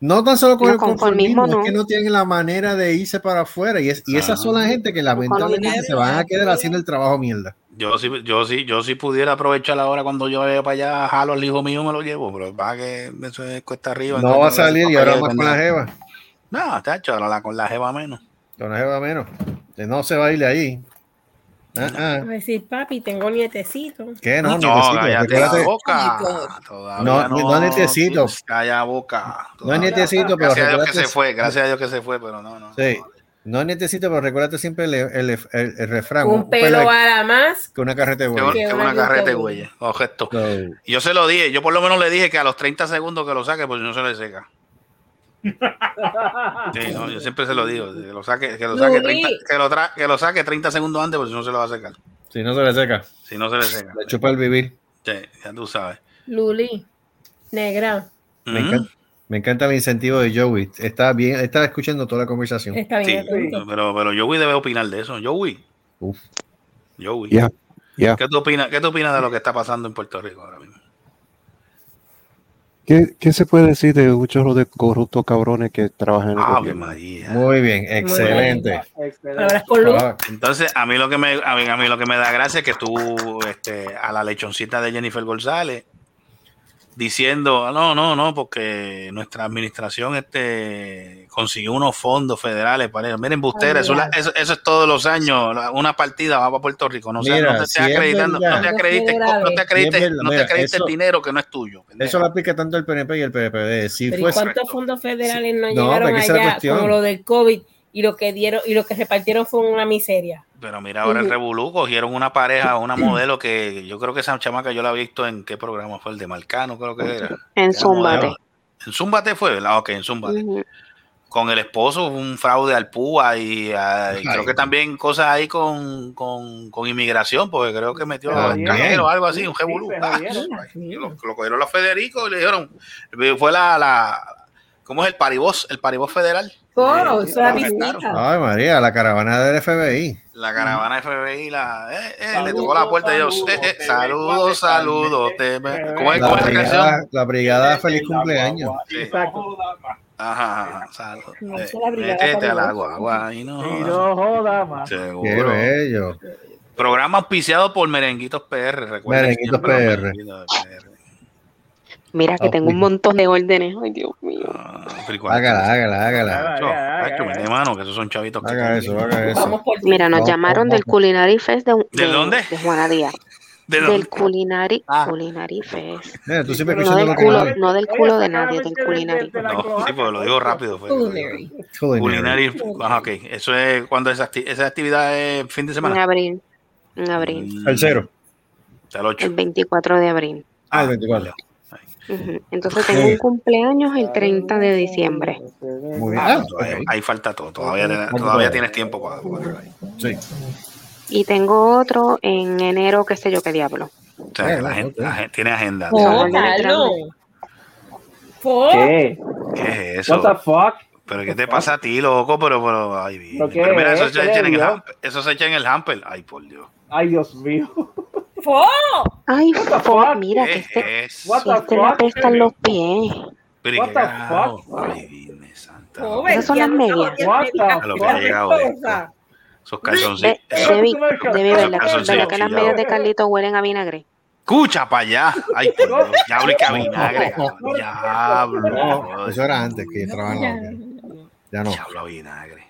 S14: No tan solo con
S11: No,
S14: el
S11: conformismo
S14: conformismo,
S11: no.
S14: es que no tienen la manera de irse para afuera y, es, y esas son las gente que lamentablemente se van a quedar haciendo el trabajo mierda.
S3: Yo sí, yo sí, yo sí pudiera aprovechar ahora cuando yo vaya para allá, jalo al hijo mío, me lo llevo, pero va que eso es cuesta arriba.
S14: No va a salir y ahora más con la jeva.
S3: No, tacho, ahora la- con la jeva menos.
S14: Con la jeva menos. Que no se va a ir de ahí. Ah, ah.
S12: A decir, papi, tengo nietecito.
S14: ¿Qué? No,
S3: No,
S14: nietecito.
S3: la boca. Todavía
S14: No, no necesito.
S3: Calla la boca.
S14: No es nietecito, pero
S3: Gracias a Dios que se fue, gracias a Dios que se fue, pero no, no.
S14: Sí. No es nietecito, pero recuérdate siempre el, el, el, el refrán.
S12: Un pelo a la más.
S14: que una carreta de
S3: Que,
S14: huevo.
S3: que una carreta de
S12: güey.
S3: güeyes. Objeto. Yo se lo dije, yo por lo menos le dije que a los 30 segundos que lo saque, pues no se le seca. Sí, no, yo siempre se lo digo, que lo saque, que lo saque,
S12: Luli.
S3: 30, que lo, tra- que lo saque 30 segundos antes, porque si no se lo va a secar.
S14: si no se le seca,
S3: Si no se le seca.
S14: le chupa el vivir.
S3: Sí, ya tú sabes.
S12: Luli, negra.
S14: Me, encanta, me encanta el incentivo de Joey. Está bien, está escuchando toda la conversación.
S12: Está
S3: Sí,
S12: bien atento.
S3: pero, pero Joey debe opinar de eso. Joey.
S14: Uf.
S3: Joey.
S9: Ya, ya.
S3: ¿Qué tú opinas, ¿Qué tú opinas de lo que está pasando en Puerto Rico ahora mismo?
S9: ¿Qué, ¿Qué se puede decir de un chorro de corruptos cabrones que trabajan en el
S3: Ave
S9: gobierno?
S3: María.
S14: Muy bien, excelente. Ah,
S3: Entonces, a mí lo que me, a mí, a mí lo que me da gracia es que tú, este, a la lechoncita de Jennifer González, diciendo, "Ah, no, no, no, porque nuestra administración este, consiguió unos fondos federales para eso. Miren, Bustera,
S12: Ay,
S3: eso, eso, eso es todos los años, la- una partida va para Puerto Rico. No, sea-
S14: Mira,
S3: no te
S14: si
S3: estés
S14: es
S3: acreditando,
S14: verdad.
S3: no te acredites, no te acredites,
S14: Si es verdad,
S3: no te
S14: mira,
S3: acredites
S14: eso-
S3: dinero que no es tuyo. pendejo.
S14: Eso lo aplica tanto el PNP y el PPD. Si
S12: Pero ¿y
S14: fuese,
S12: cuántos fondos federales no
S14: No,
S12: llegaron allá como lo del COVID y lo que dieron y lo que repartieron fue una miseria?
S3: Pero mira, ahora el. Revolú cogieron una pareja, una modelo que yo creo que esa chamaca yo la he visto en qué programa fue el de Marcano, creo que era.
S11: En
S3: modelo. En Zúmbate fue, ¿verdad? Ok, en Zúmbate.
S11: Ujú.
S3: con el esposo, un fraude al PUA y, ah, y creo que también cosas ahí con, con, con inmigración, porque creo que metió cajero o algo así, un revolú. Ah, lo, lo cogieron los Federico y le dijeron, fue la, la ¿cómo es el paribos? El paribos federal.
S12: Oh,
S3: Eh,
S12: visita.
S14: Ay, María, la caravana del FBI.
S3: La caravana FBI, la, eh, eh, le
S4: Saludos,
S3: tocó la puerta y ellos,
S4: saludos,
S3: eh, eh, saludos, saludos. ¿Cómo es,
S14: La brigada,
S3: canción?
S14: la brigada feliz cumpleaños.
S3: Sí.
S5: Exacto.
S3: Ajá, ajá, saludos. Eh, Métete al agua, agua, y no.
S5: Y no joda más.
S14: Qué
S3: Seguro.
S14: bello.
S3: Programa auspiciado por Merenguitos PR, recuerden.
S14: Merenguitos PR.
S3: Merenguitos PR.
S11: Mira que tengo un montón de órdenes. Ay, Dios mío.
S3: Ah.
S14: Hágala, hágala, hágala.
S5: Haga.
S3: mete mano, que esos son chavitos que
S14: Haga eso, haga eso.
S12: Vamos por.
S11: Mira, nos
S14: No,
S11: llamaron del. Culinary Fest de,
S3: ¿De dónde?
S11: de Juana Díaz.
S3: ¿De
S11: Del? Culinary,
S3: Ah.
S11: Culinary Fest.
S14: Mira, tú siempre
S11: No del
S14: lo que
S11: culo, no del culo de nadie,
S5: de
S11: del Culinary.
S5: de
S3: No, sí, porque lo digo rápido. Fue,
S12: Culinary.
S14: Culinary.
S3: Culinary. Ajá, ok. Eso es cuando esa, acti- esa actividad es fin de
S11: En
S3: semana.
S11: abril. En abril.
S3: Mm,
S14: El cero.
S3: El 8.
S11: El 24 de abril.
S14: Ah, el 24.
S11: Entonces tengo un cumpleaños el 30 de diciembre.
S14: Muy bien.
S3: Ah,
S14: ok.
S3: ahí falta todo. Todavía,
S14: todavía
S3: tienes tiempo para. para-
S14: Sí.
S11: Y tengo otro en enero, qué sé yo qué diablo.
S3: O sea, que la gente,
S14: ok.
S3: la gente tiene agenda.
S11: Oh.
S5: ¿Qué?
S3: ¿Qué es
S5: What the
S3: eso?
S5: fuck?
S3: ¿Pero qué te pasa a ti, loco? Pero, pero, ay, bien.
S5: ¿Lo qué
S3: Pero mira,
S5: es?
S3: eso se
S5: ¿Qué
S3: echa en el. Eso se echa en el hamper. Ay, por Dios.
S5: Ay, Dios mío.
S12: Fo.
S11: Ay, fo-
S5: fuck?
S11: mira que
S3: ¿Qué
S11: este,
S3: es?
S11: Este le
S5: fuck?
S11: apestan los pies.
S3: Pero, ¿y
S5: What
S3: qué
S5: the
S3: carajo? Ay, Virgen santa.
S12: Fo,
S11: Esas son las medias.
S3: A lo que ha
S5: fuck?
S3: llegado esto. Esos calzoncillos.
S11: De,
S3: esos-
S11: Debbie, Debbie, ¿verdad,
S3: calzoncillos
S11: ¿verdad que las medias de Carlito huelen a vinagre?
S3: Escucha para allá. Ay, por Dios. Diablo y que vinagre. Diablo.
S14: Eso era antes que yo trabajaba en la oficina. Ya no.
S3: Diablo a vinagre.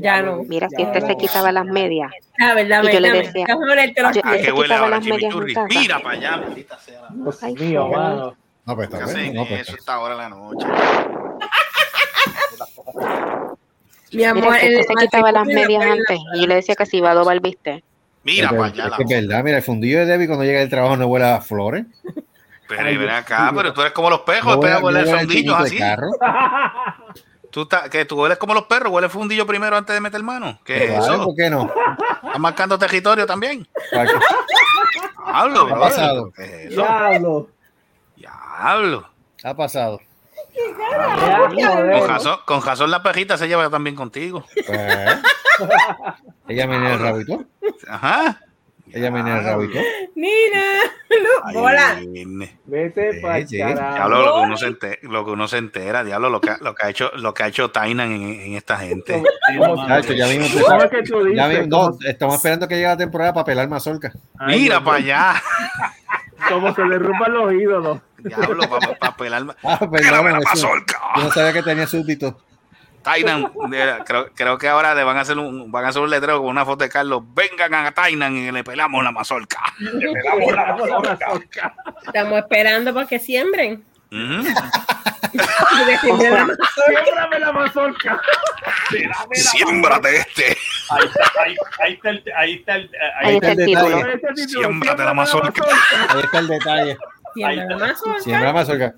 S12: Ya no.
S11: Mira, si este se quitaba las medias.
S12: A ver, dame,
S11: Y yo le decía- yo-
S3: ¿A
S12: pies.
S3: qué huele ahora, chimichurri? Mira para allá, maldita sea.
S5: Dios
S11: Ay,
S5: mío, mano.
S14: No, pues está
S3: ¿Qué
S14: bueno.
S3: hacen
S14: No, pues
S3: eso
S14: está-
S3: esta hora de la noche?
S12: Mi amor,
S11: Mira, si
S12: el
S11: este se quitaba las medias antes. Y yo le decía que si iba a adobar, viste.
S3: Mira para
S14: verdad,
S3: allá.
S14: es que es verdad, mira, el fundillo de Debbie cuando llega del trabajo no huele a flores.
S3: Pero ven acá, pero tú eres como los perros,
S14: No
S3: espera,
S14: huele, no a de
S3: así. Tú, estás- que tú hueles como los perros, huele fundillo primero antes de meter mano. ¿Qué es eso?
S14: ¿Por qué no?
S3: ¿Estás marcando territorio también? Hablo,
S14: Ha pasado.
S3: ¿Qué es?
S5: Diablo.
S3: Diablo.
S14: Ha pasado.
S3: Con razón, con razón la perrita se lleva también contigo.
S14: Pues, ella me viene el rabito.
S3: Ajá.
S14: Ella me viene el rabito.
S12: Nina.
S3: Virne.
S5: Vete para.
S3: Diablo, lo que uno se entera, lo que uno se entera, diablo, lo que, lo que ha hecho, lo que ha hecho Tainan en, en esta gente.
S14: Chacho, ya mismo
S5: ¿Cómo es que tú
S14: ya
S5: dices?
S14: mismo- no,
S5: ¿Cómo-
S14: estamos esperando que llegue la temporada para pelar mazorca.
S5: Ay,
S3: Mira para allá.
S5: Como se derrumban los ídolos.
S3: Diablo, para pelar.
S14: Ah,
S3: Pélame
S14: perdón,
S3: la
S14: eso-
S3: mazorca.
S14: yo no sabía que tenía súbditos.
S3: Tainan, mira, creo, creo que ahora le van a hacer un, van a hacer un letrero con una foto de Carlos. Vengan a Tainan y le pelamos la mazorca.
S4: Le pegamos la mazorca.
S12: Estamos esperando para que siembren. Porque siembren la mazorca.
S3: Siémbrate este.
S4: Ahí está, ahí, ahí está el, ahí está el,
S11: Ahí está el título,
S3: Siémbrate la mazorca.
S14: Ahí está el detalle.
S12: Siembra la mazorca.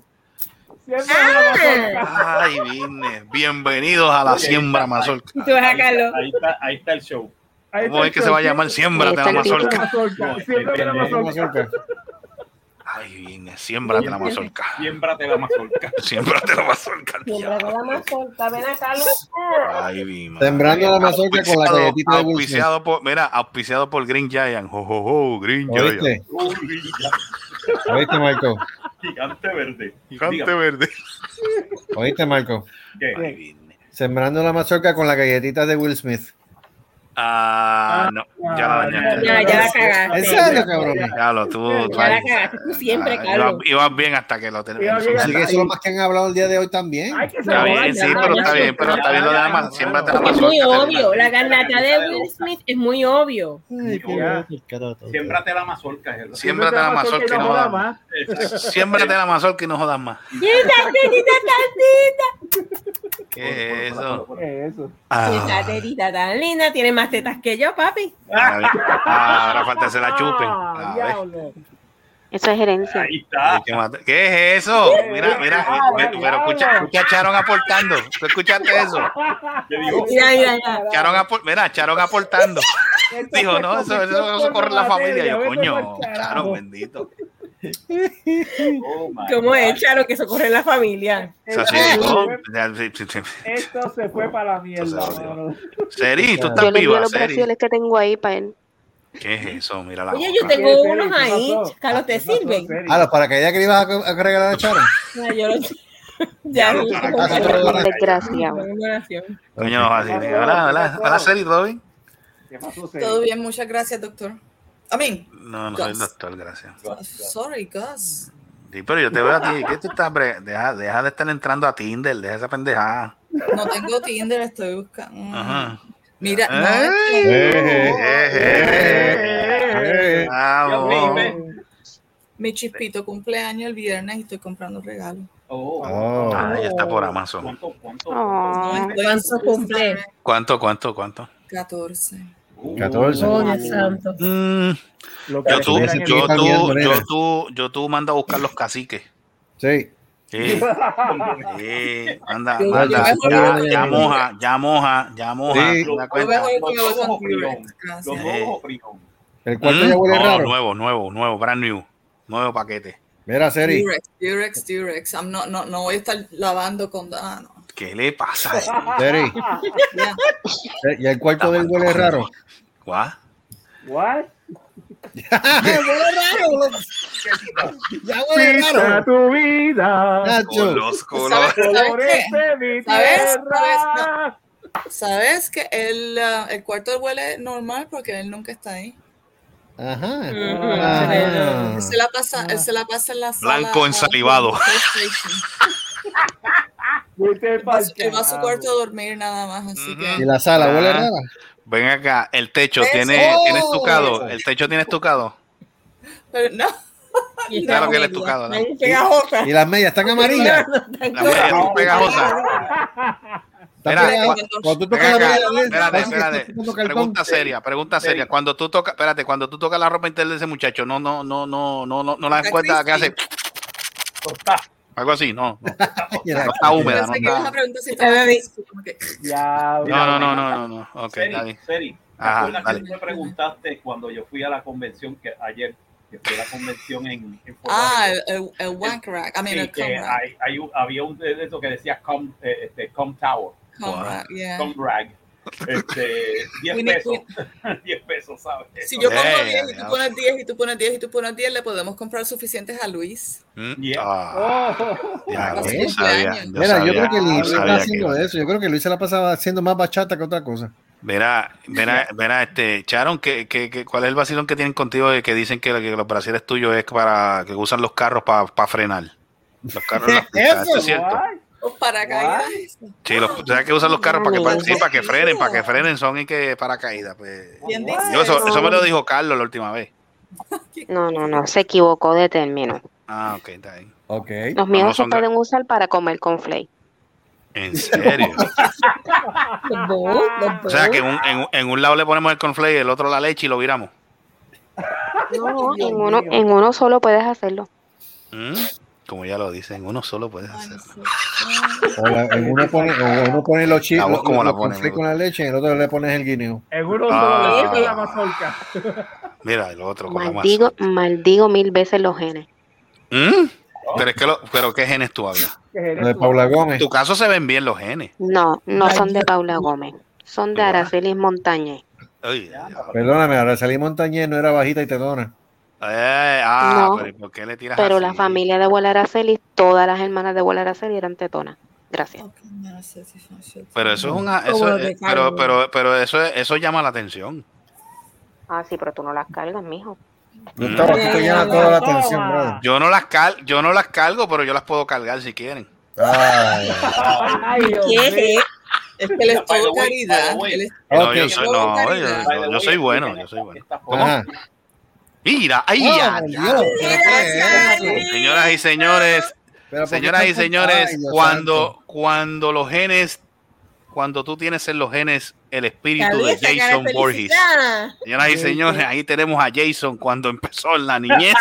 S14: Siembra
S5: la mazorca.
S3: Ay, vine. Bienvenidos a la siembra mazorca.
S4: Ahí está, ahí está el show.
S5: Ahí
S3: ¿Cómo es que se va a llamar? Siémbrate la
S11: Ahí está el
S3: mazorca.
S5: Siémbrame la mazorca.
S3: Ay, vine. Siémbrate la mazorca.
S4: Siémbrate la mazorca.
S3: Siémbrate la mazorca.
S12: Siembra la mazorca. Ven a Carlos.
S3: Ay, vine.
S14: Sembrando la mazorca con la galletita de
S3: auspiciado por, mira, auspiciado por Green Giant. Jo, jo, jo, Green Giant.
S14: ¿Oíste? ¿Oíste, Marco?
S4: Gigante verde.
S3: Gigante
S4: Dígame,
S3: verde.
S14: ¿Oíste, Marco?
S4: ¿qué?
S3: Ay, vine.
S14: Sembrando la mazorca con la galletita de Will Smith.
S3: Ah, no, ya la dañaste.
S12: Ya, ya la cagaste.
S14: ¿En serio, cabrón?
S3: Ya lo tú.
S12: Ya la cagaste tú siempre,
S3: ah,
S12: Carlos.
S3: ibas- bien hasta que lo tenemos.
S14: Así que eso es lo más que han hablado el día de hoy también.
S3: Está bien, sí, pero está bien, pero está bien lo de la ma- siémbrate la
S12: Es
S3: mazorca.
S12: muy obvio. La garnata de Will Smith es muy obvio.
S4: Siémbrate la mazorca.
S3: Siémbrate la mazorca y no jodas más. Siémbrate la mazorca y no jodas más.
S12: Quita, tetita,
S3: ¿Qué es eso?
S5: ¿Qué es eso?
S3: Ah,
S12: Esa tan linda. Tiene más tetas que yo, papi.
S3: ah, ahora falta que se la chupen.
S5: Ah,
S3: Ah.
S11: Eso es gerencia.
S4: Ahí está.
S3: ¿Qué, es eso? Mira, mira, pero, pero escucha, escucha a Charon aportando. ¿Tú escuchaste eso?
S12: Mira, mira, mira.
S3: Charon apor- mira, Charon aportando. Dijo, no, eso, eso, eso corre la familia. Yo, coño, Charon, bendito.
S4: Oh,
S12: ¿Cómo
S4: God.
S12: es, Charo, que eso corre en la familia?
S3: Ya.
S5: Esto se fue para la mierda.
S3: Seri, tú estás viva,
S11: los
S3: Seri.
S11: brasiles que tengo ahí para él.
S3: ¿Qué es eso? Mira la
S12: Oye,
S3: boca.
S12: yo tengo unos
S5: ¿Qué
S12: ahí. Carlos, ¿te
S5: ¿Qué pasó,
S12: sirven?
S14: Ah, los paracaídas que le ibas a, a regalar a Charo.
S12: No, yo Ya,
S3: los. Coño, no, así. Hola, hola, hola, Seri, ¿todo bien?
S5: ¿Qué pasó, Seri?
S7: Todo bien, muchas gracias, doctor. I mean,
S3: No, no soy
S7: Gus.
S3: doctor, gracias.
S7: sorry, Gus.
S3: Sí, pero yo te veo a ti. ¿Qué tú estás? bre- Deja, deja de estar entrando a Tinder, deja esa pendejada.
S7: No tengo Tinder, estoy buscando.
S3: Ajá.
S7: Mira,
S3: Eh, eh, eh, eh.
S7: Mi chispito cumpleaños el viernes y estoy comprando regalos.
S4: Oh.
S14: Oh.
S3: Ah, ya está por Amazon.
S4: ¿Cuánto, cuánto?
S11: Oh,
S12: ¿Cuánto cumple?
S3: ¿Cuánto, cuánto, cuánto?
S7: 14.
S14: 14.
S12: Oh, Dios santo.
S3: Mm,
S5: Lo que
S3: yo tú, yo tú, yo tú, yo tú manda a buscar los caciques.
S14: Sí.
S3: Sí, sí, anda,
S7: yo
S3: ya, ya moja, ya moja, ya moja,
S14: Sí. El cuarto
S3: Mm,
S14: ya huele
S3: no,
S14: raro.
S3: nuevo, nuevo, nuevo, brand new, nuevo paquete.
S14: Mira, Seri.
S7: T-Rex, T-Rex, T-Rex. No, no, no voy a estar lavando con. Ah, no.
S3: ¿Qué le pasa? a él?
S14: Seri.
S7: Ya.
S14: Y el cuarto del huele raro.
S3: ¿Guau?
S5: What?
S14: huele raro. Ya huele raro.
S5: tu vida.
S14: Nacho.
S7: ¿Sabes, sabes
S5: Colores
S7: qué?
S5: de mi
S7: ¿Sabes?
S5: tierra.
S7: ¿Sabes que el, ah, el cuarto huele normal porque él nunca está ahí?
S14: Ajá.
S12: Ujú.
S14: Ajá.
S7: Él se la pasa, él se la pasa en la sala.
S3: Blanco ensalivado.
S5: Fuiste
S7: Él va, a su- cuarto a dormir nada más, así que.
S14: Y la sala huele
S3: Ah.
S14: rara.
S3: Ven acá, el techo tiene,
S14: ¡Oh!
S3: tiene estucado, el techo tiene estucado.
S7: Pero no.
S12: Y
S3: Claro que es
S12: media.
S3: estucado, ¿no?
S14: Y las medias están amarillas.
S3: La media está pegajosa.
S14: Están
S3: Mira,
S14: pegadas. Cuando tú tocas la
S3: acá,
S14: media,
S3: espérate,
S14: que
S3: espérate. Pregunta seria, pregunta seria. Cuando tú tocas, espérate, cuando tú tocas la ropa interior de ese muchacho, no, no, no, no, no, no, no la encuentras que hace
S4: Está.
S3: Algo así, no, no, no está húmeda, no está.
S7: si.
S3: No, no, no, no, no, no. Ok,
S4: Seri. Seri, ¿te
S3: Ajá,
S4: acuerdas
S3: dale.
S4: que tú me preguntaste cuando yo fui a la convención que ayer, que fue la convención en, en
S7: Ah, el, el, el wank rack. I mean,
S4: Sí, que hay, hay un- había un de esos que decía com, eh, este, com Tower,
S7: Cum
S3: Wow.
S7: rack, yeah.
S4: com rag. Este, 10
S7: We need-
S4: pesos. 10 pesos, ¿sabes?
S7: Si yo pongo
S3: Eh,
S7: 10 y tú pones 10 y tú pones 10 y tú pones 10, le podemos comprar suficientes a Luis.
S3: Mm,
S4: Yeah.
S3: ah,
S5: Oh.
S3: yo sabía, yo
S14: Mira, yo creo que Luis está haciendo eso. Yo creo que Luis se la pasaba haciendo más bachata que otra cosa.
S3: Mira, mira, mira, este, Charon, ¿qué, qué, qué- cuál es el vacilón que tienen contigo de que dicen que, que los brasiles tuyos es para que usan los carros para frenar? Los carros ¿esto es cierto?
S5: What?
S7: Los paracaídas.
S3: Sí, los, ¿sabes que usan los carros para que, para, sí, para que frenen, para que frenen son y que paracaídas. Pues.
S7: ¿Quién dice
S3: Yo, eso,
S7: eso?
S3: me lo dijo Carlos la última vez.
S11: No, no, no, se equivocó de término.
S3: Ah, ok, está bien.
S14: Ok.
S11: Los míos se pueden usar para comer con flake.
S3: ¿En serio? O sea, que un, en, en un lado le ponemos el cornflake y el otro la leche y lo viramos.
S11: No, en uno, en uno solo puedes hacerlo.
S3: ¿Mm? Como ya lo dicen, uno solo puedes hacerlo.
S7: sé.
S14: O, la- en uno pone, o uno pone los chips
S3: voz como la
S14: los con la leche y en el otro le pones el guineo.
S5: En uno
S3: Ah.
S5: solo le pones la mazorca.
S3: Mira, el otro con la
S11: Maldigo, maldigo mil veces los genes.
S3: ¿Mm? Pero es que lo, pero ¿qué genes tú hablas?
S5: ¿Qué eres
S14: Lo de
S5: tú?
S14: Paula
S3: En
S14: Gómez.
S3: tu caso se ven bien los genes.
S11: No, no son de Paula Gómez. Son de. Aracelis Montañez.
S3: Ay.
S14: Perdóname, salí Montañez no era bajita y tetona.
S3: Eh, ah,
S11: No,
S3: pero ¿y ¿por qué le tiras
S11: Pero
S3: así?
S11: la familia de abuela Araceli, todas las hermanas de abuela Araceli eran tetonas. Gracias.
S3: Pero eso es una, eso es-
S12: de
S3: pero, pero, pero eso, es- eso llama la atención.
S11: Ah, sí, pero tú no las cargas, mijo.
S14: Gustavo, aquí te llama toda la atención, brother.
S3: Yo no las cal, yo no las cargo, pero yo las puedo cargar si quieren.
S14: Ay.
S5: Ay, Dios
S12: ¿Qué?
S5: mío.
S7: Es que él es
S4: By the
S7: todo
S4: way,
S7: caridad.
S3: No, yo soy, no, yo, yo- bueno, yo soy bueno.
S14: Ajá.
S3: Mira, ay,
S14: Oh,
S3: ya. Señoras y señores,
S14: Pero ¿por qué
S3: señoras y señores, cuando, cuando los genes cuando tú tienes en los genes el espíritu de Jason Borges. Señoras y señores, ahí tenemos a Jason cuando empezó en la niñez.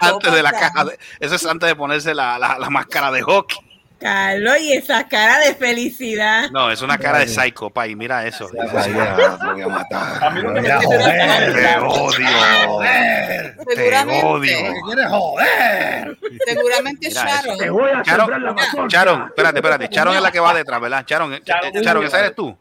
S3: Antes de la caja de- eso es antes de ponerse la, la- la máscara de hockey.
S12: Carlos, y esa cara de felicidad.
S3: No, es una cara de psycho, pay. Mira eso.
S9: Te voy a matar.
S4: A mí lo que me
S9: Te
S3: Te odio. Te
S7: Seguramente.
S3: odio.
S9: quieres joder?
S7: Seguramente Sharon.
S5: Te voy a
S3: Charon,
S5: sembrar la.
S3: Charon, espérate, espérate. Charon es la que va detrás, ¿verdad? Charon, eh,
S4: Charon.
S3: eh, Charon, ¿esa eres tú?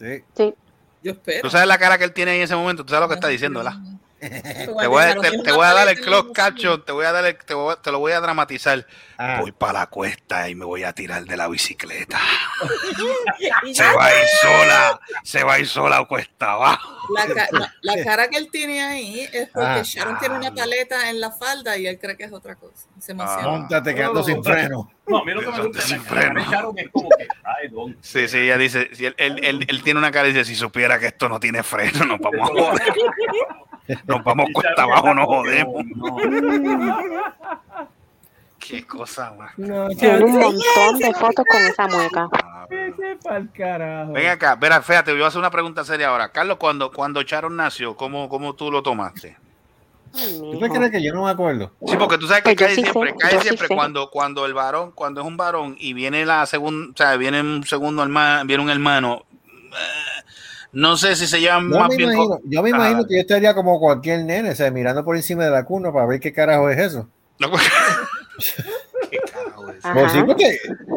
S9: Sí.
S11: Sí.
S7: Yo espero.
S3: Tú sabes la cara que él tiene ahí en ese momento, tú sabes lo que está diciendo, ¿verdad? Te voy a,
S7: Sharon
S3: te,
S7: tiene
S3: te
S7: una
S3: voy a dar el
S7: los
S3: caption, te voy a dar el- te, voy a- te lo voy a dramatizar.
S14: Ah.
S3: Voy para la cuesta y me voy a tirar de la bicicleta. Se va a ir sola, se va a ir sola cuesta abajo.
S7: La, ca- la- la cara que él tiene ahí es porque
S14: Ah.
S7: Sharon tiene una paleta en la falda y él cree que es otra cosa. Se emociona.
S3: Ah.
S14: Móntate quedando sin freno.
S4: No, a mí lo que me gusta
S3: Sin
S4: es que me echaron es como que, ay, don.
S3: Sí, sí, ella dice, si él, él- él- él tiene una cara y dice, si supiera que esto no tiene freno, nos vamos a joder. Nos vamos cuesta abajo, nos jodemos. Qué cosa más.
S12: No,
S11: Tiene un montón de fotos con esa mueca.
S5: Pa'l carajo.
S3: Ven acá, verá, fíjate, yo voy a hacer una pregunta seria ahora. Carlos, cuando, cuando Charon nació, ¿cómo, ¿cómo tú lo tomaste?
S14: ¿Tú te crees que yo no me acuerdo?
S3: Sí, porque tú sabes que
S11: Pues
S3: cae
S11: sí
S3: siempre,
S11: sé,
S3: cae
S11: sí
S3: siempre cuando, cuando el varón, cuando es un varón y viene la segunda, o sea, viene un segundo hermano, viene un hermano, eh, no sé si se llevan
S14: Yo
S3: más
S14: me,
S3: bien.
S14: imagino,
S3: con-
S14: yo me imagino
S3: Ah.
S14: que yo estaría como cualquier nene, o sea, mirando por encima de la cuna para ver qué carajo es eso.
S3: No, ¿Qué carajo es?
S14: Pues sí, porque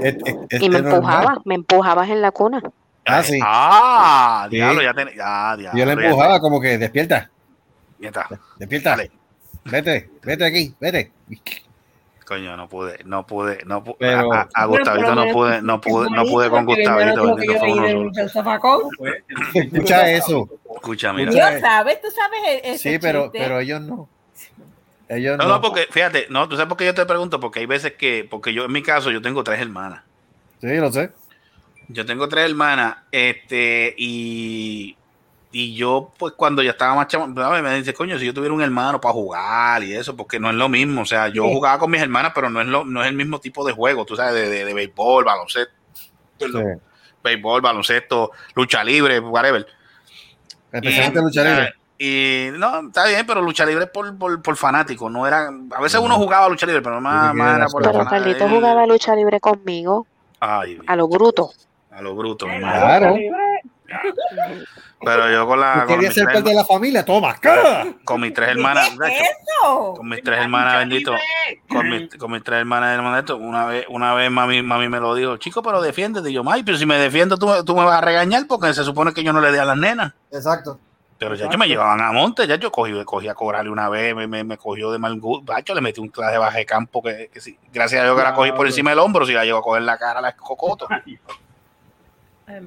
S14: es, es- es-
S11: Y me
S14: es normal.
S11: empujaba, me empujabas en la cuna.
S14: Ah, sí.
S3: Ah,
S14: Sí.
S3: diablo, ya tenés. Ya, diablo.
S14: Yo le
S3: ya-
S14: empujaba como que despierta, despierta.
S3: Dale.
S14: Vete, vete aquí, vete.
S3: Coño, no pude, no pude, no pude.
S14: Pero-
S3: a, a- Gustavito no pude, no pude, no pude con Gustavito. bendito, fue uno solo.
S14: Escucha eso.
S3: Escucha, mira.
S12: Yo sabes, tú sabes e- ese
S14: Sí, pero,
S12: chiste.
S14: pero ellos no. Ellos
S3: No,
S14: no.
S3: no, porque fíjate, no, tú sabes por qué yo te pregunto, porque hay veces que, porque yo en mi caso, yo tengo tres hermanas.
S14: Sí, lo sé.
S3: Yo tengo tres hermanas, este, y, y yo, pues cuando ya estaba más chamo, me dice, coño, si yo tuviera un hermano para jugar y eso, porque no es lo mismo. O sea, yo
S14: Sí.
S3: jugaba con mis hermanas, pero no es, lo, no es el mismo tipo de juego, tú sabes, de, de, de béisbol, baloncesto, perdón,
S14: Sí.
S3: béisbol, baloncesto, lucha libre, whatever.
S14: Especialmente
S3: Y-
S14: lucha libre.
S3: Y no, está bien, pero lucha libre por, por, por fanático, no era. A veces uno jugaba lucha libre, pero más, más era por la
S11: Pero. Carlito jugaba lucha libre conmigo,
S3: Ay,
S11: a lo bruto.
S3: a lo bruto. mi
S14: Claro.
S3: Pero yo con la. Con mis,
S14: ser parte de la familia, toma.
S3: con mis tres hermanas,
S12: ¿Qué es eso?
S3: con mis tres hermanas, bendito, con mis, con mis tres hermanas, hermanito, una vez, una vez mami, mami me lo dijo, chico, pero defiéndete. Y yo, May, pero si me defiendo, tú, me- tú me vas a regañar porque se supone que yo no le dé a las nenas.
S14: Exacto.
S3: Pero ya yo me llevaban a monte, ya yo cogí, cogí a cobrarle una vez, me, me, me cogió de mal gusto, Bacho, le metí un clase de baje de campo que, que sí. Gracias a Dios que la cogí por encima del hombro, si la llevo a coger la cara, la escocoto.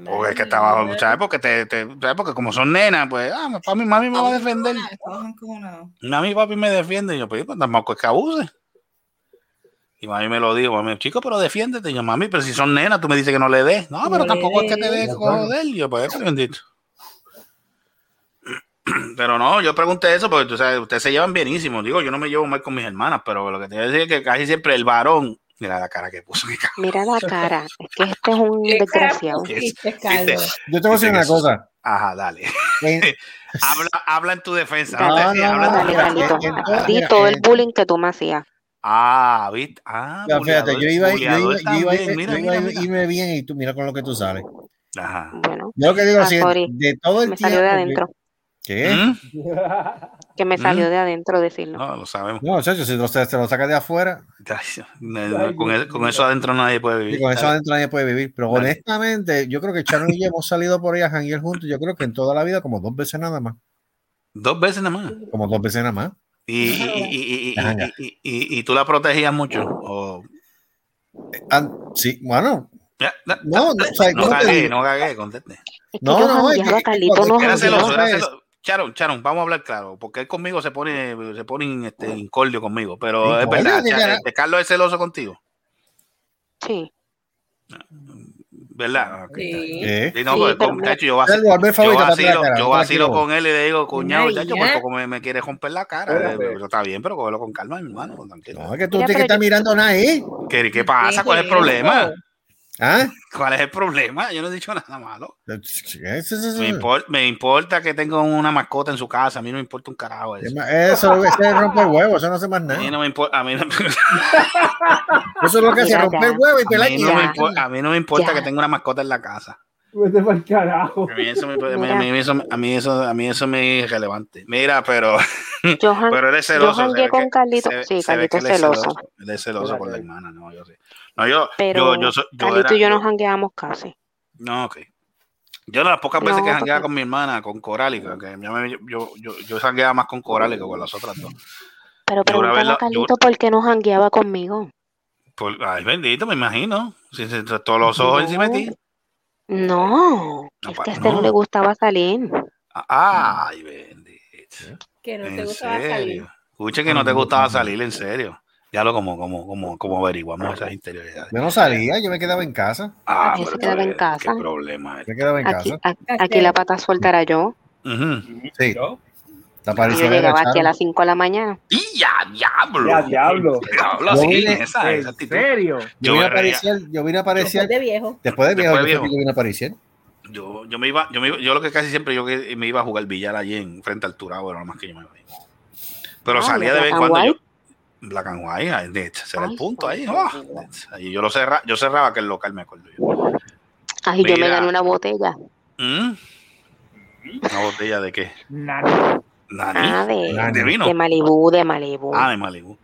S3: Porque es que estaba, ¿sabes? Porque, te, te- ¿sabes? Porque como son nenas, pues, ah, mami, mami me va a defender. Mami y papi me defienden. Y yo, pues, pues tampoco es que abuse. Y mami me lo dijo, mami, chico, pero defiéndete. Y yo, mami, pero si son nenas, tú me dices que no le des. No, pero
S12: No le
S3: tampoco es que te
S12: des.
S3: joder. Y yo, pues, pues, bendito. Pero no, yo pregunté eso porque tú sabes, ustedes se llevan bienísimo. Digo, yo no me llevo mal con mis hermanas, pero lo que te voy a decir es que casi siempre el varón, mira la cara que puso.
S11: Mira la cara. Es que este es un
S12: ¿Qué cara
S11: desgraciado.
S14: Yo te voy a decir una cosa.
S3: Ajá, dale.
S14: En-
S3: habla, habla en tu defensa.
S11: Dale,
S3: ¿no?
S14: no, no,
S3: Habla en tu
S11: Dale,
S14: todo-
S11: Di todo el bullying que tú me hacías.
S3: Ah, ¿viste? Ah,
S14: Ya, fíjate, yo iba, yo iba, yo iba, irme-
S3: Mira,
S14: iba
S3: mira.
S14: bien y tú mira con lo que tú sales.
S3: Ajá.
S11: Bueno,
S14: Yo lo que digo
S11: Ah,
S14: es de todo el
S11: me
S14: tiempo.
S11: salió de adentro.
S14: ¿Qué?
S3: ¿Mm?
S11: Que me salió
S3: ¿Mm?
S11: de adentro decirlo.
S3: No, lo sabemos.
S14: No, chacho, si lo, se lo sacas de afuera,
S3: con, eso, con eso adentro nadie puede vivir.
S14: con eso adentro nadie puede vivir. Pero honestamente, yo creo que Charon y yo hemos salido por ahí a janguear juntos. Yo creo que en toda la vida, como dos veces nada más.
S3: Dos veces nada más.
S14: Como dos veces nada más.
S3: Y, y, y, y, y,
S14: Ajá.
S3: y, y- y- y tú la protegías mucho. O...
S14: Ah, sí, bueno, no, no, o sea,
S3: no
S14: ¿cómo te
S3: cagué, no cagué, conteste.
S11: Es que
S14: No,
S11: yo
S14: no, es que- no,
S11: no
S14: no,
S3: Charon, Charon, vamos a hablar claro, porque él conmigo se pone, se pone este, incordio conmigo, pero es verdad, este, Carlos es celoso contigo,
S11: Sí.
S3: ¿verdad? Ok,
S12: Sí.
S3: Sí, no,
S11: Sí,
S3: pues,
S11: pero
S3: con-
S11: mira-
S3: chacho, yo, vacilo, yo vacilo, yo con él y le digo, cuñado, chacho, poco me, me quiere romper la cara. Eh, Pero está bien, pero cógelo con calma, mi hermano, tranquilo.
S14: No, es que tú
S11: Mira,
S14: tienes que
S11: yo-
S14: mirando nada ahí.
S3: ¿Qué, qué pasa?
S12: ¿Qué
S3: ¿Cuál es
S12: es
S3: el problema?
S14: ¿Ah?
S3: ¿Cuál es el problema? Yo no he dicho nada malo. Me, impor- me importa que tenga una mascota en su casa. A mí no me importa un carajo eso.
S14: Eso es lo que hace romper huevo, eso no hace más
S3: A
S14: nada.
S3: mí no me importa. A mí no,
S14: Eso es lo que hace romper
S11: ya.
S14: huevo y
S3: a
S14: pelar
S3: no a mí no me importa
S11: Ya.
S3: que tenga una mascota en la casa.
S5: Vete para el carajo.
S3: A mí eso, me, a mí eso, a mí eso, a mí eso me es irrelevante. Mira, pero,
S11: Yo, jan-
S3: pero él es celoso.
S11: con
S3: que-
S11: Carlito. Sí, Carlito
S3: él es
S11: celoso.
S3: Él es celoso por la hermana, no, yo sí. No, yo,
S11: Pero
S3: yo, yo, yo
S11: Carlito
S3: era-
S11: y yo no jangueamos casi.
S3: No, ok. Yo las pocas veces
S11: No,
S3: que jangueaba
S11: porque-
S3: con mi hermana, con Corálica, que yo, yo, yo, yo jangueaba más con Corálica que con las otras dos.
S11: Pero
S3: Yo
S11: pregúntale a Carlito por qué no jangueaba conmigo.
S3: Por- ay, bendito, me imagino. Si, si- todos los ojos encima de ti.
S11: No,
S3: No,
S11: es
S3: pa-
S11: que a este no
S3: no.
S11: le gustaba salir.
S3: Ay, bendito.
S12: Que no te gustaba salir.
S3: Escuche que no te gustaba salir, en serio. Ya lo como, como, como, como averiguamos esas interioridades.
S14: Yo no salía, yo me quedaba en casa.
S3: Ah,
S11: Él se quedaba en casa.
S3: Qué problema es.
S14: Me quedaba en
S11: Aquí,
S14: casa.
S11: aquí la pata suelta era yo.
S3: Ujú.
S14: Sí.
S4: Yo,
S11: yo llegaba aquí a las 5 de la mañana.
S3: Y ya, diablo.
S5: Ya, diablo.
S3: Diablo,
S14: Yo
S3: sí,
S14: vine-
S3: esa, esa
S5: ¿En
S3: actitud.
S5: serio?
S14: Yo
S3: Yo
S14: vine a aparecer, yo vine a
S12: Después
S14: aparecer
S12: de viejo.
S14: después de viejo,
S3: Después de
S14: yo,
S3: viejo.
S14: vine a aparecer.
S3: Yo, yo me iba, yo me iba, yo lo que casi siempre yo que me iba a jugar billar allí en frente al Turabo, era lo más que yo me iba. Pero
S11: Ah,
S3: salía
S11: ¿de
S3: vez en cuando yo. Black and White, ay, de hecho, ese era el punto ahí. oh, ahí yo lo cerraba, yo cerraba aquel local, me acuerdo yo.
S11: Ay, yo me
S3: Mira.
S11: gané una botella.
S3: ¿Mm? ¿Una botella de qué?
S5: Nada.
S3: ¿Nani?
S11: Ah, de,
S14: Nani.
S3: ¿De vino?
S11: de Malibú, de Malibú.
S3: Ah, de Malibu.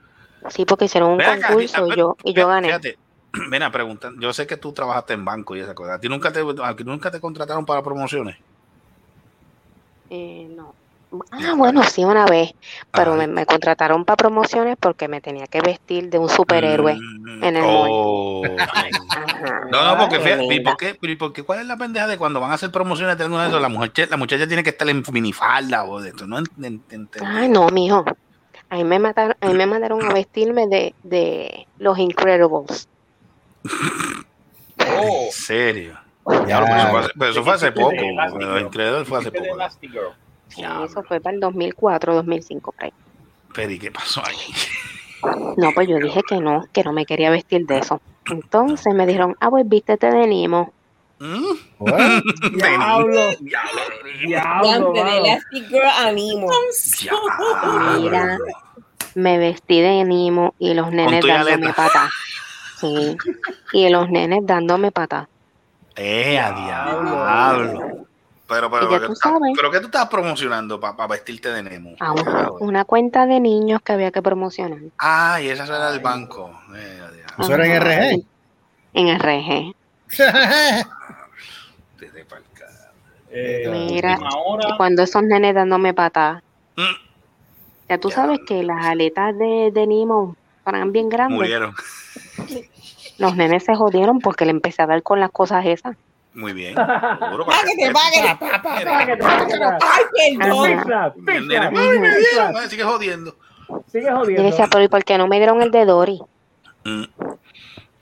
S11: Sí, porque hicieron un
S3: Ven
S11: concurso y yo, y yo gané.
S3: Fíjate, ven a preguntar. Yo sé que tú trabajaste en banco y esa cosa. ¿A ti nunca te, a ti nunca te contrataron para promociones?
S11: Eh, no. Ah, bueno, sí, una vez. Pero me, me contrataron para promociones porque me tenía que vestir de un superhéroe.
S3: Mm,
S11: en el
S3: oh.
S11: Ajá.
S3: No, no, porque
S11: Qué
S3: fíjate, ¿y por qué? ¿y por qué? ¿Cuál es la pendeja de cuando van a hacer promociones de alguna de eso? La mujer, la muchacha tiene que estar en minifalda o de esto. No
S11: Ay, no, mijo. A mí me mataron, a mí me mandaron a vestirme de, de los Incredibles.
S4: oh,
S3: En serio.
S14: Ya.
S3: Pero eso fue hace, pero eso fue hace
S4: Dijiste
S3: poco.
S4: de Elastigirl.
S3: Lo increíble fue hace poco.
S11: Sí, eso fue para el 2004, 2005, por ahí.
S3: Pero ¿y qué pasó ahí?
S11: No, pues yo dije que no, que no me quería vestir de eso. Entonces me dijeron, ah, pues vístete de Nemo.
S3: ¿Mm?
S5: Diablo.
S3: Diablo,
S5: Diablo.
S11: Mira, me vestí de Nemo y los nenes dándome patas. Sí, y los nenes dándome patas.
S3: Eh, a diablo. Pero, pero, pero,
S11: tú
S3: ¿qué-
S11: sabes.
S3: pero ¿qué tú estás promocionando para vestirte de Nemo?
S11: Ah, una, una cuenta de niños que había que promocionar.
S3: Ah, y esa era el banco. Eh.
S14: ¿Eso era en RG?
S11: En RG.
S3: Desde.
S4: Eh,
S11: Mira,
S4: hora.
S11: cuando esos nenes dándome patas.
S3: Mm.
S11: Ya tú
S3: Ya.
S11: sabes que las aletas de, de Nemo eran bien grandes.
S3: Murieron.
S11: Los nenes se jodieron porque le empecé a dar con las cosas esas.
S3: Muy bien. Seguro.
S12: Págate, págate. Ay, perdón.
S3: "Ay, me dieron". Sigue jodiendo.
S5: Sigue
S11: Yo
S5: jodiendo.
S11: decía, pero ¿y por qué no me dieron el de Dory?
S3: Mm.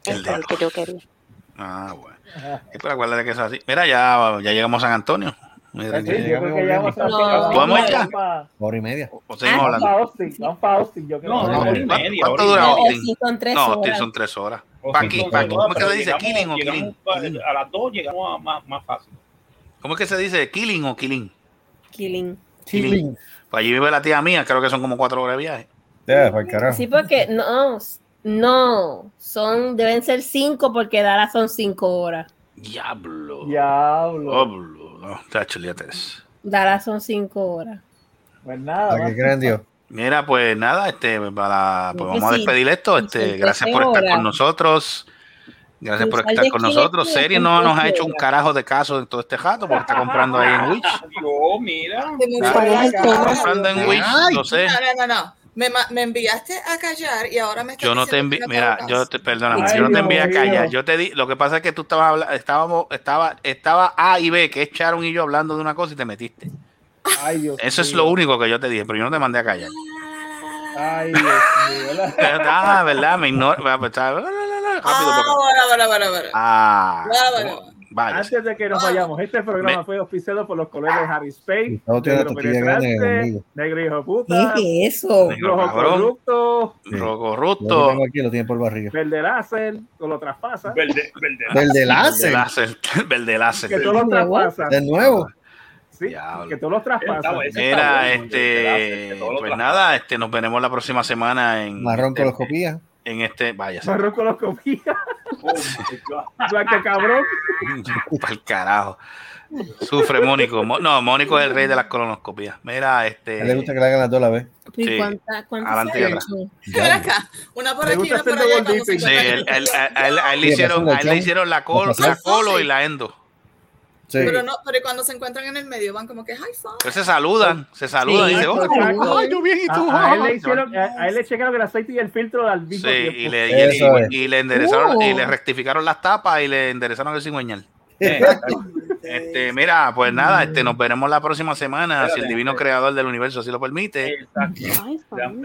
S11: El,
S3: de
S11: el que yo quería.
S3: Ah, bueno. Pero acuérdate que es así. Mira, ya, ya llegamos a San Antonio. Mira,
S5: Sí,
S3: que-
S5: yo creo que ya vamos a
S12: No.
S3: ¿Podemos ir ya?
S5: Vamos
S14: Hora y media.
S3: o seguimos
S12: Ah,
S5: para Austin, vamos para Austin, yo creo.
S4: No, no, hora y
S3: ¿Cuánto-
S4: media.
S3: dura.
S12: No,
S3: Austin?
S12: sí, son tres
S3: No,
S12: horas.
S3: Austin son tres horas. Aquí, aquí. ¿Cómo es que se dice? ¿Killing o killing?
S4: A las dos llegamos a más, más fácil.
S3: ¿Cómo es que se dice? ¿Killing o killing?
S12: Killing.
S3: Killing. Pues allí vive la tía mía, creo que son como cuatro horas de viaje.
S12: Sí, porque no, no, son, deben ser cinco porque Dallas son cinco horas.
S3: Diablo.
S5: Diablo.
S3: Diablo. No, eso.
S12: Dallas son cinco horas.
S5: Pues nada.
S14: Dios.
S3: Mira, pues nada, este, para, pues
S12: No,
S3: vamos a despedir esto. Este, gracias por estar
S12: horas.
S3: con nosotros. Gracias por estar con nosotros.
S12: aquí,
S3: Seri
S12: son
S3: no nos ha hecho un carajo de caso en todo este jato porque está comprando ahí en Wix.
S4: Yo, mira.
S11: ¿Cuál es el tema?
S3: Comprando en Wix,
S14: Ay.
S3: lo sé.
S7: No, no, no, no. Me, me enviaste a callar y ahora me estás
S3: Yo no te envié, mira, yo te, perdóname,
S5: Ay,
S3: yo no te
S5: Dios
S3: envié a callar. Yo te di, lo que pasa es que tú estabas hablando, estábamos, estaba, estaba A y B, que es Sharon y yo hablando de una cosa y te metiste.
S5: Ay, Dios
S3: Eso es
S5: mío.
S3: lo único que yo te dije, pero yo no te mandé a callar.
S5: Ay, Dios mío.
S3: Ah, ¿verdad? Me ignora. Rápido,
S7: Ah, bueno, bueno, bueno, bueno.
S3: Ah,
S7: Bueno, bueno.
S3: Vaya.
S5: Antes de que nos vayamos, este programa
S3: Me-
S5: fue auspiciado por los colores de Harry Space,
S14: Todo tiene la
S5: Negro Penetrante. Negro Hijo Puta,
S12: ¿Qué es eso?
S3: Negro
S5: Rojo. Corrupto,
S14: Lo que
S3: Rocorrupto.
S14: tengo aquí lo tiene por barriga.
S5: Verde Láser, o lo traspasa,
S4: Verde, verde.
S14: De
S3: Verde
S14: láser.
S3: láser. Verde
S5: que
S3: láser.
S5: todos
S12: nuevo?
S5: traspasan,
S14: De nuevo.
S5: sí, que todos los traspasan.
S3: Mira,
S4: el láser,
S3: este,
S4: lo
S3: pues nada, este, nos veremos la próxima semana en
S14: Marrón
S3: este,
S14: coloscopía.
S3: En este, vaya,
S5: blanca cabrón.
S3: para el carajo. Sufre Mónico. No, Mónico es el rey de las colonoscopías. Mira,
S14: A él le
S3: este,
S14: gusta que le hagan las dos la vez.
S12: ¿Y
S3: Sí.
S12: cuánta- cuántas
S3: Adelante y atrás.
S7: acá, una por aquí, una por allá.
S3: sí, a él, le hicieron, la, la colo y la endo.
S14: Sí.
S7: Pero no, pero cuando se encuentran en el medio van como que five.
S3: Pues se saludan, se saludan
S12: Sí,
S3: y dicen, "Oh,
S5: exacto.
S3: ay, yo bien, y tú.
S5: A, a él le
S3: ay".
S5: hicieron, a, a él le checaron el aceite y el filtro al mismo
S3: Sí,
S5: tiempo.
S3: y le, y, y- y le enderezaron, y le
S12: Oh.
S3: rectificaron las tapas y le enderezaron el cigüeñal.
S4: Eh,
S3: Este, mira, pues nada, este, nos veremos la próxima semana, si el divino creador del universo así lo permite.
S4: Exacto.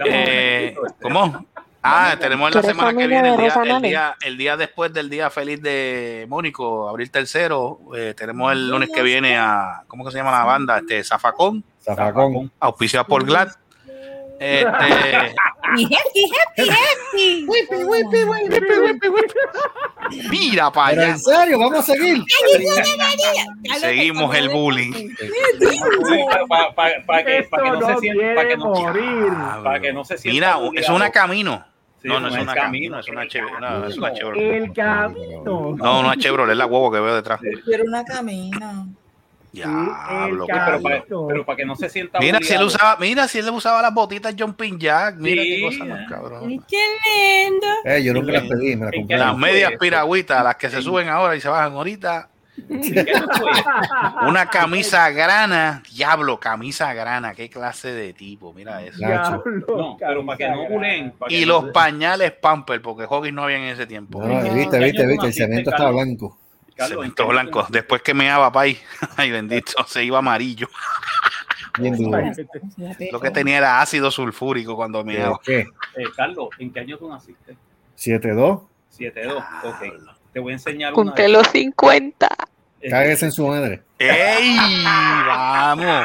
S3: Eh,
S4: este.
S3: ¿Cómo? Ah, tenemos
S11: ¿Tú
S3: la semana que viene, el día, el, día, el día después del día feliz de Mónico, abril tercero. eh, tenemos el lunes que viene a, ¿cómo que se llama la banda? Este, Zafacón,
S14: Zafacón.
S3: auspiciado por Glad. Este,
S12: Y happy, happy, happy.
S3: mira para allá.
S14: en serio, vamos a seguir.
S3: Seguimos el bullying.
S4: Para, para, para que,
S5: Esto
S4: para que no,
S5: no
S4: se sienta, para que no,
S5: morir.
S4: para que no se sienta
S3: Mira, es una camino.
S4: Sí,
S3: No, no es
S4: un
S3: una camino, es una Chevrolet. No, es una Chevrolet.
S5: El camino.
S3: No, no es Chevrolet, es la huevo que veo detrás.
S7: Quiero una camina.
S3: Diablo,
S5: el
S3: qué
S4: pero, para, pero que no se sienta
S3: Mira si él usaba, mira si él usaba las botitas Jumping Jack, mira
S4: Sí,
S3: qué cosa más cabrón.
S12: Qué lindo.
S14: Eh, yo nunca
S4: ¿En
S14: las pedí, me las compré.
S3: Las medias piragüitas, las que se suben ahora y se bajan ahorita. Una camisa grana, diablo, camisa grana, qué clase de tipo, mira eso.
S5: Diablo,
S4: No, pero para que no bulen. para que
S3: Y
S4: no
S3: los
S4: se-
S3: pañales Pamper, porque Hoggies no había en ese tiempo.
S14: No, no,
S12: No.
S14: viste,
S4: ¿Qué
S14: viste, viste, el cemento estaba blanco.
S3: Cemento
S4: ¿en qué año
S3: blanco. Después que me daba pay, ay bendito, se iba amarillo.
S14: Bien duro.
S3: Lo que tenía era ácido sulfúrico cuando me daba.
S14: ¿Qué?
S4: Eh, Carlos, ¿en qué año tú naciste?
S14: 7-2.
S4: 7-2. Ok. Te voy a enseñar una.
S11: Cumple los 50.
S4: Eh,
S14: Cáguese en su madre.
S3: ¡Ey! ¡Vamos!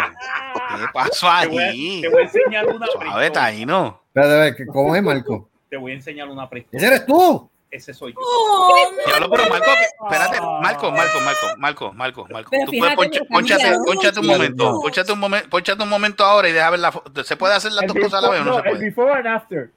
S3: ¿Qué pasó
S4: te, voy a,
S3: ahí?
S4: te voy a enseñar una
S3: Suave,
S4: prehistoria.
S3: Taino.
S14: Espérate, a ver, ¿qué- ¿cómo es, Marco?
S4: Te voy a enseñar una
S14: ¿Ese
S4: prehistoria.
S14: eres tú?
S4: Ese soy yo.
S7: Oh,
S3: Diablo, pero Marco, espérate, Marco, Marco, Marco, Marco, Marco, Marco.
S12: Pero
S3: Tú puedes poncha- ponchate, ponchate un momento, ponchate un momento, ponchate un momento ahora y deja ver la foto. ¿Se puede hacer las
S5: El
S3: dos cosas a la vez o no se
S5: before- el
S3: puede?
S5: before and after.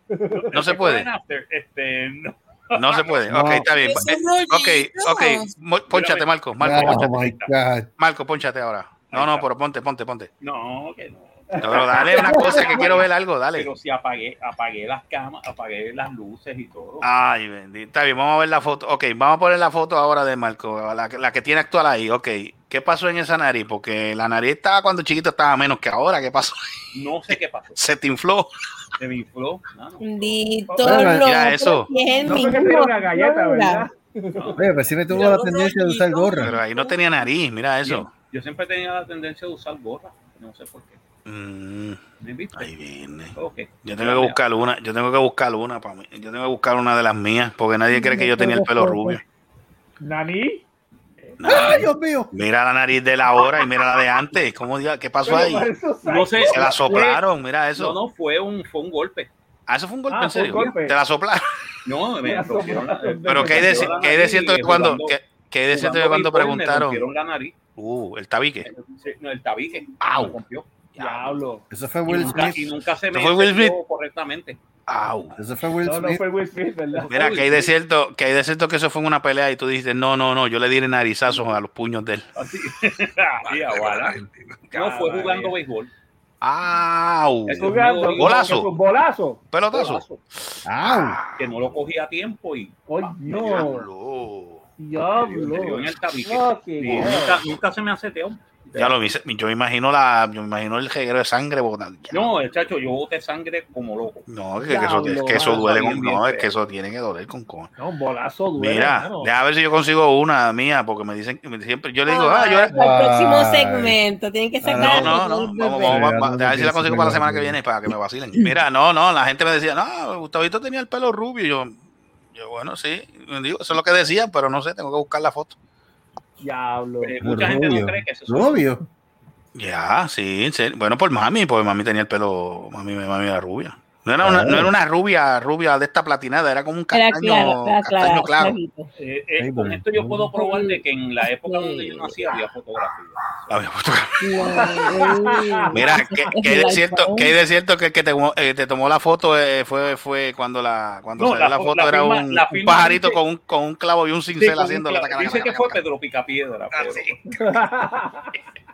S3: No se puede.
S4: Before and after, Este, no.
S3: No se puede.
S14: No.
S3: Ok, está bien. Eh, Ok, ok. Ponchate, Marco, Marco,
S14: Oh
S3: ponchate.
S14: my God.
S3: Marco, ponchate ahora. No, no, pero ponte, ponte, ponte.
S4: No, que no.
S3: Pero dale una cosa que quiero ver algo, dale.
S4: Pero si apagué, apagué las camas, apagué las luces y todo.
S3: Ay, bendito. Está bien, vamos a ver la foto. Ok, vamos a poner la foto ahora de Marco, la, que- la que tiene actual ahí. Ok, ¿qué pasó en esa nariz? Porque la nariz estaba cuando chiquito estaba menos que ahora. ¿Qué pasó?
S4: No sé qué pasó.
S3: Se te infló.
S4: Se me infló. No, no.
S12: Bendito
S14: Mira,
S3: eso.
S12: que es el
S5: No fue que te
S12: mismo
S5: dieron una galleta, ¿verdad?
S14: Oye, pues siempre tuvo la tendencia de usar gorra.
S3: Pero ahí no tenía nariz, mira eso.
S4: Yo siempre tenía la tendencia de usar gorra. No sé por qué.
S3: Mm,
S4: ¿Me
S3: ahí viene.
S4: Ok.
S3: Yo tengo que buscar una, yo tengo que buscar una para mí. Yo tengo que buscar una de las mías, porque nadie cree que yo tenía el pelo rubio.
S5: Nani.
S14: ¡Ay, Dios mío!
S3: Mira la nariz de la hora y mira la de antes. ¿Cómo, diga- ¿Qué pasó ahí?
S4: No sé.
S3: Se la soplaron, mira eso.
S4: No, no, fue un, fue un golpe.
S3: Ah, eso fue un golpe,
S5: Ah,
S3: en serio.
S5: golpe.
S3: Te la soplaron.
S4: No, me rompieron la-.
S3: Pero que hay de, que hay de cierto que cuando, que hay de cierto que
S4: jugando
S3: cuando preguntaron,
S4: la nariz.
S3: uh, el tabique.
S4: Sí, no, el tabique.
S3: Au.
S5: Diablo.
S14: Eso fue
S4: Y
S14: Will
S4: y
S14: Smith.
S4: nunca se me
S3: ¿No fue Will Smith?
S4: correctamente.
S3: Au.
S14: Eso fue Will
S5: No, no
S14: Smith.
S5: fue Will Smith, ¿verdad?
S3: Mira, que hay de cierto, que hay de cierto que eso fue en una pelea y tú dices, no, no, no, yo le di narizazos a los puños de él.
S4: Así. Sí, aguala. No fue jugando béisbol.
S3: ¡Au!
S5: Jugando.
S3: Golazo.
S5: Bolazo.
S3: Pelotazo.
S14: ¡Au!
S4: Que no lo cogía a tiempo y
S5: Ay, no.
S3: Diablo.
S4: dio en
S5: Diablo.
S4: el tabique.
S5: No,
S4: Y nunca, nunca se me aseteó.
S3: Ya lo vi, yo me imagino la, yo me imagino el reguero de sangre botando.
S4: No, el chacho, yo boté sangre como loco.
S3: No, que, que eso, es que eso duele con, no, es
S4: feo.
S3: que eso tiene que doler con con.
S5: No, un bolazo duele.
S3: Mira, deja ver si yo consigo una mía, porque me dicen, siempre, yo le digo, ah, yo
S12: Para el próximo segmento. Tienen que
S3: No,
S12: sacar.
S3: no, no,
S12: el
S3: vamos,
S12: bebé.
S3: vamos, vamos,
S14: Esperando
S3: a ver si la consigo para la semana que viene para que me vacilen. Mira, no, no, la gente me decía, no, Gustavito tenía el pelo rubio. y Yo, yo bueno, sí, digo, eso es lo que decían, pero no sé, tengo que buscar la foto.
S5: Diablo.
S4: Eh, mucha gente no cree que eso es
S14: Rubio.
S3: Ya, sí, en serio. Bueno, por mami, porque mami tenía el pelo, mami, mami era rubia. No era, una, no era una rubia, rubia de esta platinada, era como un
S12: Era
S3: castaño,
S12: claro, era
S3: castaño
S12: claro,
S3: claro.
S4: Eh, eh, con esto yo puedo probar de que en la época donde yo nací había fotografía.
S3: Había fotografía. Mira, que, que hay de cierto, que hay de cierto que el que te, eh, te tomó la foto eh, fue, fue cuando la cuando
S4: No,
S3: salió
S4: la
S3: la,
S4: fo-
S3: foto
S4: la
S3: era
S4: firma-
S3: un,
S4: la
S3: un
S4: firma
S3: pajarito
S4: dice-
S3: con un, con un clavo y un
S4: Sí,
S3: cincel
S4: un
S3: haciendo la taca,
S4: dice
S3: taca,
S4: que fue Pedro Picapiedra.
S3: Ah,
S4: pero-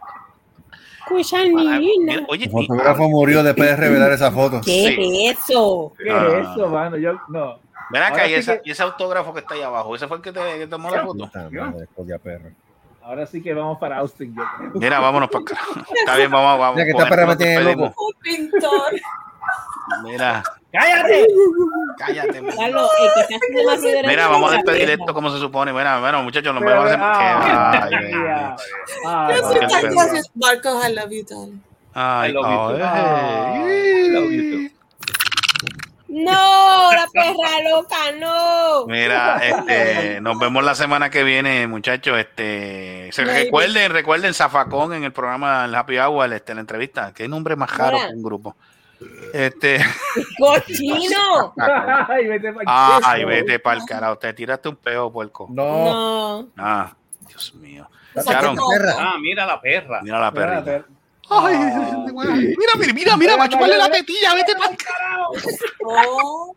S12: Escucha,
S3: Mira,
S12: niña.
S3: Oye,
S14: El fotógrafo murió después de revelar esa foto.
S12: ¿Qué
S3: Sí.
S12: es eso?
S5: ¿Qué
S3: Ah.
S5: es eso, mano? Yo, no.
S3: Ven acá, y,
S5: sí
S3: esa-
S5: que-
S3: y ese autógrafo que está ahí abajo, ese fue el que te que tomó la foto.
S14: Madre, perra.
S5: Ahora sí que vamos para Austin. Yo creo.
S3: Mira, vámonos para acá. Está bien, vamos, vamos.
S14: Mira que
S3: con
S14: esta perra
S3: esto
S14: me
S3: nos
S14: tiene
S3: despedimos.
S14: loco.
S7: Un pintor.
S3: Mira,
S5: ¡Cállate!
S3: cállate. mira.
S12: Carlos, el que está más ruido
S3: Mira, vamos a despedir esto como se supone. Mira, bueno, muchachos, nos vemos. la
S5: ah,
S3: semana- Ay,
S7: gracias, Marcos. I love you, darling.
S3: Ay,
S4: I love you
S3: ay.
S4: I love you.
S12: No, la perra loca, no.
S3: Mira, este, nos vemos la semana que viene, muchachos. Este, se recuerden, recuerden Zafacón en el programa el Happy Hour, este, la entrevista. Qué nombre más raro
S12: Mira.
S3: para un grupo. Este,
S12: ¡Cochino!
S5: Ay, vete pa'l
S3: ay, vete para el carajo. Te tiraste un peo, puerco.
S14: No.
S12: No.
S3: Ah, Dios mío. Sharon,
S14: perra.
S4: Ah, mira la perra.
S3: mira la
S5: Mira,
S3: perrita.
S5: per-
S3: Ay, mira, mira, mira, mira, va a chuparle la tetilla, vete para el carajo.
S7: Oh,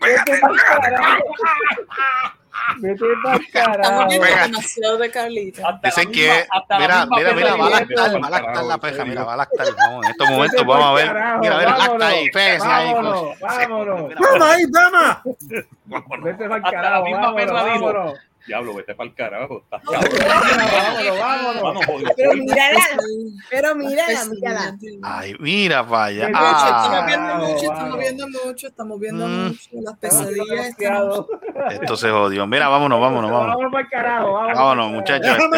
S5: Vete pa'l carajo. Vete
S3: Pégate.
S7: demasiado de Carlita.
S4: La
S3: Dicen
S4: misma-
S3: que,
S4: la
S3: mira,
S4: misma
S3: mira, mira, va a lactar,
S4: "Vete
S3: va a lactar la peja,
S4: serio".
S3: mira, va a lactar. Vamos, en estos momentos vamos a ver. Mira, mira, lacta
S5: vámonos,
S3: ahí, pégase ahí.
S5: Vámonos, vámonos.
S14: ¡Dama ahí, dama!
S3: vámonos.
S5: Vete
S4: Hasta la
S5: carajo,
S4: misma
S5: vámonos,
S4: perra dijo. Diablo, vete para el carajo. Estás
S5: Vámonos, vámonos, vámonos.
S4: Vamos.
S12: Pero mírala, pero mírala, mírala.
S3: Ay, mira, vaya.
S7: Estamos
S3: Ah,
S7: estamos viendo mucho, estamos viendo
S3: Mm.
S7: mucho. Las pesadillas
S5: Demasiado.
S3: esto se jodió. Mira, vámonos, vámonos, vámonos.
S5: Vámonos pa'l carajo, vámonos.
S3: Muchachos. Este,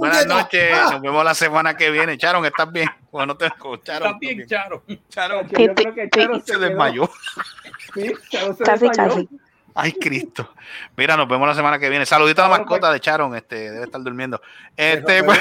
S3: buenas, no- noches.
S14: Ah.
S3: Nos vemos la semana que viene. Charon, ¿estás bien? Bueno, te escucharon.
S4: Estás bien, Charo.
S3: Charon,
S5: Yo creo que Charo
S3: se desmayó.
S5: Sí, Charo se desmayó.
S3: Ay, Cristo. Mira, nos vemos la semana que viene. Saludito a la mascota de Charon. Este, debe estar durmiendo. Este, pues,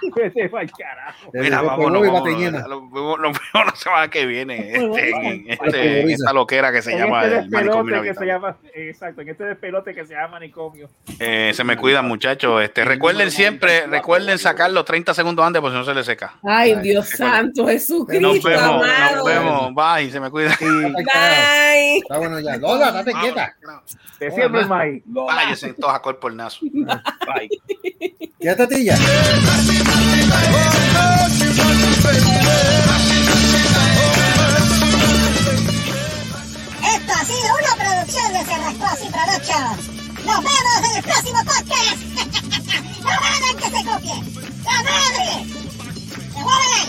S5: Vete pa'l carajo.
S3: Mira, vámonos, vámonos. Nos vemos, la semana que viene este, en, en este, en esta loquera que se
S5: En
S3: llama
S5: este
S3: el manicomio
S5: que se llama, exacto, en este despelote que se llama manicomio.
S3: Eh, se me cuidan, muchachos. Este, recuerden siempre, recuerden sacarlo 30 segundos antes, porque si no se le seca.
S12: Ay, Dios santo, Jesucristo,
S3: Nos vemos,
S12: amado.
S3: nos vemos. Bye, se me cuidan.
S12: Bye.
S14: Está bueno ya. Lola, date quieta.
S5: De siempre, May.
S3: Váyanse todos a cuerpo el nazo.
S4: Bye.
S14: Quédate tilla.
S2: Esto ha sido una producción de Cerrascos y Productions. Nos vemos en el próximo podcast. no hagan que se copie. La madre. Se mueven ahí.